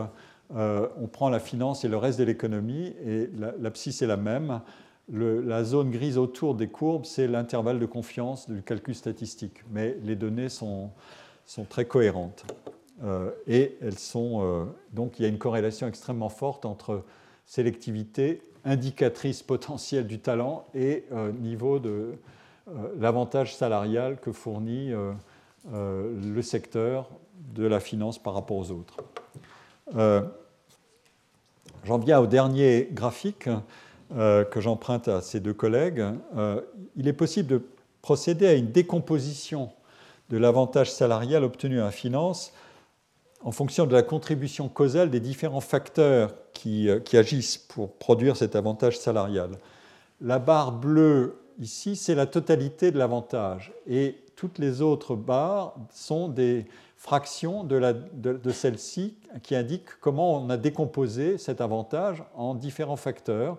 On prend la finance et le reste de l'économie, et l'abscisse est la même. La zone grise autour des courbes, c'est l'intervalle de confiance du calcul statistique, mais les données sont, très cohérentes. Euh, et elles sont, donc il y a une corrélation extrêmement forte entre sélectivité, indicatrice potentielle du talent et niveau de, euh, l'avantage salarial que fournit euh, euh, le secteur de la finance par rapport aux autres. J'en viens au dernier graphique que j'emprunte à ces deux collègues. il est possible de procéder à une décomposition de l'avantage salarial obtenu en finance en fonction de la contribution causale des différents facteurs qui, euh, qui agissent pour produire cet avantage salarial. La barre bleue ici, c'est la totalité de l'avantage et toutes les autres barres sont des fractions de, celle-ci qui indiquent comment on a décomposé cet avantage en différents facteurs.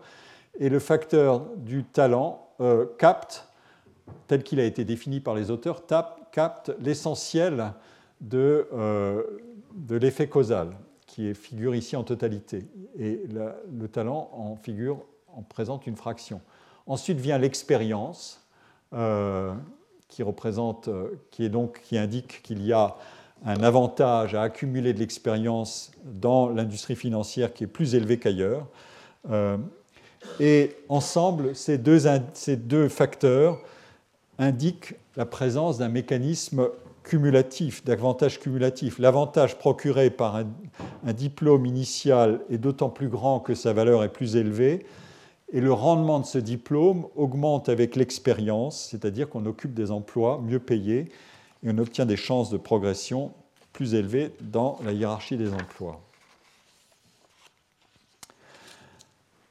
Et le facteur du talent euh, capte, tel qu'il a été défini par les auteurs, capte l'essentiel de, euh, de l'effet causal, qui figure ici en totalité. Et le talent en figure, en présente une fraction. Ensuite vient l'expérience, euh, qui représente, qui est donc qui indique qu'il y a un avantage à accumuler de l'expérience dans l'industrie financière qui est plus élevé qu'ailleurs. Et ensemble, ces deux, facteurs indiquent la présence d'un mécanisme cumulatif, d'avantage cumulatif. L'avantage procuré par un, un, diplôme initial est d'autant plus grand que sa valeur est plus élevée, et le rendement de ce diplôme augmente avec l'expérience, c'est-à-dire qu'on occupe des emplois mieux payés et on obtient des chances de progression plus élevées dans la hiérarchie des emplois.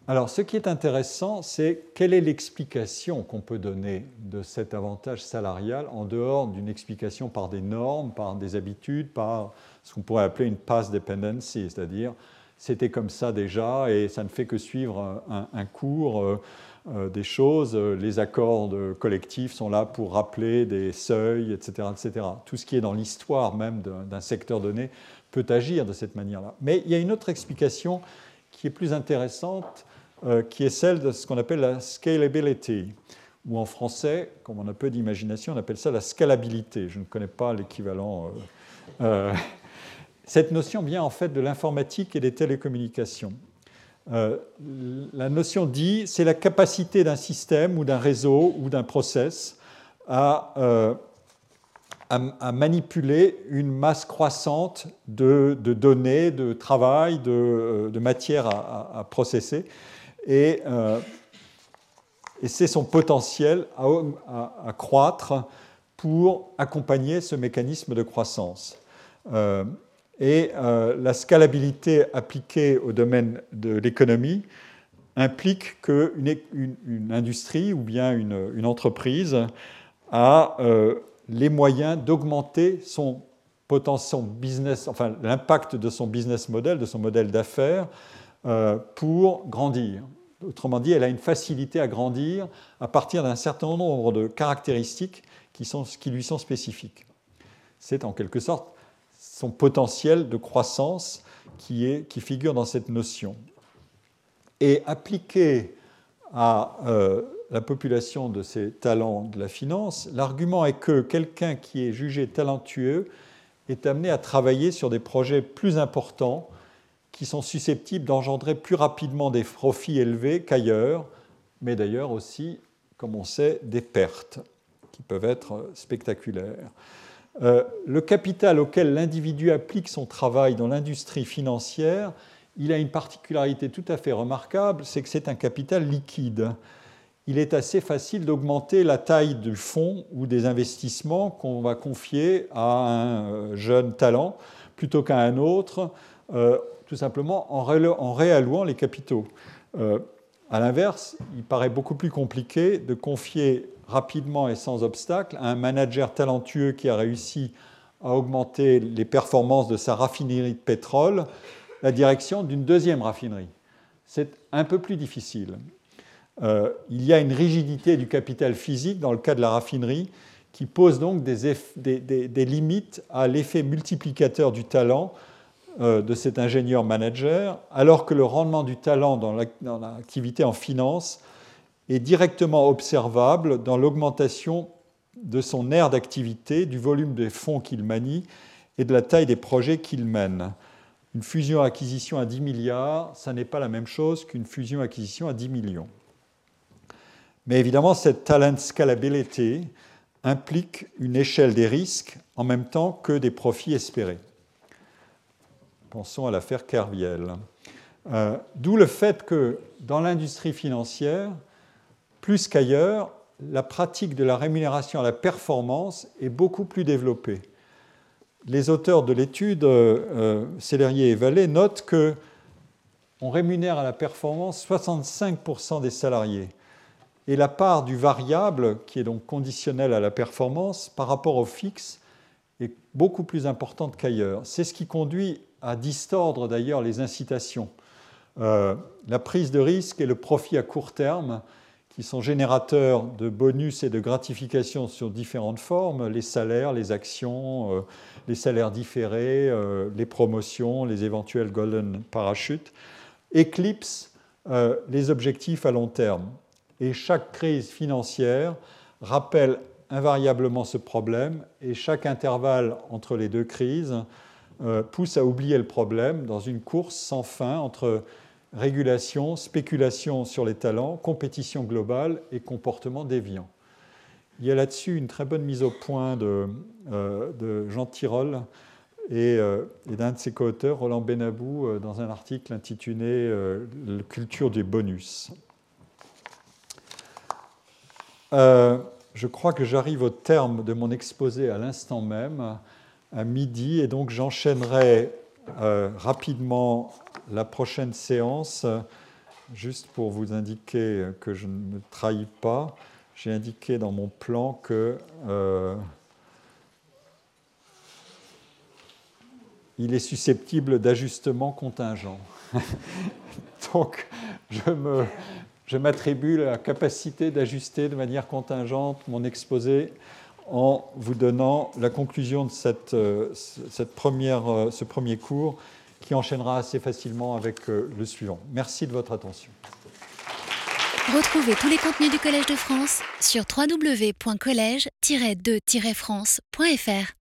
Alors, ce qui est intéressant, c'est quelle est l'explication qu'on peut donner de cet avantage salarial en dehors d'une explication par des normes, par des habitudes, par ce qu'on pourrait appeler une pass dependency, c'est-à-dire c'était comme ça déjà et ça ne fait que suivre un, cours euh, euh, des choses. Les accords collectifs sont là pour rappeler des seuils, etc. etc. Tout ce qui est dans l'histoire même d'un secteur donné peut agir de cette manière-là. Mais il y a une autre explication qui est plus intéressante, euh, qui est celle de ce qu'on appelle la scalability, ou en français, comme on a peu d'imagination, on appelle ça la scalabilité. Je ne connais pas l'équivalent. Cette notion vient en fait de l'informatique et des télécommunications. Euh, la notion dit c'est la capacité d'un système ou d'un réseau ou d'un process à, euh, à, manipuler une masse croissante de, de données, de travail, de, euh, de matière à, à, processer. Et, et c'est son potentiel à, croître pour accompagner ce mécanisme de croissance. Et euh, la scalabilité appliquée au domaine de l'économie implique qu'une une, industrie ou bien une, entreprise a euh, les moyens d'augmenter son business, l'impact de son business model, de son modèle d'affaires, euh, pour grandir. Autrement dit, elle a une facilité à grandir à partir d'un certain nombre de caractéristiques qui, sont, qui lui sont spécifiques. C'est en quelque sorte son potentiel de croissance qui, est, qui figure dans cette notion. Et appliqué à euh, la population de ces talents de la finance, l'argument est que quelqu'un qui est jugé talentueux est amené à travailler sur des projets plus importants qui sont susceptibles d'engendrer plus rapidement des profits élevés qu'ailleurs, mais d'ailleurs aussi, comme on sait, des pertes qui peuvent être spectaculaires. Euh, le capital auquel l'individu applique son travail dans l'industrie financière, il a une particularité tout à fait remarquable, c'est que c'est un capital liquide. Il est assez facile d'augmenter la taille du fonds ou des investissements qu'on va confier à un euh, jeune talent plutôt qu'à un autre, euh, tout simplement en, réallouant les capitaux. à l'inverse, il paraît beaucoup plus compliqué de confier rapidement et sans obstacle un manager talentueux qui a réussi à augmenter les performances de sa raffinerie de pétrole la direction d'une deuxième raffinerie. C'est un peu plus difficile. Euh, il y a une rigidité du capital physique dans le cas de la raffinerie qui pose donc des, limites à l'effet multiplicateur du talent euh, de cet ingénieur manager, alors que le rendement du talent dans l'activité en finance est directement observable dans l'augmentation de son aire d'activité, du volume des fonds qu'il manie et de la taille des projets qu'il mène. Une fusion-acquisition à 10 milliards, ça n'est pas la même chose qu'une fusion-acquisition à 10 millions. Mais évidemment, cette talent scalability implique une échelle des risques en même temps que des profits espérés. Pensons à l'affaire Kerviel. Euh, d'où le fait que dans l'industrie financière, plus qu'ailleurs, la pratique de la rémunération à la performance est beaucoup plus développée. Les auteurs de l'étude, euh, et Vallée, notent que on rémunère à la performance 65% des salariés. Et la part du variable, qui est donc conditionnel à la performance, par rapport au fixe, est beaucoup plus importante qu'ailleurs. C'est ce qui conduit à distordre d'ailleurs les incitations. Euh, la prise de risque et le profit à court terme, qui sont générateurs de bonus et de gratifications sur différentes formes, les salaires, les actions, euh, les salaires différés, euh, les promotions, les éventuels golden parachutes, éclipsent les objectifs à long terme. Et chaque crise financière rappelle invariablement ce problème et chaque intervalle entre les deux crises pousse à oublier le problème dans une course sans fin entre régulation, spéculation sur les talents, compétition globale et comportement déviant. Il y a là-dessus une très bonne mise au point de, euh, Jean Tirole euh, et, d'un de ses co-auteurs, Roland Benabou, euh, dans un article intitulé Culture des bonus. Je crois que j'arrive au terme de mon exposé à l'instant même, à midi, et donc j'enchaînerai rapidement la prochaine séance, juste pour vous indiquer que je ne me trahis pas, j'ai indiqué dans mon plan que euh, il est susceptible d'ajustement contingent. Donc, je, m'attribue la capacité d'ajuster de manière contingente mon exposé en vous donnant la conclusion de cette, euh, première, euh, ce premier cours qui enchaînera assez facilement avec euh, le suivant. Merci de votre attention. Retrouvez tous les contenus du Collège de France sur www.colège-2-france.fr.